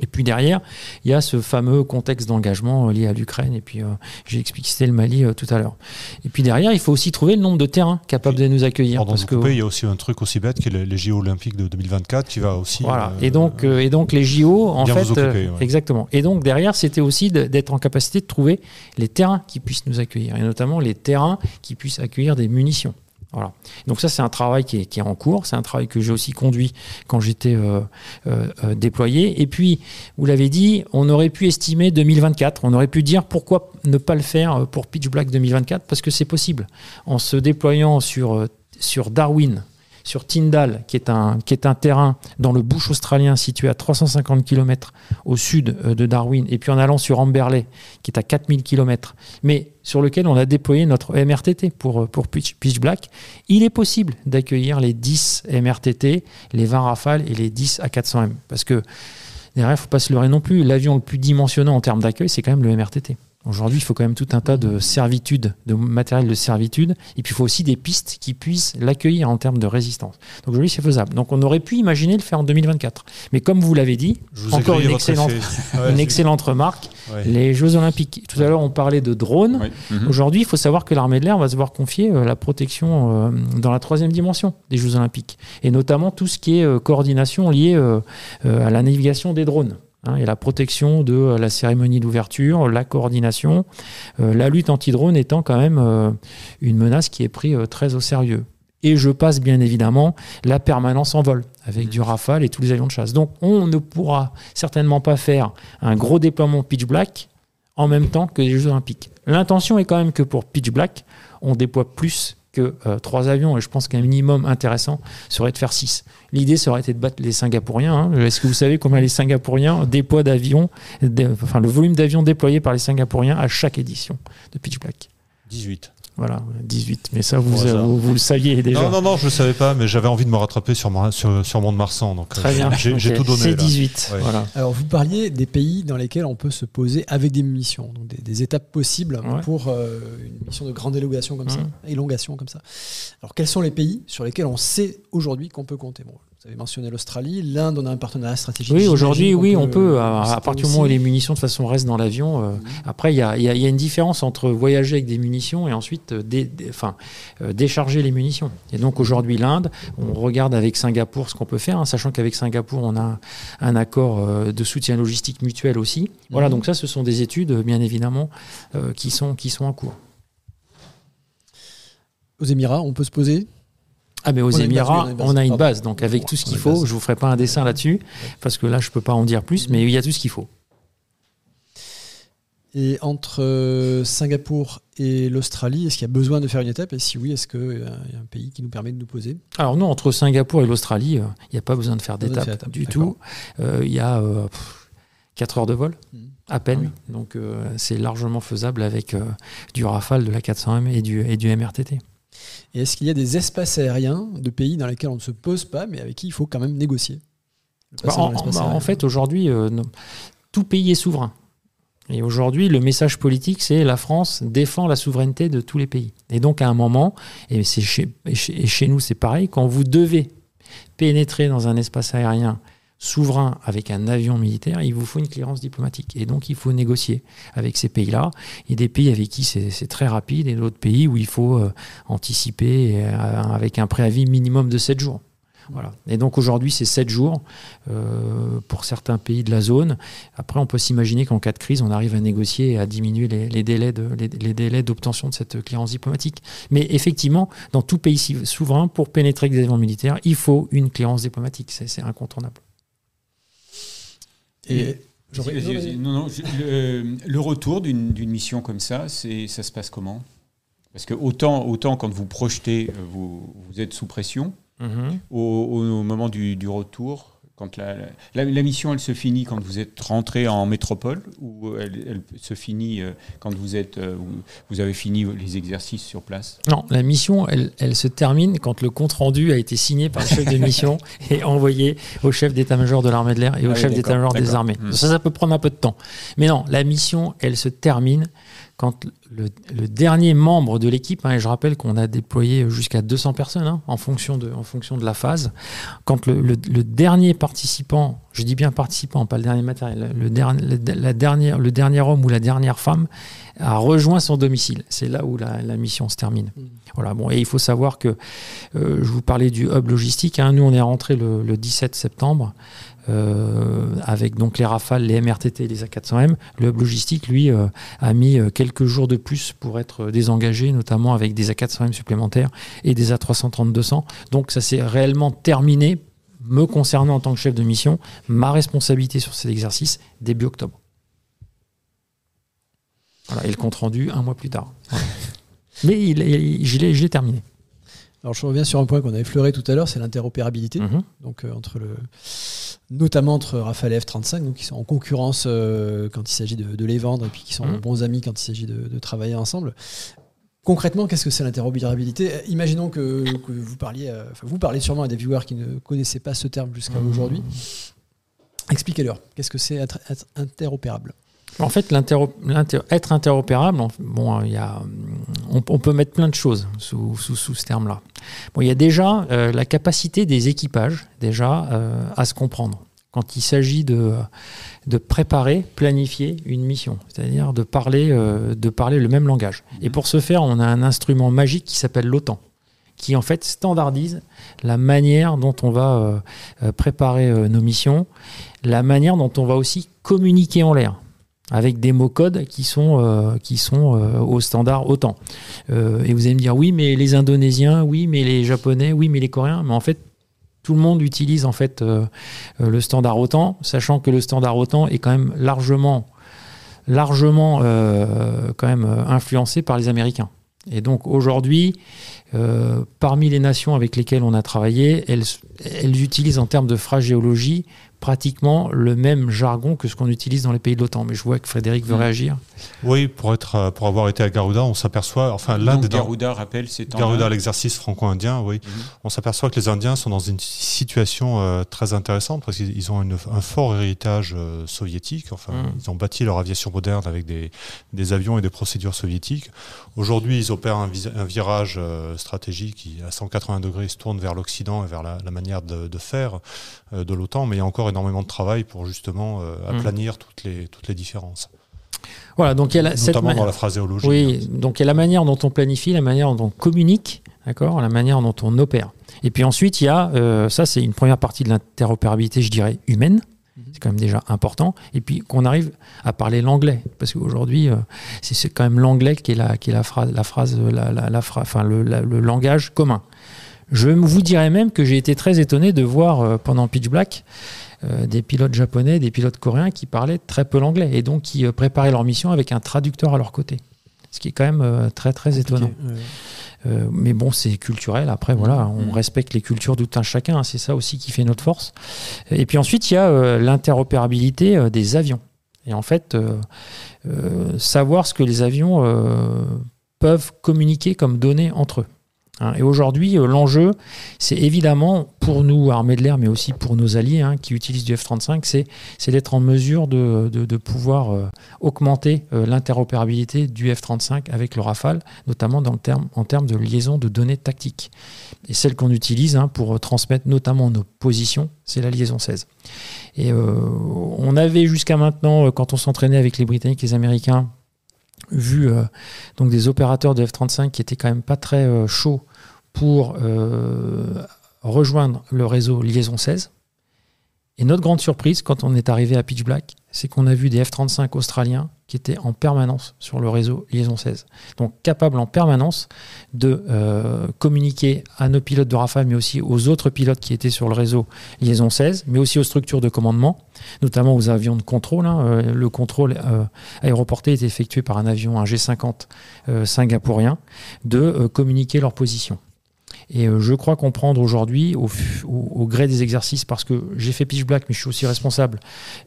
Et puis derrière, il y a ce fameux contexte d'engagement euh, lié à l'Ukraine. Et puis euh, j'ai explicité le Mali euh, tout à l'heure. Et puis derrière, il faut aussi trouver le nombre de terrains capables de nous accueillir. Parce que vous couper, il y a aussi un truc aussi bête qui est les, les JO olympiques de 2024 qui va aussi. Voilà. euh, et donc, et donc les JO, en fait, vous occuper, ouais. exactement. Et donc derrière, c'était aussi d'être en capacité de trouver les terrains qui puissent nous accueillir, et notamment les terrains qui puissent accueillir des munitions. Voilà. Donc ça, c'est un travail qui est, en cours. C'est un travail que j'ai aussi conduit quand j'étais euh, euh, euh, déployé. Et puis, vous l'avez dit, on aurait pu estimer 2024. On aurait pu dire pourquoi ne pas le faire pour Pitch Black 2024 parce que c'est possible. En se déployant sur Darwin, sur Tyndall, qui est un, terrain dans le bush australien situé à 350 km au sud euh, de Darwin, et puis en allant sur Amberley, qui est à 4000 km, mais sur lequel on a déployé notre MRTT pour, euh, pour Pitch Black, il est possible d'accueillir les 10 MRTT, les 20 Rafales et les 10 A400M. Parce que derrière, il ne faut pas se leurrer non plus, l'avion le plus dimensionnant en termes d'accueil, c'est quand même le MRTT. Aujourd'hui, il faut quand même tout un tas de servitudes, de matériel de servitude, et puis il faut aussi des pistes qui puissent l'accueillir en termes de résistance. Donc aujourd'hui, c'est faisable. Donc on aurait pu imaginer le faire en 2024. Mais comme vous l'avez dit, je vous ai encore une excellente. [laughs] Ouais, une excellente remarque, ouais. les Jeux Olympiques. Tout à l'heure, on parlait de drones. Mhm. Aujourd'hui, il faut savoir que l'armée de l'air va se voir confier euh, la protection euh, dans la troisième dimension des Jeux Olympiques, et notamment tout ce qui est euh, coordination liée à la navigation des drones. Hein, et la protection de euh, la cérémonie d'ouverture, la coordination, euh, la lutte anti-drone étant quand même euh, une menace qui est prise euh, très au sérieux. Et je passe bien évidemment la permanence en vol avec du Rafale et tous les avions de chasse. Donc on ne pourra certainement pas faire un gros déploiement pitch black en même temps que les Jeux Olympiques. L'intention est quand même que pour pitch black, on déploie plus que euh, trois avions et je pense qu'un minimum intéressant serait de faire six. L'idée serait de battre les Singapouriens. hein. Est-ce que vous savez combien les Singapouriens déploient d'avions, enfin le volume d'avions déployés par les Singapouriens à chaque édition de pitch black? 18. Voilà, 18. Mais ça, vous, Bon, ça. euh, vous, vous le saviez déjà. Non, non, non, je ne savais pas, mais j'avais envie de me rattraper sur, Mar- sur, sur Mont-de-Marsan. Donc, Très euh, bien. J'ai tout donné. C'est là. 18. Ouais. Voilà. Alors, vous parliez des pays dans lesquels on peut se poser avec des munitions, donc des, des étapes possibles Ouais. pour euh, une mission de grande élongation comme ça, Mhm. élongation comme ça. Alors, quels sont les pays sur lesquels on sait aujourd'hui qu'on peut compter? Bon, Vous avez mentionné l'Australie, l'Inde, on a un partenariat stratégique. Oui, aujourd'hui, oui, on peut, à, partir du moment où les munitions de toute façon restent dans l'avion. euh, Mhm. Après, il y a, il y a- il y a une différence entre voyager avec des munitions et ensuite euh, dé- dé- enfin, euh, décharger les munitions. Et donc aujourd'hui, l'Inde, on regarde avec Singapour ce qu'on peut faire, hein, sachant qu'avec Singapour, on a un, accord de soutien logistique mutuel aussi. Voilà, Mhm. donc ça, ce sont des études, bien évidemment, euh, qui, sont, qui sont en cours. Aux Émirats, on peut se poser? Ah, mais aux On Émirats, on a une base. on a une Pardon. base. Donc, avec tout ce qu'il faut, je vous ferai pas un dessin là-dessus, parce que là, je peux pas en dire plus, mais il y a tout ce qu'il faut. Et entre euh, Singapour et l'Australie, est-ce qu'il y a besoin de faire une étape? Et si oui, est-ce qu'il y a un pays qui nous permet de nous poser? Alors non, entre Singapour et l'Australie, euh, il n'y a pas besoin de faire d'étape du tout. Euh, Il y a euh, pff, 4 heures de vol, Mhm. à peine. Donc euh, c'est largement faisable avec euh, du Rafale, de la 400M et du, et du MRTT. Et est-ce qu'il y a des espaces aériens de pays dans lesquels on ne se pose pas, mais avec qui il faut quand même négocier Bah, en, bah, fait, aujourd'hui, euh, tout pays est souverain. Et aujourd'hui, le message politique, c'est la France défend la souveraineté de tous les pays. Et donc, à un moment, et, c'est chez, et chez, et chez nous, c'est pareil, quand vous devez pénétrer dans un espace aérien souverain avec un avion militaire, il vous faut une clearance diplomatique. Et donc, il faut négocier avec ces pays-là. Il y a des pays avec qui c'est très rapide et d'autres pays où il faut euh, anticiper euh, avec un préavis minimum de 7 jours. Voilà. Et donc aujourd'hui, c'est 7 jours euh, pour certains pays de la zone. Après, on peut s'imaginer qu'en cas de crise, on arrive à négocier et à diminuer les, délais de- d'obtention de cette clearance diplomatique. Mais effectivement, dans tout pays souverain, pour pénétrer des avions militaires, il faut une clearance diplomatique. C'est incontournable. Et j'aurais- Vas-y, vas-y. Non, non, je- le, le retour d'une d'une mission comme ça, c'est ça se passe comment? Parce que autant, autant quand vous projetez, euh, vous, vous êtes sous pression, au, au moment du, du retour, quand la, la, la mission elle se finit quand vous êtes rentré en métropole ou elle, elle se finit euh, quand vous êtes euh, vous, avez fini les exercices sur place? Non, la mission, elle, elle se termine quand le compte-rendu a été signé par le chef de mission [laughs] et envoyé au chef d'état-major de l'armée de l'air et au Ah oui, chef d'état-major des armées. Hmm. Ça, ça peut prendre un peu de temps. Mais non, la mission, elle se termine quand le, le dernier membre de l'équipe, hein, et je rappelle qu'on a déployé jusqu'à 200 personnes hein, en, fonction de, en fonction de la phase, quand le, le- le dernier participant, je dis bien participant, pas le dernier matériel, le, dernier, la dernière, le dernier homme ou la dernière femme a rejoint son domicile. C'est là où la, la mission se termine. Mm. Voilà, bon, et il faut savoir que euh, je vous parlais du hub logistique. hein, nous, on est rentré le, le 17 septembre avec donc les Rafales, les MRTT et les A400M. Le hub logistique, lui, euh, a mis euh, quelques jours de plus pour être désengagé, notamment avec des A400M supplémentaires et des A330-200. Donc ça s'est réellement terminé, me concernant en tant que chef de mission, ma responsabilité sur cet exercice début octobre. Voilà, et le compte rendu un mois plus tard. Voilà. [laughs] Mais il, il- je l'ai terminé. Alors je reviens sur un point qu'on a effleuré tout à l'heure, c'est l'interopérabilité. Mhm. Donc euh, entre le, notamment entre Rafale et F-35, donc qui sont en concurrence euh, quand il s'agit de, de les vendre et puis qui sont Mhm. bons amis quand il s'agit de, de travailler ensemble. Concrètement, qu'est-ce que c'est l'interopérabilité? Imaginons que, que vous parliez, euh, vous parlez sûrement à des viewers qui ne connaissaient pas ce terme jusqu'à Mhm. aujourd'hui. Expliquez-leur, qu'est-ce que c'est être interopérable? En fait, être interopérable, euh, on, peut mettre plein de choses sous, ce terme-là. Il y a déjà euh, la capacité des équipages déjà euh, à se comprendre quand il s'agit de, préparer, planifier une mission, c'est-à-dire de parler, de parler le même langage. Et pour ce faire, on a un instrument magique qui s'appelle l'OTAN, qui en fait standardise la manière dont on va préparer nos missions, la manière dont on va aussi communiquer en l'air avec des mots codes qui sont, euh, qui sont euh, au standard OTAN. Euh, et vous allez me dire, oui, mais les Indonésiens, oui, mais les Japonais, oui, mais les Coréens, mais en fait, tout le monde utilise en fait le standard OTAN, sachant que le standard OTAN est quand même largement, largement quand même influencé par les Américains. Et donc aujourd'hui, parmi les nations avec lesquelles on a travaillé, elles, elles utilisent en termes de phraséologie pratiquement le même jargon que ce qu'on utilise dans les pays de l'OTAN. Mais je vois que Frédéric veut Mm. réagir. Oui, pour, être, euh, pour avoir été à Garuda, on s'aperçoit, enfin des Garuda rappelle c'est Garuda, l'exercice franco-indien, oui. Mhm. On s'aperçoit que les Indiens sont dans une situation euh, très intéressante parce qu'ils ils ont une- un fort héritage euh, soviétique. Enfin, Mm. ils ont bâti leur aviation moderne avec des, des avions et des procédures soviétiques. Aujourd'hui, ils opèrent un, virage euh, stratégique qui, à 180 degrés, se tourne vers l'Occident et vers la, la manière de, de faire euh, de l'OTAN. Mais il y a encore énormément de travail pour justement euh, Mm. aplanir toutes les, toutes les différences, Voilà, donc il y a la- notamment dans la phraséologie. Oui, donc il y a la manière dont on planifie, la manière dont on communique, d'accord, la manière dont on opère. Et puis ensuite, il y a, euh, ça c'est une première partie de l'interopérabilité, je dirais, humaine. C'est quand même déjà important. Et puis qu'on arrive à parler l'anglais. Parce qu'aujourd'hui, euh, c'est quand même l'anglais qui est la, qui est la phrase, la phrase, la, la- la enfin, le, la- le langage commun. Je vous dirais même que j'ai été très étonné de voir euh, pendant Pitch Black euh, des pilotes japonais, des pilotes coréens qui parlaient très peu l'anglais et donc qui euh, préparaient leur mission avec un traducteur à leur côté. Ce qui est quand même euh, très très étonnant. Mais bon, c'est culturel. Après, voilà, on Mhm. respecte les cultures tout un chacun. hein. C'est ça aussi qui fait notre force. Et puis ensuite, il y a l'interopérabilité des avions. Et en fait, savoir ce que les avions peuvent communiquer comme données entre eux. Hein. Et aujourd'hui, euh, l'enjeu, c'est évidemment pour nous, armées de l'air, mais aussi pour nos alliés hein, qui utilisent du F-35, c'est d'être en mesure de, pouvoir euh, augmenter euh, l'interopérabilité du F-35 avec le Rafale, notamment en termes de liaison de données tactiques. Et celle qu'on utilise hein, pour transmettre notamment nos positions, c'est la liaison 16. Et on avait jusqu'à maintenant, quand on s'entraînait avec les Britanniques et les Américains, vu donc des opérateurs de F-35 qui étaient quand même pas très chauds pour euh, rejoindre le réseau Liaison 16. Et notre grande surprise, quand on est arrivé à Pitch Black, c'est qu'on a vu des F-35 australiens qui étaient en permanence sur le réseau Liaison 16. Donc capables en permanence de euh, communiquer à nos pilotes de Rafale, mais aussi aux autres pilotes qui étaient sur le réseau Liaison 16, mais aussi aux structures de commandement, notamment aux avions de contrôle. Hein. Euh, le contrôle aéroporté est effectué par un avion, un G50 singapourien, de communiquer leur position. Et euh, je crois comprendre aujourd'hui, au, gré des exercices, parce que j'ai fait Pitch Black, mais je suis aussi responsable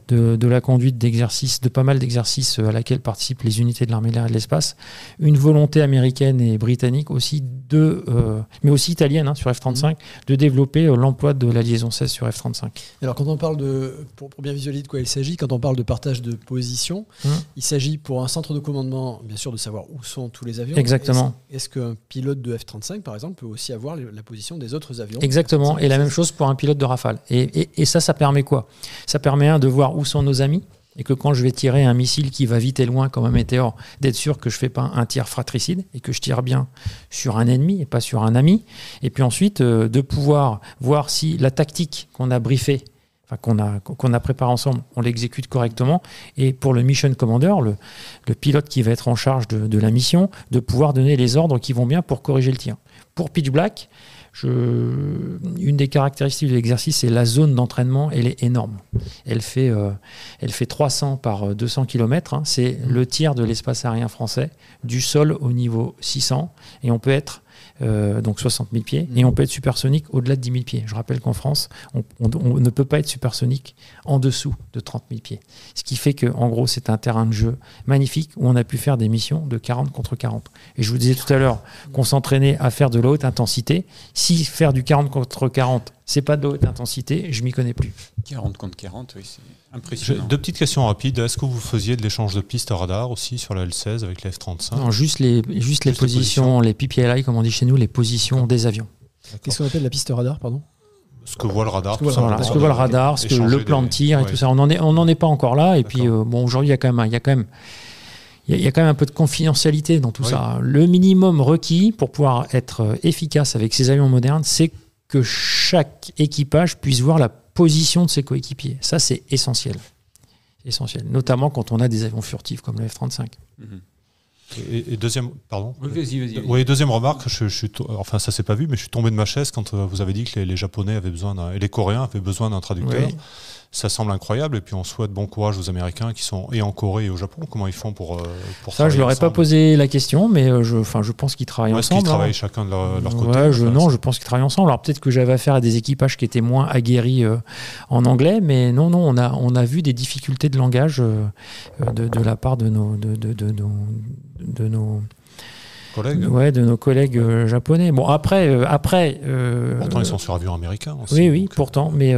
de, la conduite d'exercices, de pas mal d'exercices euh, à laquelle participent les unités de l'armée de l'air et de l'espace, une volonté américaine et britannique aussi de, euh, mais aussi italienne hein, sur F-35, mmh. de développer l'emploi de la liaison 16 sur F-35. Alors quand on parle de, pour, bien visualiser de quoi il s'agit, quand on parle de partage de position, mmh. il s'agit pour un centre de commandement, bien sûr, de savoir où sont tous les avions. Exactement. Est-ce qu'un pilote de F-35, par exemple, peut aussi avoir la position des autres avions. Exactement, et la même chose pour un pilote de Rafale. Et, ça, ça permet quoi? Ça permet de voir où sont nos amis, et que quand je vais tirer un missile qui va vite et loin comme un météore, d'être sûr que je ne fais pas un tir fratricide et que je tire bien sur un ennemi et pas sur un ami. Et puis ensuite, euh, de pouvoir voir si la tactique qu'on a briefée, enfin qu'on a, qu'on a préparée ensemble, on l'exécute correctement. Et pour le mission commander, le, le, pilote qui va être en charge de, de la mission, de pouvoir donner les ordres qui vont bien pour corriger le tir. Pour Pitch Black, une des caractéristiques de l'exercice, c'est la zone d'entraînement, elle est énorme. Elle fait, euh, elle fait 300 par 200 km. Hein. C'est le tiers de l'espace aérien français, du sol au niveau 600. Et on peut être euh, donc 60 000 pieds, et on peut être supersonique au-delà de 10 000 pieds. Je rappelle qu'en France, on, ne peut pas être supersonique en dessous de 30 000 pieds. Ce qui fait que, en gros, c'est un terrain de jeu magnifique où on a pu faire des missions de 40 contre 40. Et je vous disais tout à l'heure qu'on s'entraînait à faire de la haute intensité. Si faire du 40 contre 40, c'est pas de haute intensité, je m'y connais plus. 40 contre 40, oui, c'est impressionnant. Deux petites questions rapides. Est-ce que vous faisiez de l'échange de pistes radar aussi sur la L16 avec les F-35 Non, juste les, juste, les, positions, les, PPLI, comme on dit chez nous, les positions des avions. Qu'est-ce qu'on appelle la piste radar, pardon? Ce que voit le radar. Ce que, voit le radar, ce que le plan de tir et tout ça. On n'en est, on est pas encore là. Et puis, euh, bon, aujourd'hui, il y a quand même, il y a quand même il y, a quand même un peu de confidentialité dans tout ça. Le minimum requis pour pouvoir être euh, efficace avec ces avions modernes, c'est que chaque équipage puisse voir la position de ses coéquipiers. Ça, c'est essentiel. Essentiel. Notamment quand on a des avions furtifs comme le F-35. Mhm. Et, deuxième, pardon. vas-y, vas-y. Oui, deuxième remarque. Je, je, enfin, ça s'est pas vu, mais je suis tombé de ma chaise quand euh, vous avez dit que les, Japonais avaient besoin et les Coréens avaient besoin d'un traducteur ça semble incroyable. Et puis on souhaite bon courage aux Américains qui sont et en Corée et au Japon. Comment ils font pour, euh, pour ça Je leur ai pas posé la question, mais euh, je, enfin, je pense qu'ils travaillent ensemble. Est-ce qu'ils travaillent hein. chacun de leur, côté je, Non, je pense qu'ils travaillent ensemble. Alors peut-être que j'avais affaire à des équipages qui étaient moins aguerris euh, en anglais, mais non, non, on a, on a vu des difficultés de langage de, de, la part de nos, de, de, de nos, Ouais, de nos collègues euh, japonais. Bon, après. Euh, après euh, pourtant, ils sont sur avion américain aussi. Oui, oui, pourtant. Mais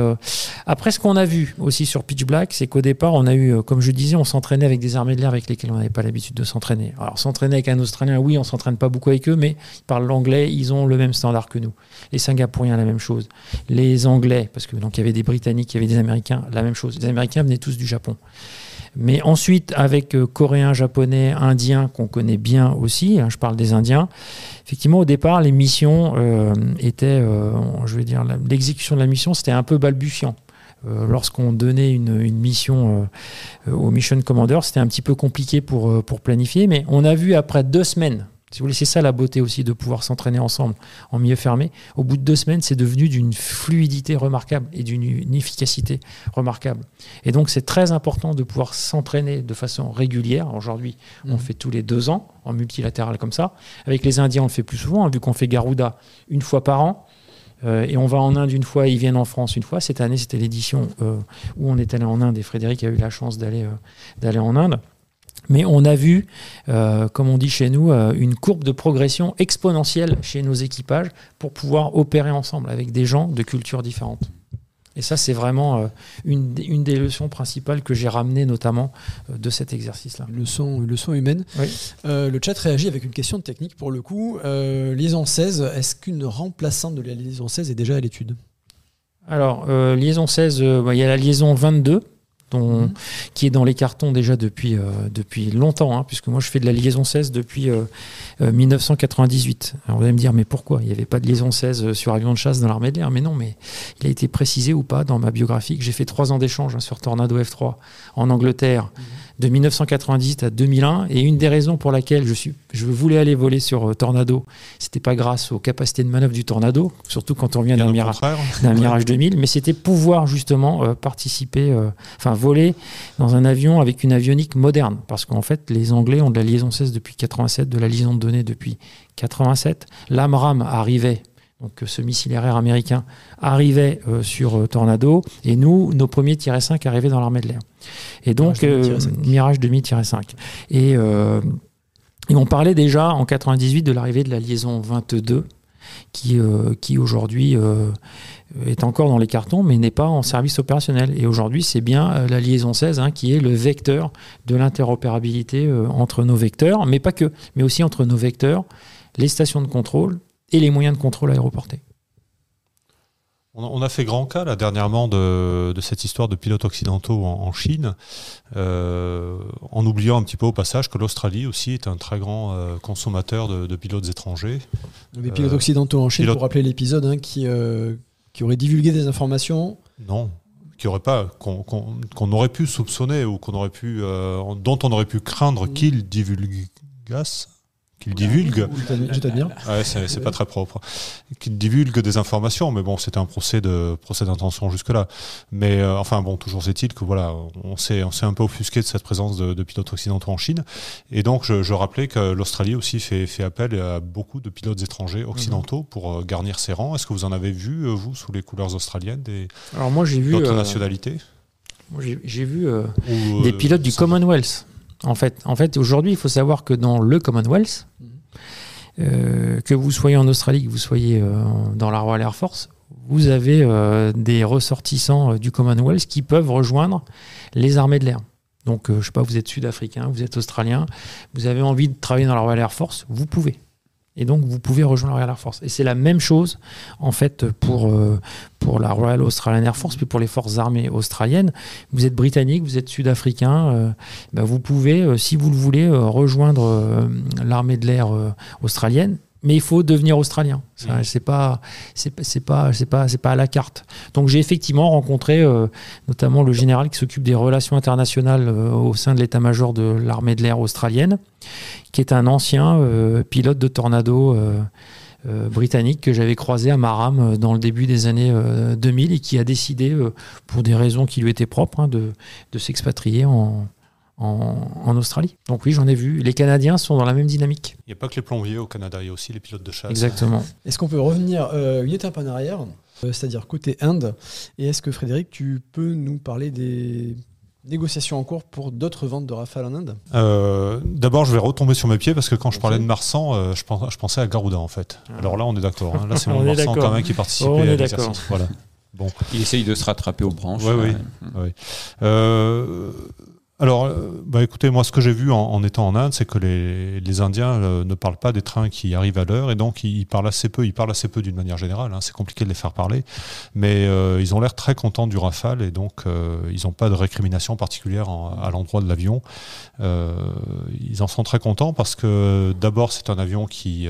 après, ce qu'on a vu aussi sur Pitch Black, c'est qu'au départ, on a eu, comme je disais, on s'entraînait avec des armées de l'air avec lesquelles on n'avait pas l'habitude de s'entraîner. Alors, s'entraîner avec un Australien, oui, on s'entraîne pas beaucoup avec eux, mais ils parlent l'anglais, ils ont le même standard que nous. Les Singapouriens, la même chose. Les Anglais, parce que donc il y avait des Britanniques, il y avait des Américains, la même chose. Les Américains venaient tous du Japon. Mais ensuite, avec euh, Coréens, Japonais, Indiens, qu'on connaît bien aussi, hein, je parle des Indiens, effectivement, au départ, les missions euh, étaient, euh, je veux dire, l'exécution de la mission, c'était un peu balbutiant. Lorsqu'on donnait une, une mission au Mission Commander, c'était un petit peu compliqué pour, pour planifier, mais on a vu après deux semaines si vous voulez, c'est ça la beauté aussi de pouvoir s'entraîner ensemble en milieu fermé. Au bout de deux semaines, c'est devenu d'une fluidité remarquable et d'une efficacité remarquable. Et donc, c'est très important de pouvoir s'entraîner de façon régulière. Aujourd'hui, on mmh. fait tous les deux ans en multilatéral comme ça. Avec les Indiens, on le fait plus souvent, hein, vu qu'on fait Garuda une fois par an. Euh, et on va en Inde une fois, ils viennent en France une fois. Cette année, c'était l'édition euh, où on est allé en Inde et Frédéric a eu la chance d'aller euh, d'aller en Inde. Mais on a vu, euh, comme on dit chez nous, euh, une courbe de progression exponentielle chez nos équipages pour pouvoir opérer ensemble avec des gens de cultures différentes. Et ça, c'est vraiment euh, une, des- une des leçons principales que j'ai ramenées notamment de cet exercice-là. Leçon, leçon humaine. Oui. Le chat réagit avec une question de technique pour le coup. Liaison 16, est-ce qu'une remplaçante de la liaison 16 est déjà à l'étude? Alors, liaison 16, euh, bah, il y a la liaison 22, dont, Mhm. qui est dans les cartons déjà depuis, euh, depuis longtemps, hein, puisque moi je fais de la liaison 16 depuis euh, euh, 1998. Alors vous allez me dire, mais pourquoi? Il n'y avait pas de liaison 16 sur avion de chasse dans l'armée de l'air Mais non, mais il a été précisé ou pas dans ma biographie que j'ai fait trois ans d'échange hein, sur Tornado F3 en Angleterre de 1998 à 2001. Et une des raisons pour laquelle je, suis, je voulais aller voler sur euh, Tornado, c'était pas grâce aux capacités de manœuvre du Tornado, surtout quand on vient d'un Mirage Mirage 2000, mais c'était pouvoir justement euh, participer, euh, enfin voler dans un avion avec une avionique moderne. Parce qu'en fait, les Anglais ont de la liaison 16 depuis 87, de la liaison de données depuis 87. L'AMRAM arrivait, donc euh, ce missile aérien américain arrivait euh, sur euh, Tornado, et nous, nos premiers tirés 5 arrivaient dans l'armée de l'air. Et donc, Mirage 2000-5. euh, Mirage 2000-5. Et, et on parlait déjà en 98 de l'arrivée de la liaison 22, qui, qui aujourd'hui est encore dans les cartons, mais n'est pas en service opérationnel. Et aujourd'hui, c'est bien la liaison 16 hein, qui est le vecteur de l'interopérabilité euh, entre nos vecteurs, mais pas que, mais aussi entre nos vecteurs, les stations de contrôle et les moyens de contrôle aéroportés. On a, fait grand cas là dernièrement de, de cette histoire de pilotes occidentaux en, en Chine, euh, en oubliant un petit peu au passage que l'Australie aussi est un très grand euh, consommateur de, de pilotes étrangers. Les pilotes Euh, occidentaux en Chine, pilote- pour rappeler l'épisode, hein, qui, euh, qui aurait divulgué des informations. Non, qui aurait pas, qu'on qu'on- qu'on aurait pu soupçonner ou qu'on aurait pu, euh, dont on aurait pu craindre qu'ils divulgassent, Je t'admire- Je t'admire. Ouais, c'est pas très propre. Qu'ils divulguent des informations, mais bon, c'était un procès de procès d'intention jusque-là. Mais euh, enfin bon, toujours est-il que voilà, on s'est on s'est un peu offusqué de cette présence de, de pilotes occidentaux en Chine, et donc je, je rappelais que l'Australie aussi fait, fait appel à beaucoup de pilotes étrangers occidentaux pour euh, garnir ses rangs. Est-ce que vous en avez vu euh, vous sous les couleurs australiennes des Alors moi, j'ai vu, d'autres euh, nationalités? j'ai vu euh, Ou, des euh, pilotes du ça- Commonwealth. En fait, en fait aujourd'hui, il faut savoir que dans le Commonwealth, Mhm. euh, que vous soyez en Australie, que vous soyez euh, dans la Royal Air Force, vous avez euh, des ressortissants du Commonwealth qui peuvent rejoindre les armées de l'air. Donc, je sais pas, vous êtes sud-africain, vous êtes australien, vous avez envie de travailler dans la Royal Air Force, vous pouvez. Et donc, vous pouvez rejoindre la Royal Air Force. Et c'est la même chose, en fait, pour, euh, pour la Royal Australian Air Force, puis pour les forces armées australiennes. Vous êtes britannique, vous êtes sud-africain, euh, ben, vous pouvez, euh, si vous le voulez, euh, rejoindre l'armée de l'air australienne. Mais il faut devenir australien. Mhm. C'est pas, c'est pas, c'est pas, c'est pas, à la carte. Donc j'ai effectivement rencontré euh, notamment le général qui s'occupe des relations internationales euh, au sein de l'état-major de l'armée de l'air australienne, qui est un ancien euh, pilote de Tornado britannique que j'avais croisé à Maram dans le début des années euh, 2000 et qui a décidé, pour des raisons qui lui étaient propres, hein, de, de s'expatrier en, en, en Australie. Donc oui, j'en ai vu. Les Canadiens sont dans la même dynamique. Il n'y a pas que les plombiers au Canada, il y a aussi les pilotes de chasse. Exactement. Est-ce qu'on peut revenir euh, une étape en arrière, euh, c'est-à-dire côté Inde Et est-ce que Frédéric, tu peux nous parler des négociations en cours pour d'autres ventes de Rafale en Inde? Euh, D'abord, je vais retomber sur mes pieds parce que quand je parlais de Marsan, euh, je, pense- je pensais à Garuda en fait. Ah. Alors là, on est d'accord. hein. Là, c'est [laughs] On mon Marsan quand même qui participait Oh, on est à d'accord. l'exercice. Voilà. [laughs] Bon. Il essaye de se rattraper aux branches. Ouais, oui. Euh, Euh, alors, euh, bah, écoutez, moi, ce que j'ai vu en, étant en Inde, c'est que les, Indiens euh, ne parlent pas des trains qui arrivent à l'heure, et donc ils, parlent assez peu. Ils parlent assez peu d'une manière générale. hein. C'est compliqué de les faire parler, mais euh, ils ont l'air très contents du Rafale, et donc ils n'ont pas de récrimination particulière en- à l'endroit de l'avion. Ils en sont très contents parce que d'abord, c'est un avion qui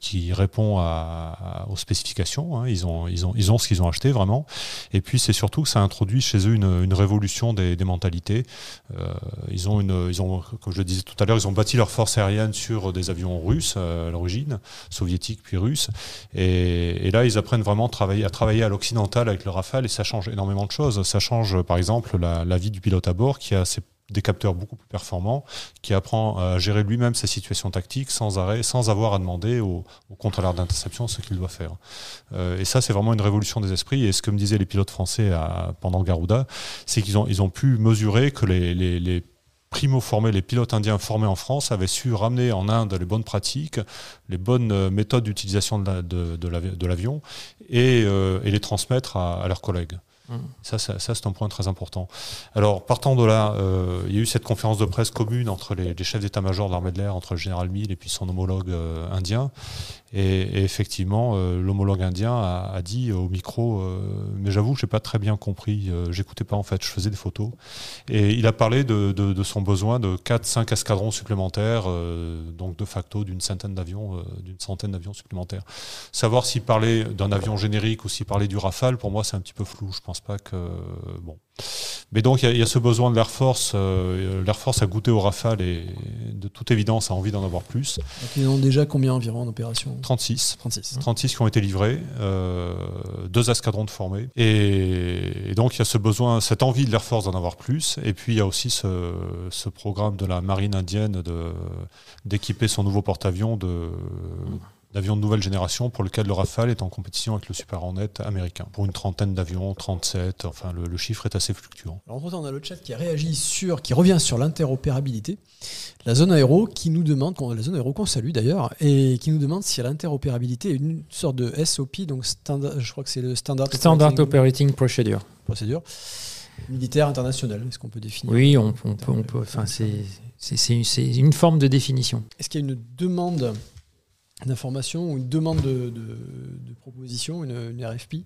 qui répond à, aux spécifications. hein. Ils ont ils ont ils ont ce qu'ils ont acheté vraiment. Et puis c'est surtout que ça introduit chez eux une, révolution des mentalités. Euh, ils ont une, ils ont, comme je le disais tout à l'heure, ils ont bâti leur force aérienne sur des avions russes euh, à l'origine, soviétiques puis russes. Et, là, ils apprennent vraiment à travailler à l'occidental avec le Rafale et ça change énormément de choses. Ça change, par exemple, la, la vie du pilote à bord qui a ses des capteurs beaucoup plus performants, qui apprend à gérer lui-même sa situation tactique sans arrêt, sans avoir à demander au, contrôleur d'interception ce qu'il doit faire. Euh, et ça, c'est vraiment une révolution des esprits. Et ce que me disaient les pilotes français pendant Garuda, c'est qu'ils ont, pu mesurer que les, les, les primo-formés, les pilotes indiens formés en France avaient su ramener en Inde les bonnes pratiques, les bonnes méthodes d'utilisation de, l'avion et, euh, et, les transmettre à leurs collègues. Mmh. Ça, ça, c'est un point très important. Alors, partant de là, euh, il y a eu cette conférence de presse commune entre les, chefs d'état-major de l'armée de l'air, entre le général Mille et puis son homologue euh, indien. Et, et effectivement, euh, l'homologue indien a, a, dit au micro, euh, mais j'avoue, j'ai pas très bien compris, euh, j'écoutais pas en fait, je faisais des photos. Et il a parlé de, de, de son besoin de 4-5 escadrons supplémentaires, euh, donc de facto d'une centaine d'avions, d'une centaine d'avions supplémentaires. Savoir s'il parlait d'un avion générique ou s'il parlait du Rafale, pour moi, c'est un petit peu flou. Je pense pas que bon. Mais donc il y, y, a ce besoin de l'Air Force. Euh, L'Air Force a goûté au Rafale et de toute évidence a envie d'en avoir plus. Donc ils ont déjà combien environ en opération? 36. 36. 36 qui ont été livrés, euh, deux escadrons de formés. Et, et, donc il y a ce besoin, cette envie de l'Air Force d'en avoir plus. Et puis il y a aussi ce, ce programme de la marine indienne d'équiper son nouveau porte-avions de d'avions de nouvelle génération pour lequel le Rafale est en compétition avec le Super Hornet américain. Pour une trentaine d'avions, 37, enfin le, le, chiffre est assez fluctuant. Alors entre-temps, on a le chat qui a réagi sur, qui revient sur l'interopérabilité. La zone aéro qui nous demande, la zone aéro qu'on salue d'ailleurs, et qui nous demande si l'interopérabilité est une sorte de SOP, donc standard, je crois que c'est le Standard, standard Operating, operating Procedure. Procédure militaire international, est-ce qu'on peut définir? Oui, on, on peut, on peut. Enfin, c'est une forme de définition. Est-ce qu'il y a une demande d'information ou une demande de, de, de proposition, une, une, RFP,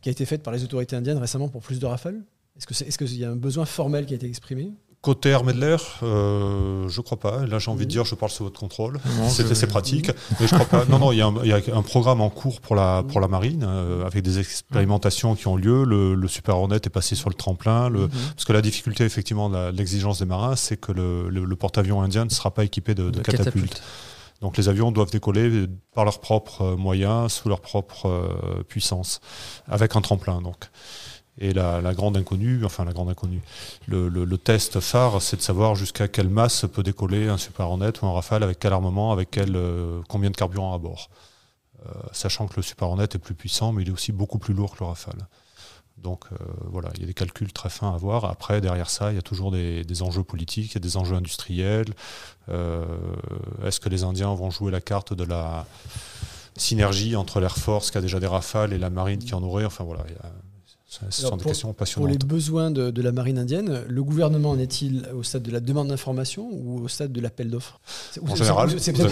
qui a été faite par les autorités indiennes récemment pour plus de rafales Est-ce qu'il est, est y a un besoin formel qui a été exprimé? Côté armée de l'air, euh, je crois pas. Là, j'ai envie de dire, je parle sous votre contrôle. [laughs] C'est pratique, mmh. mais je crois pas. Non, non, il y, a un, il y, a un programme en cours pour la pour la marine euh, avec des expérimentations qui ont lieu. Le, le, Super Hornet est passé sur le tremplin. Le, mmh. Parce que la difficulté, effectivement, de l'exigence des marins, c'est que le, le porte-avions indien ne sera pas équipé de, de, de catapultes. Catapulte. Donc les avions doivent décoller par leurs propres moyens, sous leur propre euh, puissance, avec un tremplin. Donc. Et la, grande inconnue, enfin la grande inconnue, le, le, le test phare, c'est de savoir jusqu'à quelle masse peut décoller un Super Hornet ou un Rafale, avec quel armement, avec quel, euh, combien de carburant à bord. Euh, sachant que le Super Hornet est plus puissant, mais il est aussi beaucoup plus lourd que le Rafale. Donc euh, voilà, il y a des calculs très fins à voir. Après, derrière ça, il y a toujours des, enjeux politiques, il y a des enjeux industriels. Euh, Est-ce que les Indiens vont jouer la carte de la synergie entre l'Air Force qui a déjà des rafales et la marine qui en aurait? Enfin voilà, ce sont des pour, questions passionnantes. Pour les besoins de, de, la marine indienne, le gouvernement en est-il au stade de la demande d'information ou au stade de l'appel d'offres? En général, c'est peut-être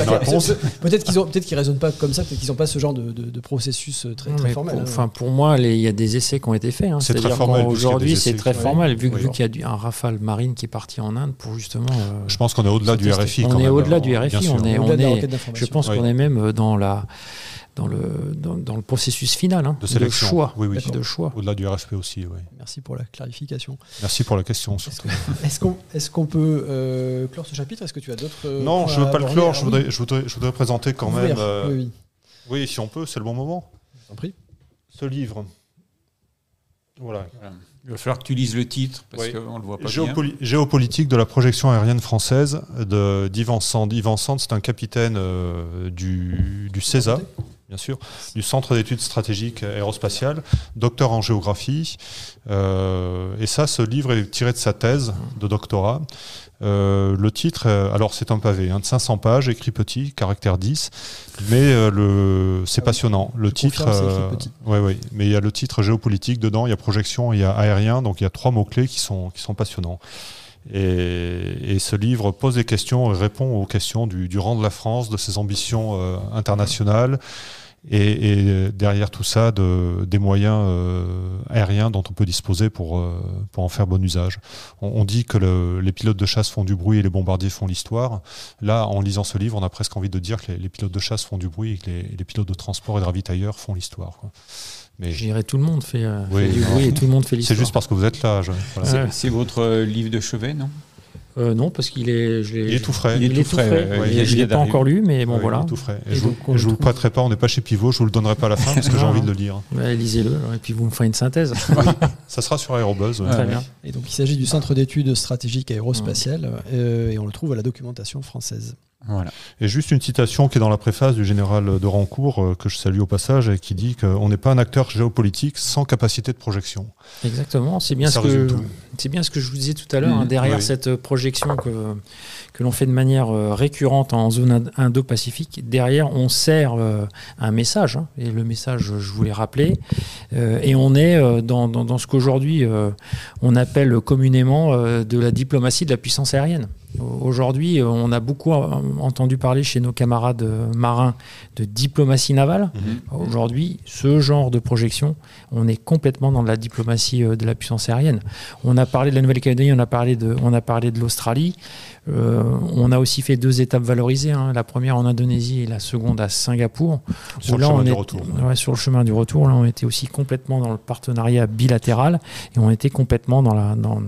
peut qu'ils peut qu raisonnent pas comme ça, peut-être qu'ils n'ont pas ce genre de, de, de processus très, très formel. Pour, enfin, pour moi, il y a des essais qui ont été faits. Hein. C'est très formel. Aujourd'hui, c'est très formel, vu, vu qu'il y a un Rafale marine qui est parti en Inde pour justement. Euh, je pense qu'on est au-delà du RFI. On est au-delà du RFI. On est, je pense qu'on est même dans la dans le, dans, dans, le processus final hein, de, sélection. de choix. Oui, oui. De choix. Au-delà du RFP aussi. Oui. Merci pour la clarification. Merci pour la question surtout. Est-ce qu'on est qu peut euh, clore ce chapitre? Est-ce que tu as d'autres. Non, je ne veux pas le clore. Je voudrais, je, voudrais, je voudrais présenter quand Ouvrir. même. Euh, oui, oui. oui, si on peut, c'est le bon moment. En prie. Ce livre. Voilà. voilà. Il va falloir que tu lises le titre parce oui. qu'on ne le voit pas Géopoli bien. Géopolitique de la projection aérienne française d'Yvan Sand. Yvan Sand, c'est un capitaine euh, du, du CESA, bien sûr, du Centre d'études stratégiques aérospatiales, docteur en géographie. Euh, et ça, ce livre est tiré de sa thèse de doctorat. Euh, le titre, alors c'est un pavé hein, de 500 pages, écrit petit, caractère 10, mais euh, le, c'est passionnant. Le titre, euh, ouais, ouais, mais il y a le titre géopolitique dedans, il y a projection, il y a aérien, donc il y a trois mots clés qui sont qui sont passionnants. Et, et, ce livre pose des questions et répond aux questions du, du rang de la France, de ses ambitions euh, internationales, et, et, derrière tout ça, de, des moyens euh, aériens dont on peut disposer pour, euh, pour en faire bon usage. On, on dit que le, les pilotes de chasse font du bruit et les bombardiers font l'histoire. Là, en lisant ce livre, on a presque envie de dire que les, les pilotes de chasse font du bruit et que les, les pilotes de transport et de ravitailleurs font l'histoire. Mais je dirais tout le monde fait, euh, oui, fait du bruit et tout le monde fait l'histoire. C'est juste parce que vous êtes là. Je, voilà. C'est votre livre de chevet, non? Euh, non, parce qu'il est, je l'ai- Il est tout frais. Il est il tout est tout frais, frais. ouais, il l'ai pas encore lu, mais bon Ouais, il voilà. est tout frais. Et Et je vous, donc, on je vous prêterai pas, on n'est pas chez Pivot, je vous le donnerai pas à la fin parce que j'ai envie de le lire. Lisez-le, et puis vous me ferez une synthèse. [laughs] Ça sera sur Aérobuzz. ouais. Ah, Très bien. Et donc il s'agit du Centre d'études stratégiques aérospatiales euh, et on le trouve à la documentation française. Voilà. Et juste une citation qui est dans la préface du général de Rancourt, euh, que je salue au passage, et qui dit qu'on n'est pas un acteur géopolitique sans capacité de projection. Exactement, c'est bien, ce que, c'est bien ce que je vous disais tout à l'heure. Mhm. hein, derrière Oui. cette projection que, que l'on fait de manière euh, récurrente en zone ind- Indo-Pacifique, derrière on sert euh, un message, hein, et le message, je vous l'ai rappelé, et on est dans, dans- dans ce qu'aujourd'hui on appelle communément de la diplomatie de la puissance aérienne. Aujourd'hui, on a beaucoup entendu parler chez nos camarades marins de diplomatie navale. Aujourd'hui, ce genre de projection, on est complètement dans de la diplomatie euh, de la puissance aérienne. On a parlé de la Nouvelle-Calédonie, on a parlé de, on a parlé de l'Australie. Euh, on a aussi fait deux étapes valorisées, hein, la première en Indonésie et la seconde à Singapour. Sur Où le là, chemin on du est- retour. ouais, sur le chemin du retour, là, on était aussi complètement dans le partenariat bilatéral et on était complètement dans la, dans,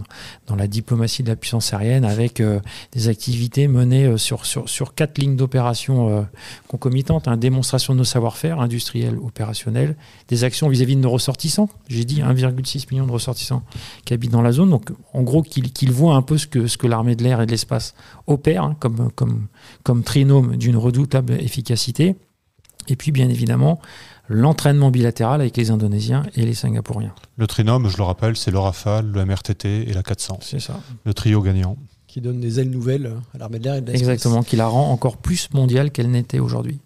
dans la diplomatie de la puissance aérienne avec euh, des activités menées euh, sur, sur, sur quatre lignes d'opération euh, concomitantes hein, démonstration de nos savoir-faire industriels, opérationnels, des actions vis-à-vis de nos ressortissants. J'ai dit 1,6 million de ressortissants qui habitent dans la zone. Donc, en gros, qu'ils qu'ils voient un peu ce que, ce que l'armée de l'air et de l'espace opère hein, comme, comme, comme trinôme d'une redoutable efficacité. Et puis, bien évidemment, l'entraînement bilatéral avec les Indonésiens et les Singapouriens. Le trinôme, je le rappelle, c'est le Rafale, le MRTT et la 400. C'est ça. Le trio gagnant. Qui donne des ailes nouvelles à l'armée de l'air et de l'espace. Exactement, qui la rend encore plus mondiale qu'elle n'était aujourd'hui.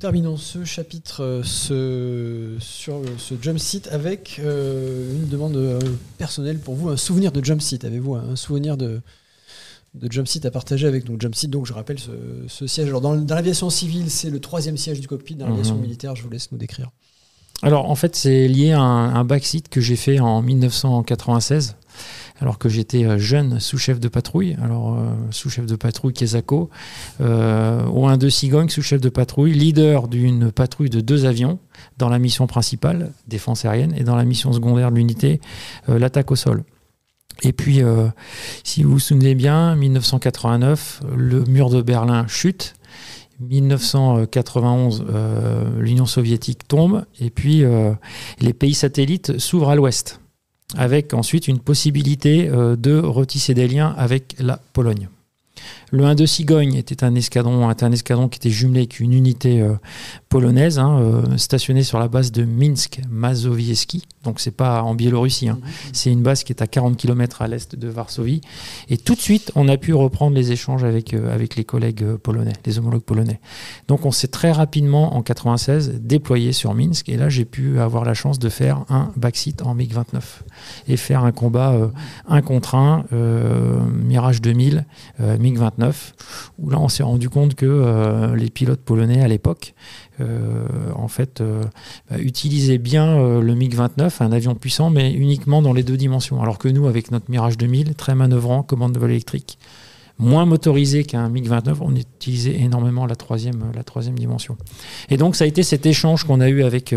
Terminons ce chapitre euh, ce, sur euh, ce jump seat avec euh, une demande personnelle pour vous, un souvenir de jump seat. Avez-vous un souvenir de, de jump seat à partager avec nous Jump seat, donc je rappelle ce, ce siège. Alors dans, dans l'aviation civile, c'est le troisième siège du cockpit. Dans l'aviation Mhm. militaire, je vous laisse nous décrire. Alors en fait, c'est lié à un, un backseat que j'ai fait en 1996, alors que j'étais euh, jeune sous-chef de patrouille, alors euh, sous-chef de patrouille Kesako, euh, au 1 de Cigogne, sous-chef de patrouille, leader d'une patrouille de deux avions dans la mission principale, défense aérienne, et dans la mission secondaire de l'unité, euh, l'attaque au sol. Et puis, euh, si vous vous souvenez bien, 1989, le mur de Berlin chute. 1991, euh, l'Union soviétique tombe et puis euh, les pays satellites s'ouvrent à l'ouest, avec ensuite une possibilité de retisser des liens avec la Pologne. Le 1 de Cigogne était un escadron, un escadron qui était jumelé avec une unité euh, polonaise hein, euh, stationnée sur la base de Minsk-Mazowiecki. Donc c'est pas en Biélorussie, hein. mhm. c'est une base qui est à 40 km à l'est de Varsovie. Et tout de suite, on a pu reprendre les échanges avec, euh, les collègues polonais, les homologues polonais. Donc on s'est très rapidement en 96 déployé sur Minsk. Et là, j'ai pu avoir la chance de faire un backseat en MiG-29 et faire un combat 1 contre 1, Mirage 2000, MiG-29 où là on s'est rendu compte que euh, les pilotes polonais à l'époque, euh, en fait, euh, bah, utilisaient bien le MiG-29, un avion puissant, mais uniquement dans les deux dimensions. Alors que nous, avec notre Mirage 2000, très manœuvrant, commande de vol électrique, moins motorisé qu'un MiG-29, on utilisait énormément la troisième, la troisième dimension. Et donc, ça a été cet échange qu'on a eu avec,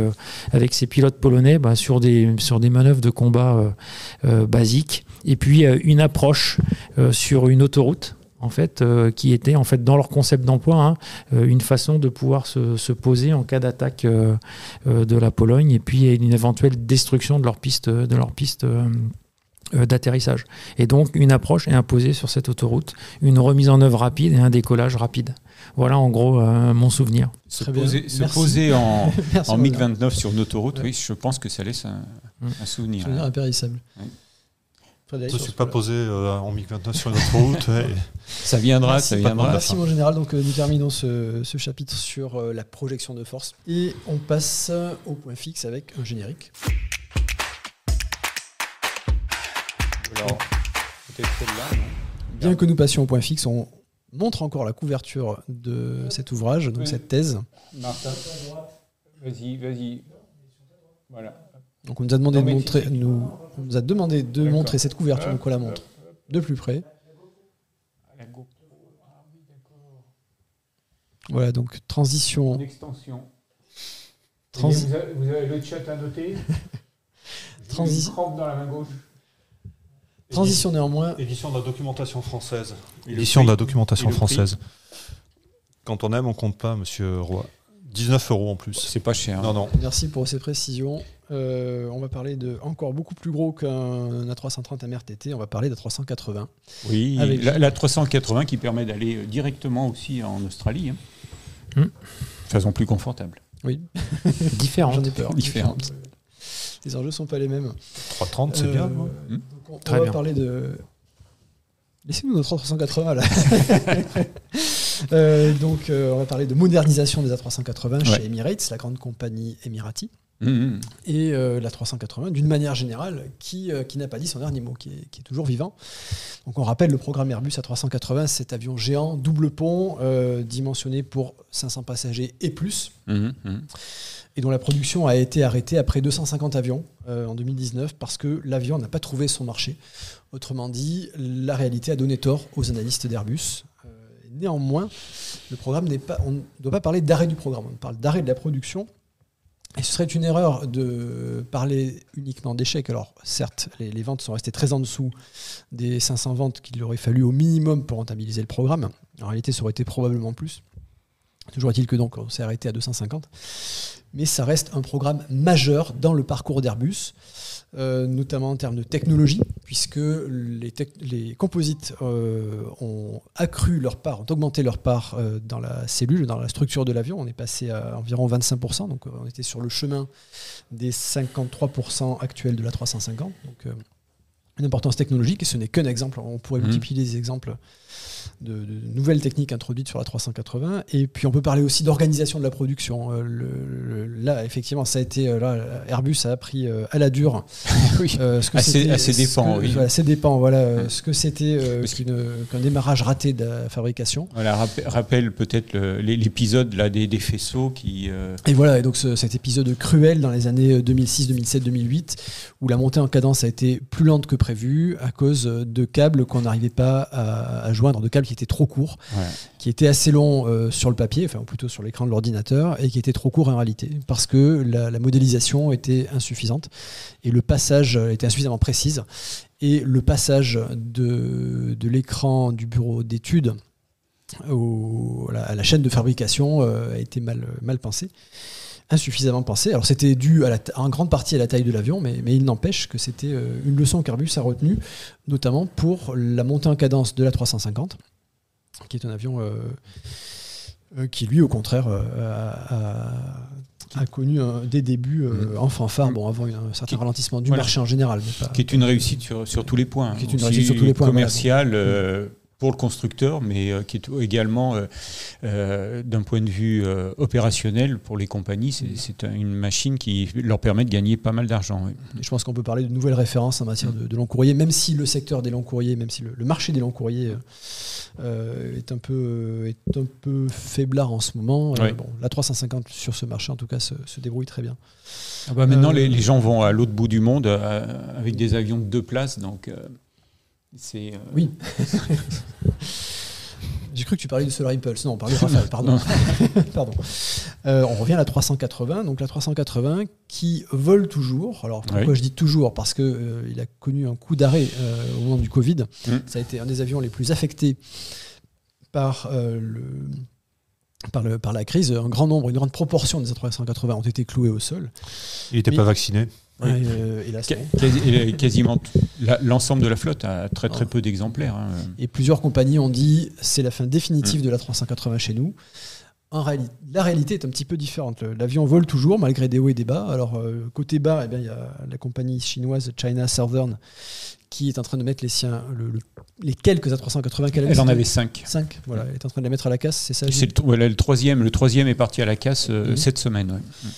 avec ces pilotes polonais bah, sur, des, sur des manœuvres de combat basiques. Et puis, une approche sur une autoroute en fait, euh, qui était en fait dans leur concept d'emploi hein, euh, une façon de pouvoir se, se poser en cas d'attaque euh, de la Pologne et puis une éventuelle destruction de leur piste de leur piste euh, d'atterrissage. Et donc une approche est imposée sur cette autoroute, une remise en œuvre rapide et un décollage rapide. Voilà en gros euh, mon souvenir. Se poser, se Merci. poser en, [laughs] en Roland. MiG-29 sur une autoroute, Ouais. oui, je pense que ça laisse un, un souvenir. Souvenir impérissable. Oui. Frédéric, Je ne suis pas posé euh, en MiG-29 sur une autre route. [laughs] ouais. Ça viendra, Merci, ça par- viendra. Merci mon général. Donc euh, nous terminons ce, ce chapitre sur euh, la projection de force et on passe au point fixe avec un générique. Alors, peut-être celle-là, non? Bien que nous passions au point fixe, on montre encore la couverture de cet ouvrage, donc Oui. cette thèse. Martin, vas-y, vas-y. Voilà. Donc on nous a demandé Non, de montrer, nous, on nous a demandé de montrer cette couverture, donc on la montre de plus près. Voilà, donc transition, extension. Transi- Vous, avez, vous avez le chat à noter [laughs] Transi- crampe dans la main gauche. Transition néanmoins. Édition de la documentation française. Édition de la documentation française. Quand on aime, on compte pas, monsieur Roy. 19 euros en plus. C'est pas cher. Non, non. Merci pour ces précisions. Euh, on va parler de encore beaucoup plus gros qu'un A330 MRTT. On va parler d'A380. Oui, Avec- la, la 380 qui permet d'aller euh, directement aussi en Australie. Hein. Hmm. Façon plus confortable. Oui, [laughs] Différente. j'en ai peur. Différente. Les enjeux sont pas les mêmes. 330, c'est Euh, bien. Hmm. donc on, Très on va bien. parler de. Laissez-nous notre 380 là. [laughs] Euh, donc, euh, on va parler de modernisation des A380 chez. Emirates, la grande compagnie émirati, Mhm. et euh, la 380 d'une manière générale, qui, euh, qui n'a pas dit son dernier mot, qui est, qui est toujours vivant. Donc, on rappelle le programme Airbus A380, cet avion géant, double pont, euh, dimensionné pour 500 passagers et plus. Mhm. et dont la production a été arrêtée après 250 avions en 2019 parce que l'avion n'a pas trouvé son marché. Autrement dit, la réalité a donné tort aux analystes d'Airbus. Néanmoins, le programme n'est pas, on ne doit pas parler d'arrêt du programme, on parle d'arrêt de la production. Et ce serait une erreur de parler uniquement d'échec. Alors, certes, les, les ventes sont restées très en dessous des 500 ventes qu'il aurait fallu au minimum pour rentabiliser le programme. En réalité, ça aurait été probablement plus. Toujours est-il que donc on s'est arrêté à 250 mais ça reste un programme majeur dans le parcours d'Airbus, notamment en termes de technologie, puisque les, tec- les composites euh, ont accru leur part, ont augmenté leur part euh, dans la cellule, dans la structure de l'avion. On est passé à environ 25%, donc euh, on était sur le chemin des 53% actuels de la 350. Donc euh, une importance technologique, et ce n'est qu'un exemple. On pourrait Mhm. multiplier les exemples de, de nouvelles techniques introduites sur la 380. Et puis on peut parler aussi d'organisation de la production. Euh, le- le- là, effectivement, ça a été euh, là, Airbus a appris euh, à la dure. [laughs] Oui. euh, ce que À ses- à ses ce dépens, que- oui. voilà, ses dépens, voilà, Mm. ce que c'était qu'un démarrage raté de la fabrication. Voilà, rappe- rappelle peut-être l'épisode là des, des faisceaux qui. Et voilà, et donc ce- cet épisode cruel dans les années 2006, 2007, 2008, où la montée en cadence a été plus lente que prévu à cause de câbles qu'on n'arrivait pas à, à joindre, de câbles qui étaient trop ouais. qui étaient assez longs euh, sur le papier, enfin ou plutôt sur l'écran de l'ordinateur, et qui étaient trop courts en réalité, parce que la, la modélisation était insuffisante, et le passage était insuffisamment précise, et le passage de, de l'écran du bureau d'études au- à la- à la chaîne de fabrication euh, a été mal, mal pensé insuffisamment pensé. Alors c'était dû à la ta- en grande partie à la taille de l'avion, mais, mais il n'empêche que c'était euh, une leçon qu'Airbus a retenue, notamment pour la montée en cadence de la 350, qui est un avion euh, euh, qui, lui, au contraire, a, a- a connu un- des débuts euh, en fanfare, bon, avant un certain Qui- ralentissement du voilà. marché en général. Mais pas, qui est une réussite sur, sur tous les points. Qui est une Aussi réussite sur tous les points, Commerciale euh, pour le constructeur, mais euh, qui est également, euh, euh, d'un point de vue opérationnel pour les compagnies, c'est c'est un- une machine qui leur permet de gagner pas mal d'argent. oui. Je pense qu'on peut parler de nouvelles références en matière de, de long courrier, même si le secteur des longs courriers, même si le, le marché des longs courriers est, un peu, est un peu faiblard en ce moment. Bon, la 350 sur ce marché, en tout cas, se, se débrouille très bien. Ah bah maintenant, les, les gens vont à l'autre bout du monde avec des avions de deux places, donc c'est. euh, Oui. [laughs] J'ai cru que tu parlais de Solar Impulse. Non, on parlait de Rafale, [laughs] pardon. [laughs] Pardon. Euh, on revient à la 380. Donc la 380 qui vole toujours. Alors pourquoi Oui. je dis toujours? Parce qu'il il a connu un coup d'arrêt euh, au moment du Covid. Mm. Ça a été un des avions les plus affectés par, euh, le, par, le- par la crise. Un grand nombre, une grande proportion des A380 ont été cloués au sol. Il n'était pas vacciné. Euh, hélas, Ca- non. quasi- et quasiment l'ensemble de la flotte a très très Ah. peu d'exemplaires. hein. Et plusieurs compagnies ont dit c'est la fin définitive de la 380 chez nous. En réalité, la réalité est un petit peu différente. L'avion vole toujours malgré des hauts et des bas. Alors euh, côté bas, eh bien, il y a la compagnie chinoise China Southern qui est en train de mettre les siens, le- le- les quelques A380 qu'elle Elle en avait cinq. 5. Voilà, elle est en train de les mettre à la casse, c'est ça C'est le, troisième. Le troisième est parti à la casse euh, Mhm. cette semaine. ouais.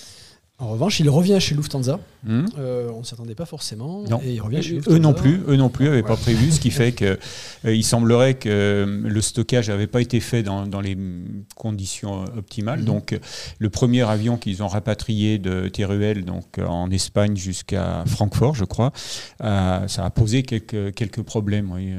En revanche, il revient chez Lufthansa. Mhm. Euh, on ne s'attendait pas forcément. Non. Et il revient chez Eux non plus, eux non plus n'avaient pas prévu, ce qui fait que euh, semblerait que euh, le stockage n'avait pas été fait dans, dans les conditions optimales. Mhm. Donc, le premier avion qu'ils ont rapatrié de Teruel, donc en Espagne jusqu'à Francfort, je crois, ça a posé quelques quelques problèmes. oui.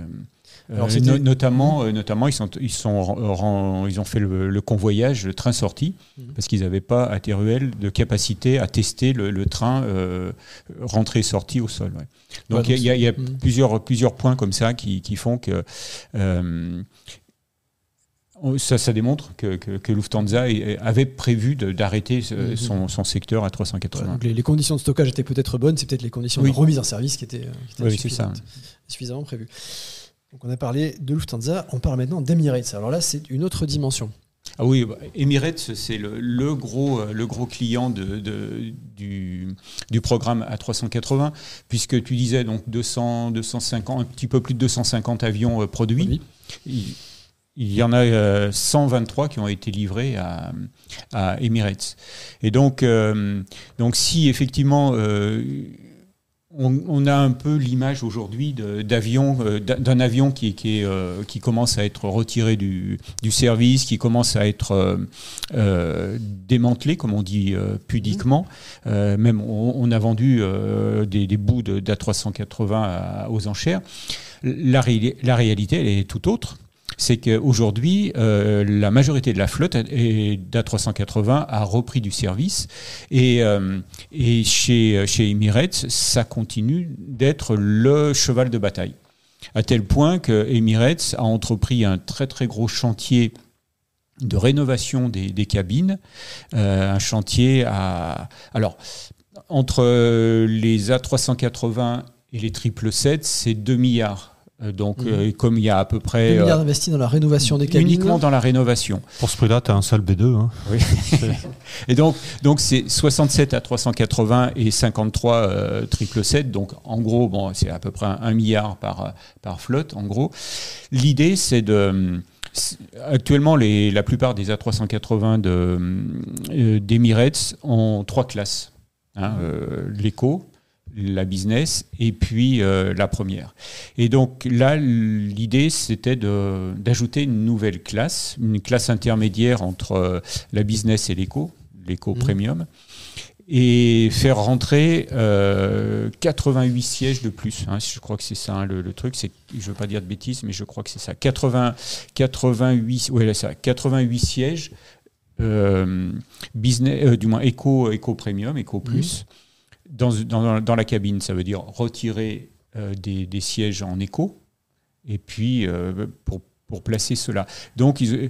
Euh. Alors, no notamment, notamment, ils, sont, ils, sont, ils ont fait le, convoyage, le train sorti, mmh. parce qu'ils n'avaient pas à Teruel de capacité à tester le, train euh, rentré-sorti au sol. Ouais. Donc il y, y, a, mmh. plusieurs, plusieurs points comme ça qui, qui font que euh, ça, ça, démontre que, que, Lufthansa avait prévu d'arrêter mhm. son, son, secteur à 380. les, conditions de stockage étaient peut-être bonnes, c'est peut-être les conditions de remise en service qui étaient, qui étaient suffisamment prévues. Donc on a parlé de Lufthansa, on parle maintenant d'Emirates. Alors là, c'est une autre dimension. Ah oui, bah, Emirates, c'est le, le, gros, le gros client de, de, du, du, programme A380, puisque tu disais donc 200, 250, un petit peu plus de 250 avions euh, produits. Il y en a 123 euh, qui ont été livrés à, Emirates. Et donc, euh, donc si effectivement euh, on, a un peu l'image aujourd'hui d'avion, d'un avion qui, qui, qui, commence à être retiré du, service, qui commence à être démantelé, comme on dit pudiquement. même on, a vendu des, des, bouts d'A380 aux enchères. La, la réalité, elle est tout autre c'est qu'aujourd'hui, euh, la majorité de la flotte d'A380 a repris du service et, euh, et chez, chez Emirates, ça continue d'être le cheval de bataille. À tel point que Emirates a entrepris un très très gros chantier de rénovation des, cabines, euh, un chantier à... Alors, entre les A380 et les 777, c'est 2 milliards donc, mhm. euh, comme il y a à peu près. 2 milliards euh, investis dans la rénovation des cabines. Uniquement dans la rénovation. Pour ce prix-là, tu as un seul B2. Hein. Oui. et donc, donc c'est 67 à 380 et 53 triple 7. Donc, en gros, bon, c'est à peu près un, milliard par, par flotte, en gros. L'idée, c'est de. Actuellement, les, la plupart des A380 d'Emirates ont trois classes. Hein, L'éco, la business et puis euh, la première. Et donc là, l'idée, c'était d'ajouter une nouvelle classe, une classe intermédiaire entre euh, la business et l'éco, l'éco mmh. premium, et faire rentrer 88 euh, sièges de plus. Hein, je crois que c'est ça hein, le, truc. Je ne veux pas dire de bêtises, mais je crois que c'est ça. 80, 88, ouais, ça, 88 sièges. business, du moins éco, éco premium, éco plus. Mmh dans, la cabine, ça veut dire retirer euh, des, sièges en écho, et puis euh, pour, placer cela. Donc, ils,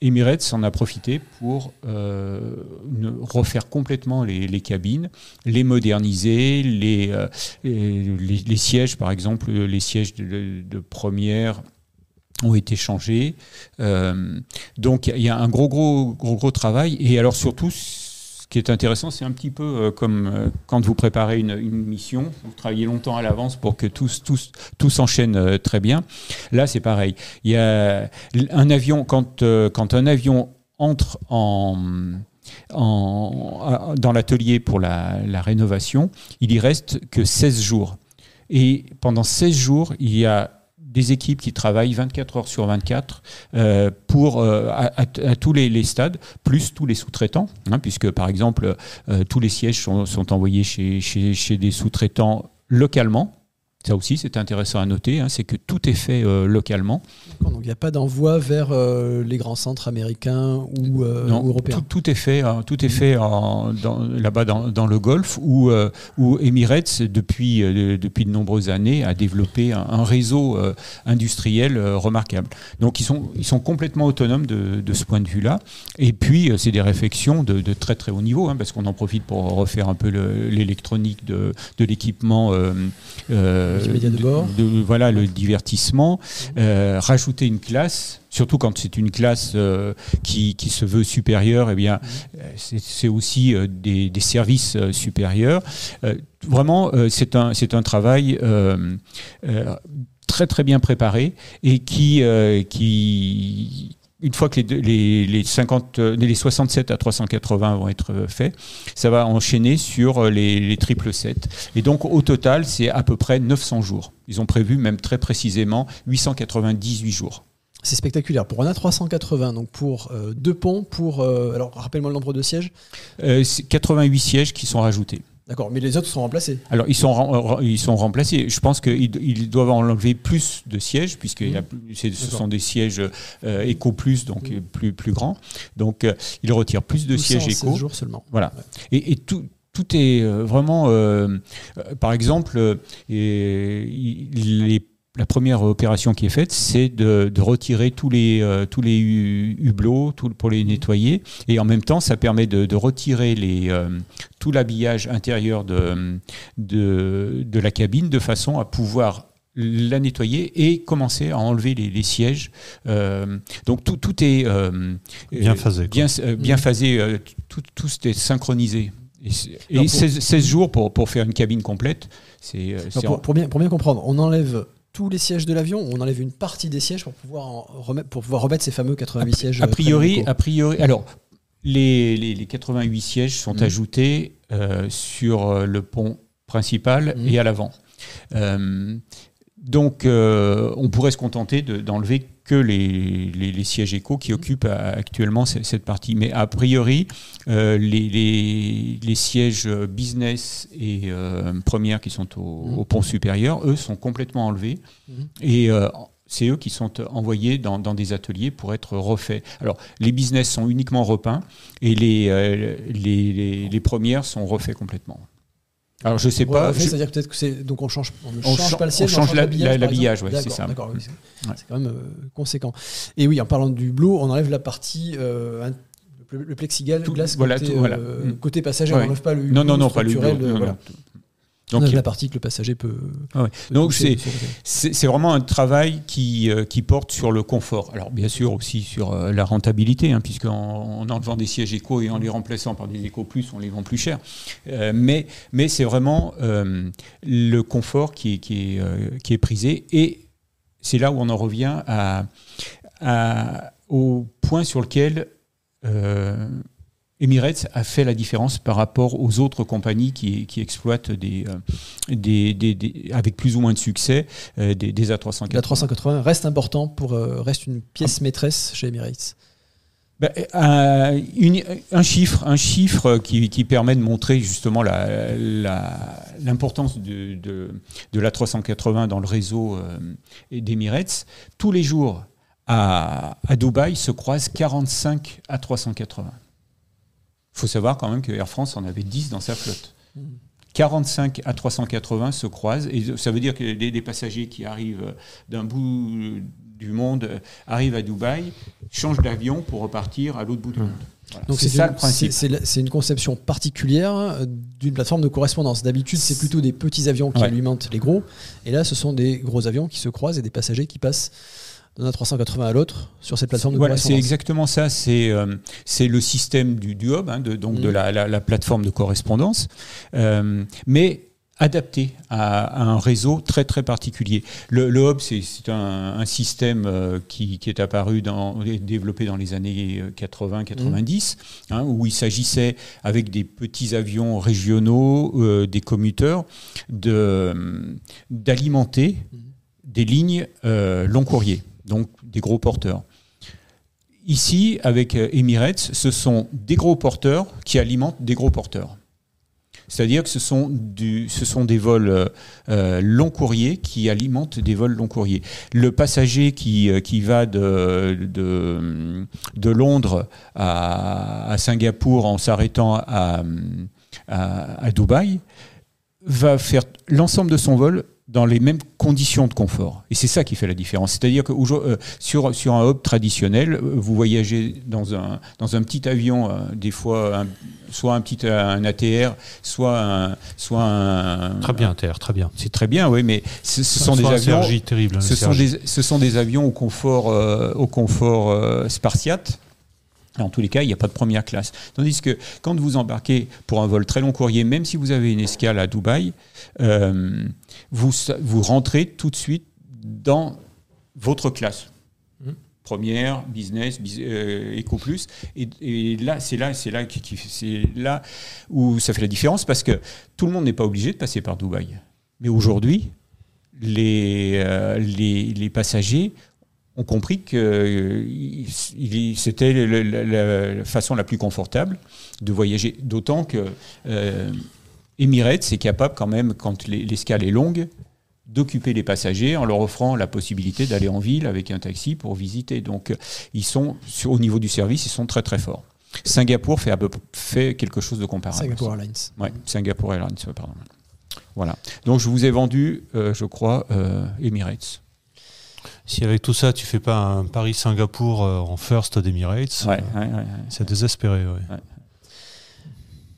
Emirates en a profité pour euh, refaire complètement les, cabines, les moderniser, les, sièges, par exemple, les sièges de, de première ont été changés. donc il y a un gros, gros, gros, gros travail. Et alors surtout, qui est intéressant, c'est un petit peu euh, comme euh, quand vous préparez une, mission, vous travaillez longtemps à l'avance pour que tout, s'enchaîne euh, très bien. Là, c'est pareil. Il y a un avion, quand, quand un avion entre en, en, dans l'atelier pour la, la, rénovation, il y reste que 16 jours. Et pendant 16 jours, il y a des équipes qui travaillent 24 heures sur 24 euh, pour, euh, à, tous les, stades, plus tous les sous-traitants, hein, puisque par exemple, euh, tous les sièges sont, envoyés chez, chez, chez des sous-traitants localement. Ça aussi, c'est intéressant à noter, hein, c'est que tout est fait euh, localement. Donc il n'y a pas d'envoi vers euh, les grands centres américains ou, euh, européens. Tout, est fait, hein, tout est fait là-bas dans, le Golfe, où, où Emirates, depuis, depuis de nombreuses années, a développé un, réseau industriel remarquable. Donc ils sont, ils sont complètement autonomes de, ce point de vue-là. Et puis, c'est des réflexions de, très très haut niveau, hein, parce qu'on en profite pour refaire un peu l'électronique de, de l'équipement. De, voilà, le divertissement, euh, rajouter une classe, surtout quand c'est une classe euh, qui, qui, se veut supérieure, et eh bien, c'est aussi des, des, services supérieurs. vraiment, c'est un, c'est un travail très très bien préparé et qui, qui une fois que les, les, 50, les 67 à 380 vont être euh, faits, ça va enchaîner sur euh, les, les triple 7. Et donc au total, c'est à peu près 900 jours. Ils ont prévu même très précisément 898 jours. C'est spectaculaire. Pour un A380, donc pour euh, deux ponts, pour. alors rappelle-moi le nombre de sièges. 88 sièges qui sont rajoutés. D'accord, mais les autres sont remplacés. Alors, ils sont, rem- ils sont remplacés. Je pense qu'ils ils doivent enlever plus de sièges, puisque c'est- ce sont des sièges euh, éco plus, donc euh, plus, plus grands. Donc, euh, ils retirent plus de sièges en 16 éco. jours seulement. Voilà. Et, et tout, tout est euh, vraiment. euh, euh, par exemple, euh, les- la première opération qui est faite, c'est de, de retirer tous les, euh, tous les hu- hublots tout, pour les nettoyer. Et en même temps, ça permet de, de retirer les, euh, tout l'habillage intérieur de, de, de la cabine de façon à pouvoir la nettoyer et commencer à enlever les, les sièges. Euh, donc tout, tout est euh, Bien phasé. Bien, euh, bien Mhm. phasé, euh, tout, tout est synchronisé. Et, et Alors, pour- 16, 16 jours pour, pour faire une cabine complète, c'est Alors, c'est pour, en- pour bien, pour bien comprendre, on enlève tous les sièges de l'avion on enlève une partie des sièges pour pouvoir, en remettre, pour pouvoir remettre ces fameux 88 sièges a euh, priori, a priori, alors les, les, les 88 sièges sont Mhm. ajoutés euh, sur euh, le pont principal Mhm. et à l'avant. Euh, donc, euh, on pourrait se contenter de- d'enlever que les, les- les sièges éco qui occupent euh, actuellement ce- cette partie. Mais a priori, euh, les, sièges business et euh, première qui sont au, au pont supérieur, eux, sont complètement enlevés. Mhm. Et euh, c'est eux qui sont envoyés dans, dans des ateliers pour être refaits. Alors, les business sont uniquement repeints et les, les, les- les premières sont refaits complètement. Alors, je sais pas. je- C'est-à-dire peut-être que c'est donc on change, on ne On change cha- pas le siège, on change la- l'habillage, la- ouais, c'est ça. D'accord, oui, c'est Ouais. quand même euh, conséquent. Et oui, en parlant du blue, on enlève la partie euh, le, le plexigal Tout- glace voilà, côté, tout, voilà. euh, Mm. côté passager, Ouais. on n'enlève pas le Non, non, non, pas le de- non, voilà. Donc, la partie que le passager peut. Ah ouais. peut Donc, c'est. C'est vraiment un travail qui, euh, qui porte sur le confort. Alors bien sûr aussi sur euh, la rentabilité, hein, puisqu'en en enlevant des sièges éco et en les remplaçant par des éco plus, on les vend plus cher. Euh, mais mais c'est vraiment le confort qui est, qui est, qui est prisé. Et c'est là où on en revient à, à- au point sur lequel Emirates a fait la différence par rapport aux autres compagnies qui, qui exploitent des, euh, des, des- des- avec plus ou moins de succès euh, des, des A380. La 380 reste important pour euh, reste une pièce maîtresse chez Emirates. Ben, un, une- un chiffre, un chiffre qui, qui permet de montrer justement la- la- l'importance de, de, de la 380 dans le réseau d'Emirates. Tous les jours à, à Dubaï se croisent 45 à 380. Il faut savoir quand même que Air France en avait 10 dans sa flotte. 45 à 380 se croisent et ça veut dire que les, les passagers qui arrivent d'un bout du monde euh, arrivent à Dubaï, changent d'avion pour repartir à l'autre bout du monde. Voilà. Donc c'est ça une- le principe. c'est- une conception particulière euh, d'une plateforme de correspondance. D'habitude, c'est plutôt des petits avions qui Ouais. alimentent les gros. Et là, ce sont des gros avions qui se croisent et des passagers qui passent d'un A380 à l'autre sur cette plateforme de Voilà, c'est correspondance. exactement ça. C'est euh, c'est le système du, du hub, hein, de, donc de Mm. la, la- la plateforme de correspondance, euh, mais adapté à, à un réseau très très particulier. Le, le hub, c'est c'est un, un système euh, qui, qui est apparu, dans, développé dans les années 80-90, hein, où il s'agissait avec des petits avions régionaux, euh, des commuteurs, de- d'alimenter des lignes euh, long courrier, donc des gros porteurs. Ici, avec euh, Emirates, ce sont des gros porteurs qui alimentent des gros porteurs. C'est-à-dire que ce sont, des vols euh, euh, long courrier qui alimentent des vols long courrier. Le passager qui, va de, Londres à, Singapour en s'arrêtant à Dubaï va faire l'ensemble de son vol dans les mêmes conditions de confort. Et c'est ça qui fait la différence. C'est-à-dire que euh, sur, sur un hub traditionnel, euh, vous voyagez dans un, dans un petit avion, euh, des fois un, soit un petit un ATR, soit un, soit un Très bien, TR, très bien. C'est très bien, oui, mais ce, ce sont des avions. Terrible. hein, Ce sont, des, ce sont des avions au confort, euh, au confort spartiate. En tous les cas, il n'y a pas de première classe. Tandis que quand vous embarquez pour un vol très long courrier, même si vous avez une escale à Dubaï, vous, vous rentrez tout de suite dans votre classe. Mmh. Première, business, bis, euh, Eco Plus. Et, et là, c'est là, c'est là, qui, qui- c'est là où ça fait la différence parce que tout le monde n'est pas obligé de passer par Dubaï. Mais aujourd'hui, les, euh, les, les passagers ont compris que euh, c'était la, la façon la plus confortable de voyager. D'autant que euh, Emirates est capable quand même, quand l'escale est longue, d'occuper les passagers en leur offrant la possibilité d'aller en ville avec un taxi pour visiter. Donc ils sont, au niveau du service, ils sont très très forts. Singapour fait, à peu, fait quelque chose de comparable. Singapour Airlines. Oui, Singapour Airlines, pardon. Voilà. Donc je vous ai vendu, euh, je crois, euh, Emirates. Si avec tout ça, tu fais pas un Paris-Singapour euh, en first d'Emirates, ouais, c'est désespéré.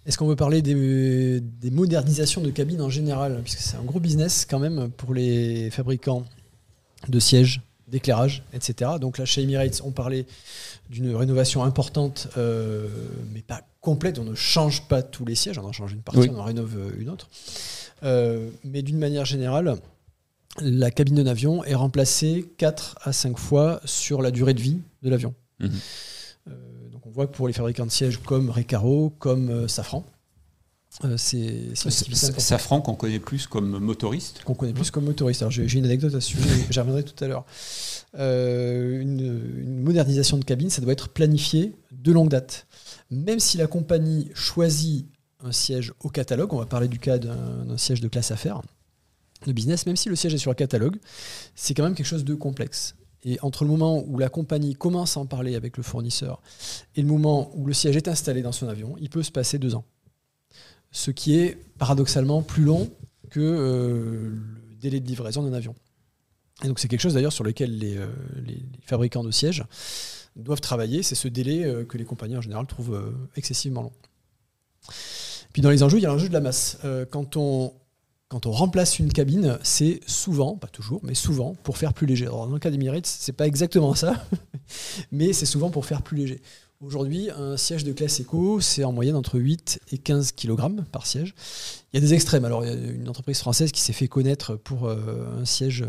Est-ce qu'on veut parler des, modernisations de cabines en général? Puisque c'est un gros business quand même pour les fabricants de sièges, d'éclairage, etc. Donc là, chez Emirates, on parlait d'une rénovation importante, euh, mais pas complète. On ne change pas tous les sièges, on en change une partie, on en rénove euh, une autre. Euh, mais d'une manière générale, la cabine d'un avion est remplacée 4 à 5 fois sur la durée de vie de l'avion. Mhm voit que pour les fabricants de sièges comme Recaro, comme euh, Safran, euh, c'est Safran qu'on connaît plus comme motoriste. Qu'on connaît plus comme motoriste. Alors j'ai une anecdote à ce sujet, j'y reviendrai tout à l'heure. Euh, une, modernisation de cabine, ça doit être planifié de longue date. Même si la compagnie choisit un siège au catalogue, on va parler du cas d'un siège de classe affaires, de business, même si le siège est sur le catalogue, c'est quand même quelque chose de complexe. Et entre le moment où la compagnie commence à en parler avec le fournisseur et le moment où le siège est installé dans son avion, il peut se passer deux ans. Ce qui est paradoxalement plus long que euh, le délai de livraison d'un avion. Et donc c'est quelque chose d'ailleurs sur lequel les, euh, fabricants de sièges doivent travailler, c'est ce délai euh, que les compagnies en général trouvent excessivement long. Puis dans les enjeux, il y a l'enjeu de la masse. quand on quand on remplace une cabine, c'est souvent, pas toujours, mais souvent pour faire plus léger. dans le cas d'Emirates, c'est pas exactement ça, [laughs] mais c'est souvent pour faire plus léger. Aujourd'hui, un siège de classe éco, c'est en moyenne entre 8 et 15 kg par siège. Il y a des extrêmes. Alors, il y a une entreprise française qui s'est fait connaître pour euh, un siège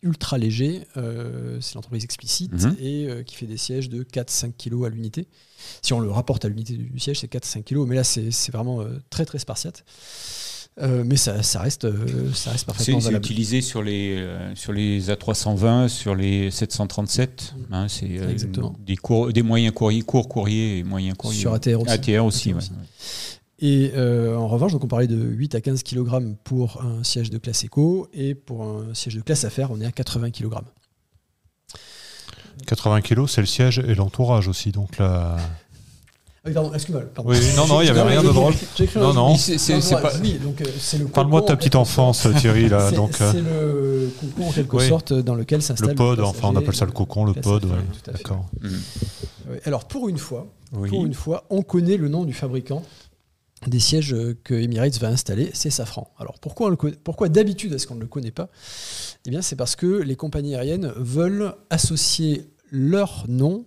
ultra léger, euh, c'est l'entreprise explicite, mhm. et euh, qui fait des sièges de 4-5 kg à l'unité. Si on le rapporte à l'unité du siège, c'est 4-5 kg, mais là, c'est vraiment très très spartiate. Euh, mais ça, reste, euh, ça reste parfaitement C'est utilisé sur les, euh, sur les A320, sur les 737. Hein, c'est des, des moyens courriers, courts courriers et moyens courriers. Sur ATR aussi. ATR aussi, Et en revanche, donc on parlait de 8 à 15 kg pour un siège de classe éco et pour un siège de classe affaires, on est à 80 kg. 80 kg, c'est le siège et l'entourage aussi. Donc là. Oui, pardon, excuse-moi. Oui, non, non, il n'y avait rien de drôle. Non, non. C'est pas... Oui, donc euh, c'est le Parle-moi de ta petite enfance, Thierry. là. C'est euh, le cocon, en quelque sorte, dans lequel s'installe. Le pod, enfin, on appelle ça le cocon, le pod. Ouais. D'accord. Alors, pour une fois, pour une fois, on connaît le nom du fabricant des sièges que Emirates va installer, c'est Safran. Alors pourquoi, pourquoi d'habitude est-ce qu'on ne le connaît pas? Eh bien c'est parce que les compagnies aériennes veulent associer leur nom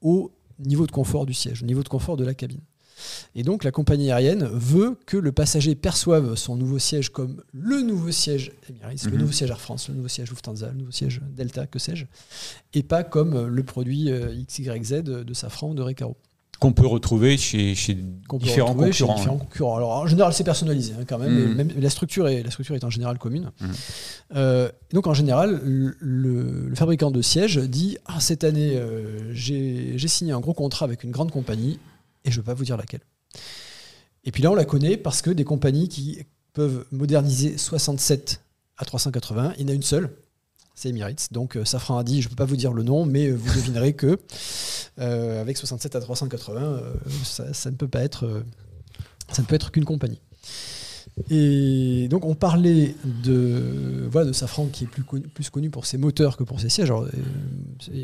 au niveau de confort du siège, au niveau de confort de la cabine. Et donc la compagnie aérienne veut que le passager perçoive son nouveau siège comme le nouveau siège Emirates, le mhm. nouveau siège Air France, le nouveau siège Lufthansa, le nouveau siège Delta, que sais-je, et pas comme le produit euh, XYZ de Safran ou de Recaro qu'on peut retrouver chez, différents, concurrents, Alors en général, c'est personnalisé hein, quand même, mm. la, structure est, la structure est en général commune. Mm. Euh, donc en général, le, fabricant de sièges dit ah, cette année, euh, j'ai signé un gros contrat avec une grande compagnie et je ne veux pas vous dire laquelle. Et puis là, on la connaît parce que des compagnies qui peuvent moderniser 67 à 380, il y en a une seule, c'est Emirates. Donc euh, Safran a dit, je ne peux pas vous dire le nom, mais euh, vous devinerez que euh, avec 67 à 380, ça, ne peut pas être, ça ne peut être qu'une compagnie. Et donc on parlait de, voilà, de Safran qui est plus connu, plus connu pour ses moteurs que pour ses sièges. Alors,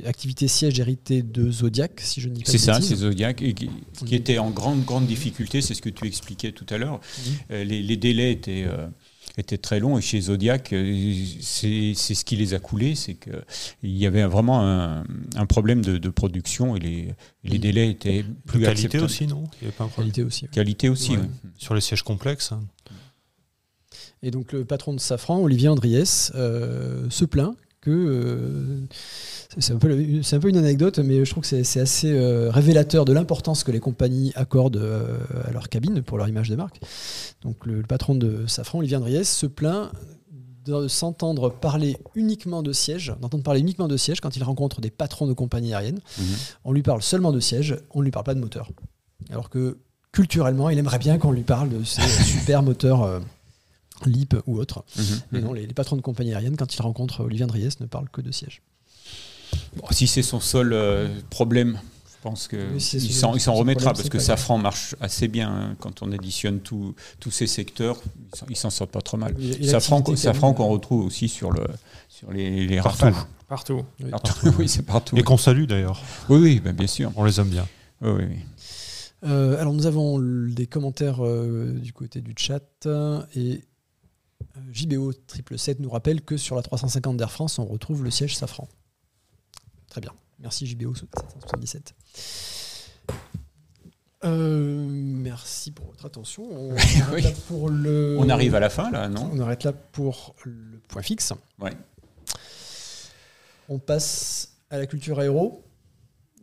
activité siège héritée de Zodiac, si je ne dis pas C'est ça, c'est Zodiac, qui, était en grande, grande difficulté, c'est ce que tu expliquais tout à l'heure. Les, délais étaient était très long. Et chez Zodiac, euh, c'est ce qui les a coulés, c'est qu'il y avait vraiment un, problème de, production et les, les délais étaient plus Qualité aussi, non? Il avait pas Qualité aussi. Qualité aussi, Sur les sièges complexes. Hein. Et donc le patron de Safran, Olivier Andriès, euh, se plaint que euh, c'est un, peu, un peu une anecdote, mais je trouve que c'est assez euh, révélateur de l'importance que les compagnies accordent euh, à leur cabine pour leur image de marque. Donc le, patron de Safran, Olivier Andriès, se plaint de s'entendre parler uniquement de sièges, d'entendre parler uniquement de sièges quand il rencontre des patrons de compagnies aériennes. Mhm. On lui parle seulement de sièges, on ne lui parle pas de moteur. Alors que culturellement, il aimerait bien qu'on lui parle de ces [laughs] super moteurs LEAP ou autres. Mhm. Mais non, les, les patrons de compagnie aérienne, quand ils rencontrent Olivier Andriès, ne parlent que de siège. Bon, si c'est son seul euh, problème, je pense qu'il si s'en remettra problème, parce que Safran marche assez bien hein, quand on additionne tout- tous ces secteurs. ils s'en- sortent pas trop mal. Safran, Safran qu'on retrouve aussi sur, le, sur les, les Partout. Partout. Oui. Partout. [laughs] oui, c'est partout. Et qu'on salue d'ailleurs. Oui, oui, ben, bien sûr. On les aime bien. Oui, oui. Euh, alors nous avons des commentaires euh, du côté du chat et euh, JBO 777 nous rappelle que sur la 350 d'Air France, on retrouve le siège Safran. Très bien. Merci JBO 777. Euh, merci pour votre attention. On, [laughs] arrête Oui. là pour le... On arrive à la fin, là, non? On arrête là pour le point fixe. Ouais. On passe à la culture aéro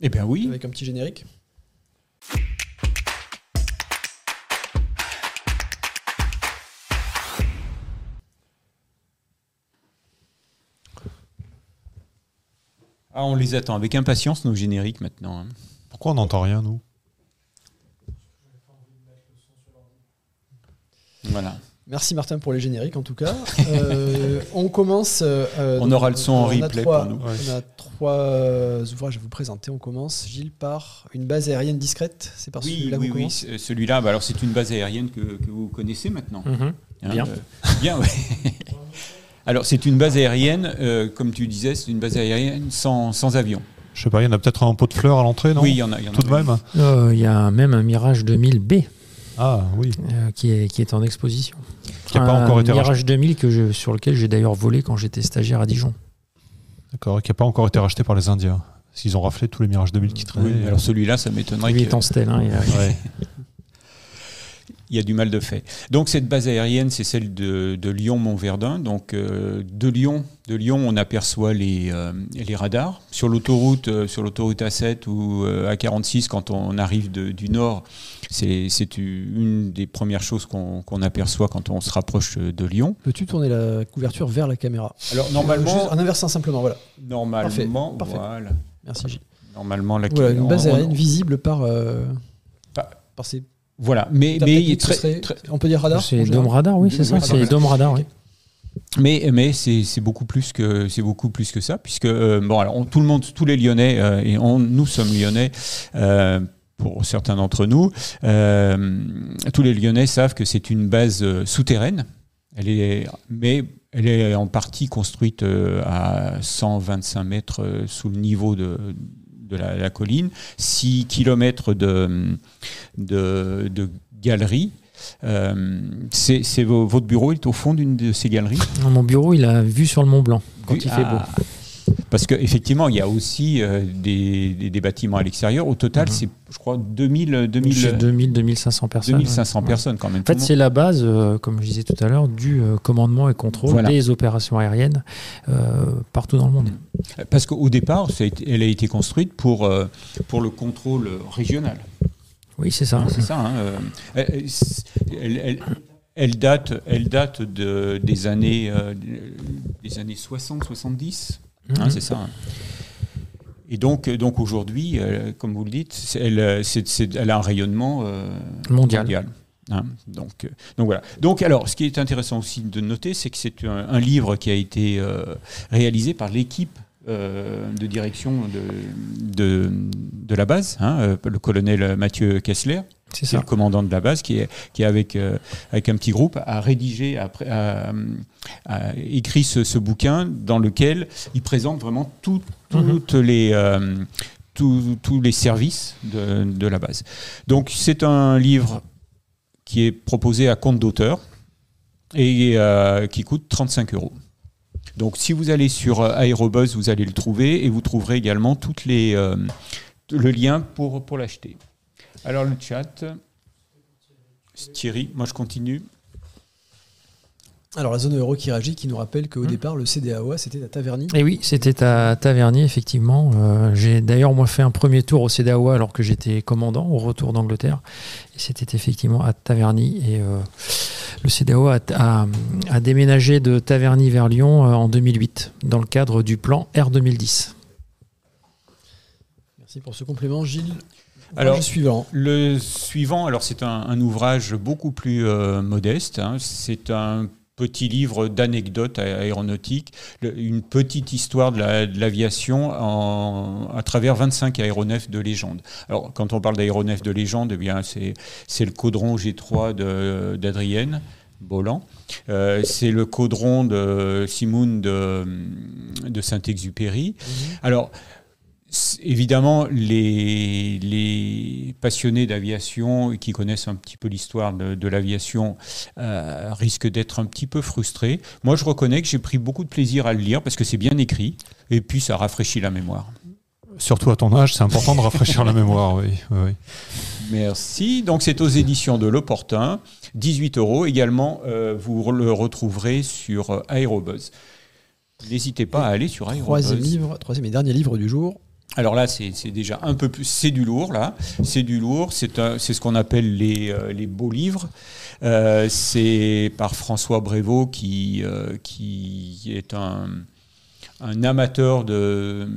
Eh bien oui. avec un petit générique. Ah, on les attend avec impatience, nos génériques, maintenant. hein. Pourquoi on n'entend rien, nous? Voilà. Merci Martin pour les génériques en tout cas. Euh, [laughs] on commence. euh, On aura le son en on a replay trois- pour nous. On a trois euh, ouvrages à vous présenter. On commence, Gilles, par une base aérienne discrète. C'est par Oui, celui-là oui, qu'on oui. commence Celui-là, bah, alors c'est une base aérienne que, que vous connaissez maintenant. Mhm. Hein, Bien. euh, [laughs] bien, ouais. [laughs] Alors, c'est une base aérienne, euh, comme tu disais, c'est une base aérienne sans, sans avion. Je sais pas, il y en a peut-être un pot de fleurs à l'entrée, non oui, il y en a. y en Tout de même Euh, Il y a même un Mirage 2000B Ah oui. euh, qui, est, qui est en exposition. Qui n'a pas Un encore été Mirage racheté. 2000 que je, sur lequel j'ai d'ailleurs volé quand j'étais stagiaire à Dijon. D'accord, qui n'a pas encore été racheté par les Indiens. S'ils ont raflé tous les Mirage 2000 qui traînaient. Oui, alors celui-là, ça m'étonnerait. Lui que- est en stèle. hein, il y a- Ouais. [laughs] il y a du mal de fait. Donc cette base aérienne, c'est celle de, de Lyon-Montverdun. Donc euh, de Lyon, de Lyon, on aperçoit les, euh, les radars sur l'autoroute, euh, sur l'autoroute A7 ou euh, A46 quand on arrive de- du nord. C'est une des premières choses qu'on aperçoit quand on se rapproche de Lyon. Peux-tu tourner la couverture vers la caméra Alors Juste normalement, En inversant simplement, voilà. normalement, Parfait, voilà, Merci Gilles. normalement la Voilà, une base on- aérienne visible par, Par- par ces. Voilà, mais ta mais il technique, est très, ce serait- très- On peut dire radar C'est Dome Radar, oui, c'est ça. C'est. Dome Radar, oui. Mais, mais c'est beaucoup plus que c'est beaucoup plus que ça puisque euh, bon alors on- tout le monde tous les Lyonnais euh, et on, nous sommes Lyonnais euh, pour certains d'entre nous euh, tous les Lyonnais savent que c'est une base euh, souterraine elle est mais elle est en partie construite euh, à 125 mètres euh, sous le niveau de de la, la colline, 6 km de, de, de galeries. Euh, c'est c'est vo- votre bureau est au fond d'une de ces galeries? Mon bureau, il a vue sur le Mont Blanc quand il fait beau. Parce qu'effectivement, il y a aussi euh, des, des- des bâtiments à l'extérieur. Au total, Mhm. c'est, je crois, 2000, 2000, J'ai 2000, 2500 personnes. 2500 ouais. personnes quand même. En fait, c'est la base, euh, comme je disais tout à l'heure, du euh, commandement et contrôle Voilà. des opérations aériennes partout dans le monde. Parce qu'au départ, ça a été- elle a été construite pour, pour le contrôle régional. Oui, c'est ça. C'est ça. hein, elle, elle- elle- elle date, elle date de, des, années, euh, des années 60-70. Hein, Mhm. c'est ça. Et donc, donc aujourd'hui, euh, comme vous le dites, euh, elle a un rayonnement euh, Mondial. hein. donc, euh, donc voilà. Donc alors, ce qui est intéressant aussi de noter, c'est que c'est un, un livre qui a été euh, réalisé par l'équipe euh, de direction de, de, de la base, hein, euh, le colonel Mathieu Kessler, C'est le commandant de la base qui est, qui est avec, euh, avec un petit groupe a rédigé, a, a- a écrit ce, ce bouquin dans lequel il présente vraiment tout- toutes les, euh, tous- tous les services de, de la base. Donc c'est un livre qui est proposé à compte d'auteur et euh, qui coûte 35 euros. Donc si vous allez sur euh, Aérobuzz, vous allez le trouver et vous trouverez également toutes les, euh, le lien pour, pour l'acheter. Alors le chat, Thierry, moi je continue. Alors la zone euro qui réagit, qui nous rappelle qu'au Hmm. départ, le CDAOA, c'était à Taverny. Et oui, c'était à Taverny, effectivement. Euh, j'ai d'ailleurs, moi, fait un premier tour au CEDAW alors que j'étais commandant au retour d'Angleterre. Et c'était effectivement à Taverny. Et euh, le CEDAW a, a- a déménagé de Taverny vers Lyon euh, en 2008, dans le cadre du plan R 2010. Merci pour ce complément, Gilles. Alors, le suivant. Le suivant, alors c'est un, un ouvrage beaucoup plus euh, modeste. hein. C'est un petit livre d'anecdotes aéronautiques, une petite histoire de la- de l'aviation à travers 25 aéronefs de légende. Alors, quand on parle d'aéronefs de légende, eh bien, c'est, le caudron G3 de- d'Adrienne Bolland. Euh, c'est le caudron de Simoun de, de Saint-Exupéry. Alors, c- évidemment, les, les passionnés d'aviation qui connaissent un petit peu l'histoire de, de l'aviation euh, risquent d'être un petit peu frustrés. Moi, je reconnais que j'ai pris beaucoup de plaisir à le lire parce que c'est bien écrit et puis ça rafraîchit la mémoire. Surtout à ton âge, c'est important de rafraîchir la mémoire. Oui, oui. Merci. Donc, c'est aux éditions de L'Opportun, 18 euros. Également, euh, vous le retrouverez sur euh, Aérobuzz. N'hésitez pas à aller sur Troisième Aérobuzz. livre, troisième et dernier livre du jour. Alors là, c'est déjà un peu plus. C'est du lourd, là. C'est du lourd. C'est ce qu'on appelle les, euh, les beaux livres. Euh, c'est par François Brévaux, qui, euh, qui est un, un amateur de.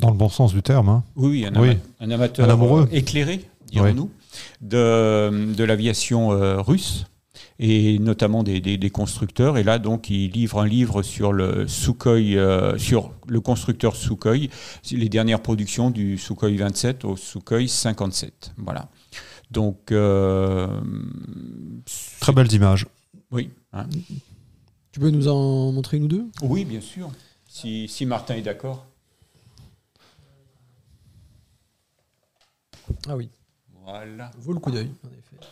Dans le bon sens du terme. hein. Oui, un, Oui. ama- un amateur Un amoureux. éclairé, dirons-nous, de, de l'aviation russe et notamment des, des- des constructeurs. Et là, donc, il livre un livre sur le Sukhoi, euh, sur le constructeur Sukhoi, les dernières productions du Sukhoi 27 au Sukhoi 57. Voilà. Donc, euh, Très belles images. oui, hein. Tu peux nous en montrer une ou deux? Oui, bien sûr. Si, si Martin est d'accord. Ah oui, Voilà. vaut le coup d'œil, en effet.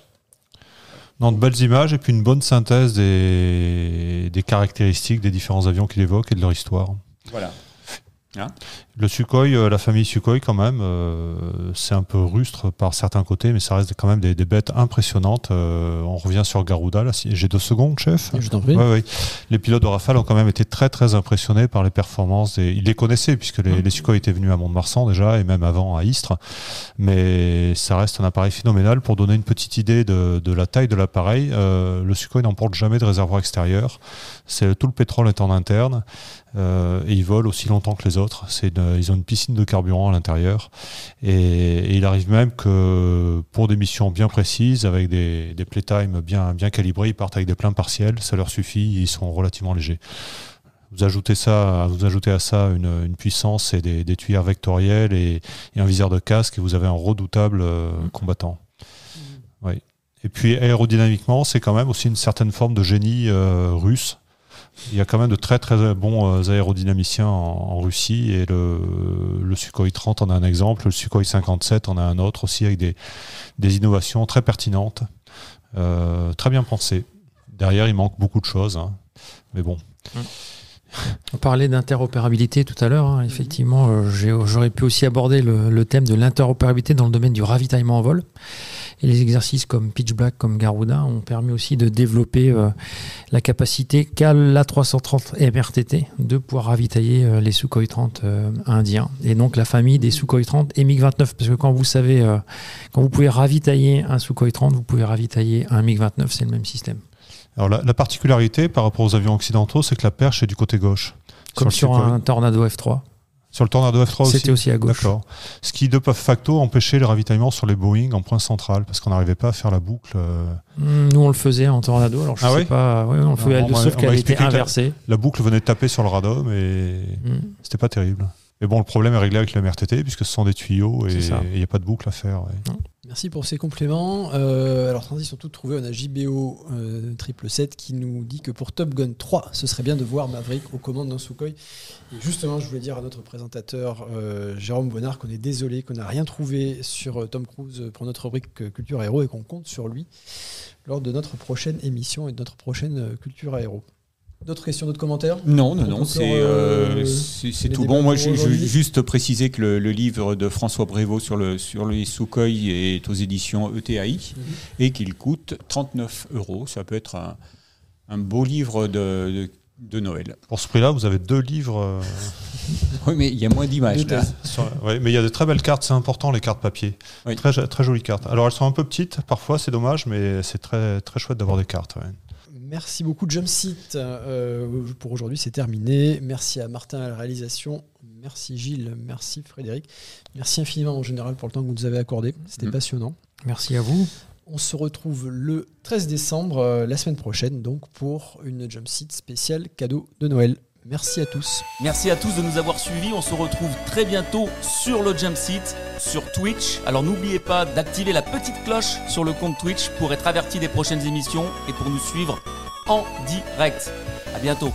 Non, de belles images et puis une bonne synthèse des, des caractéristiques des différents avions qu'il évoque et de leur histoire. Voilà. Le Sukhoi, euh, la famille Sukhoi quand même, euh, c'est un peu rustre par certains côtés, mais ça reste quand même des, des bêtes impressionnantes. Euh, on revient sur Garuda, là. si- J'ai deux secondes, chef Je t'en prie. Ouais, ouais. Les pilotes de Rafale ont quand même été très très impressionnés par les performances. Des... Ils les connaissaient puisque les, les Sukhoi étaient venus à Mont-de-Marsan déjà et même avant à Istres. Mais ça reste un appareil phénoménal. Pour donner une petite idée de, de la taille de l'appareil, euh, le Sukhoi n'emporte jamais de réservoir extérieur. C'est tout le pétrole est en interne euh, et ils volent aussi longtemps que les autres. C'est une- ils ont une piscine de carburant à l'intérieur et, et il arrive même que pour des missions bien précises, avec des, des playtime bien, bien calibrés, ils partent avec des pleins partiels, ça leur suffit, ils sont relativement légers. Vous ajoutez, ça, vous ajoutez à ça une, une puissance et des, des tuyères vectorielles et, et un viseur de casque et vous avez un redoutable euh, combattant. Oui. Et puis aérodynamiquement, c'est quand même aussi une certaine forme de génie euh, russe. Il y a quand même de très très bons euh, aérodynamiciens en, Russie et le, le Sukhoi 30 en a un exemple, le Sukhoi 57 en a un autre aussi avec des, des innovations très pertinentes, euh, très bien pensées. Derrière, il manque beaucoup de choses, hein. mais bon. On parlait d'interopérabilité tout à l'heure. hein. Effectivement, euh, j'aurais pu aussi aborder le thème de l'interopérabilité dans le domaine du ravitaillement en vol. Et les exercices comme Pitch Black, comme Garuda ont permis aussi de développer euh, la capacité qu'a l'A330 MRTT de pouvoir ravitailler euh, les Sukhoi 30 euh, indiens. Et donc la famille des Sukhoi 30 et MiG-29. Parce que quand vous savez, quand vous pouvez ravitailler un Sukhoi 30, vous pouvez ravitailler un MiG-29, c'est le même système. Alors la, la particularité par rapport aux avions occidentaux, c'est que la perche est du côté gauche. Comme sur, un Tornado F3. Sur le Tornado F3 aussi C'était aussi à gauche. D'accord. Ce qui de facto empêchait le ravitaillement sur les Boeing en point central, parce qu'on n'arrivait pas à faire la boucle. euh, Hmm, Nous, on le faisait en tornado. Alors, je Ah sais oui pas. Oui, on le faisait, on sauf qu'elle était la- inversée. La boucle venait de taper sur le radome et Hmm. c'était pas terrible. Mais bon, le problème est réglé avec le MRTT, puisque ce sont des tuyaux et il n'y a pas de boucle à faire. ouais. Merci pour ces compléments. Euh, alors, transition toute trouvée, on a JBO euh, 777 qui nous dit que pour Top Gun 3, ce serait bien de voir Maverick aux commandes d'un Sukhoi. Et justement, je voulais dire à notre présentateur euh, Jérôme Bonnard qu'on est désolé qu'on n'a rien trouvé sur euh, Tom Cruise pour notre rubrique euh, Culture Aéro et qu'on compte sur lui lors de notre prochaine émission et de notre prochaine Culture Aéro. D'autres questions, d'autres commentaires Non, non, non, c'est euh, euh, tout bon. Moi, je, juste préciser que le, le livre de François Brévaux sur, le, sur les Sukhoi est aux éditions ETAI Mhm. et qu'il coûte 39 euros. Ça peut être un, un beau livre de, de, de Noël. Pour ce prix-là, vous avez deux livres. euh, [laughs] Oui, mais il y a moins d'images là. ouais, mais il y a de très belles cartes, c'est important les cartes papier. Oui. Très, très jolies cartes. Alors elles sont un peu petites, parfois c'est dommage, mais c'est très, très chouette d'avoir des cartes. ouais. Merci beaucoup, Jumpseat. Euh, pour aujourd'hui, c'est terminé. Merci à Martin à la réalisation. Merci Gilles, merci Frédéric. Merci infiniment mon général pour le temps que vous nous avez accordé. C'était Mm. passionnant. Merci à vous. On se retrouve le 13 décembre, euh, la semaine prochaine, donc pour une jump seat spéciale cadeau de Noël. Merci à tous. Merci à tous de nous avoir suivis. On se retrouve très bientôt sur le Jump Seat, sur Twitch. Alors n'oubliez pas d'activer la petite cloche sur le compte Twitch pour être averti des prochaines émissions et pour nous suivre en direct. À bientôt.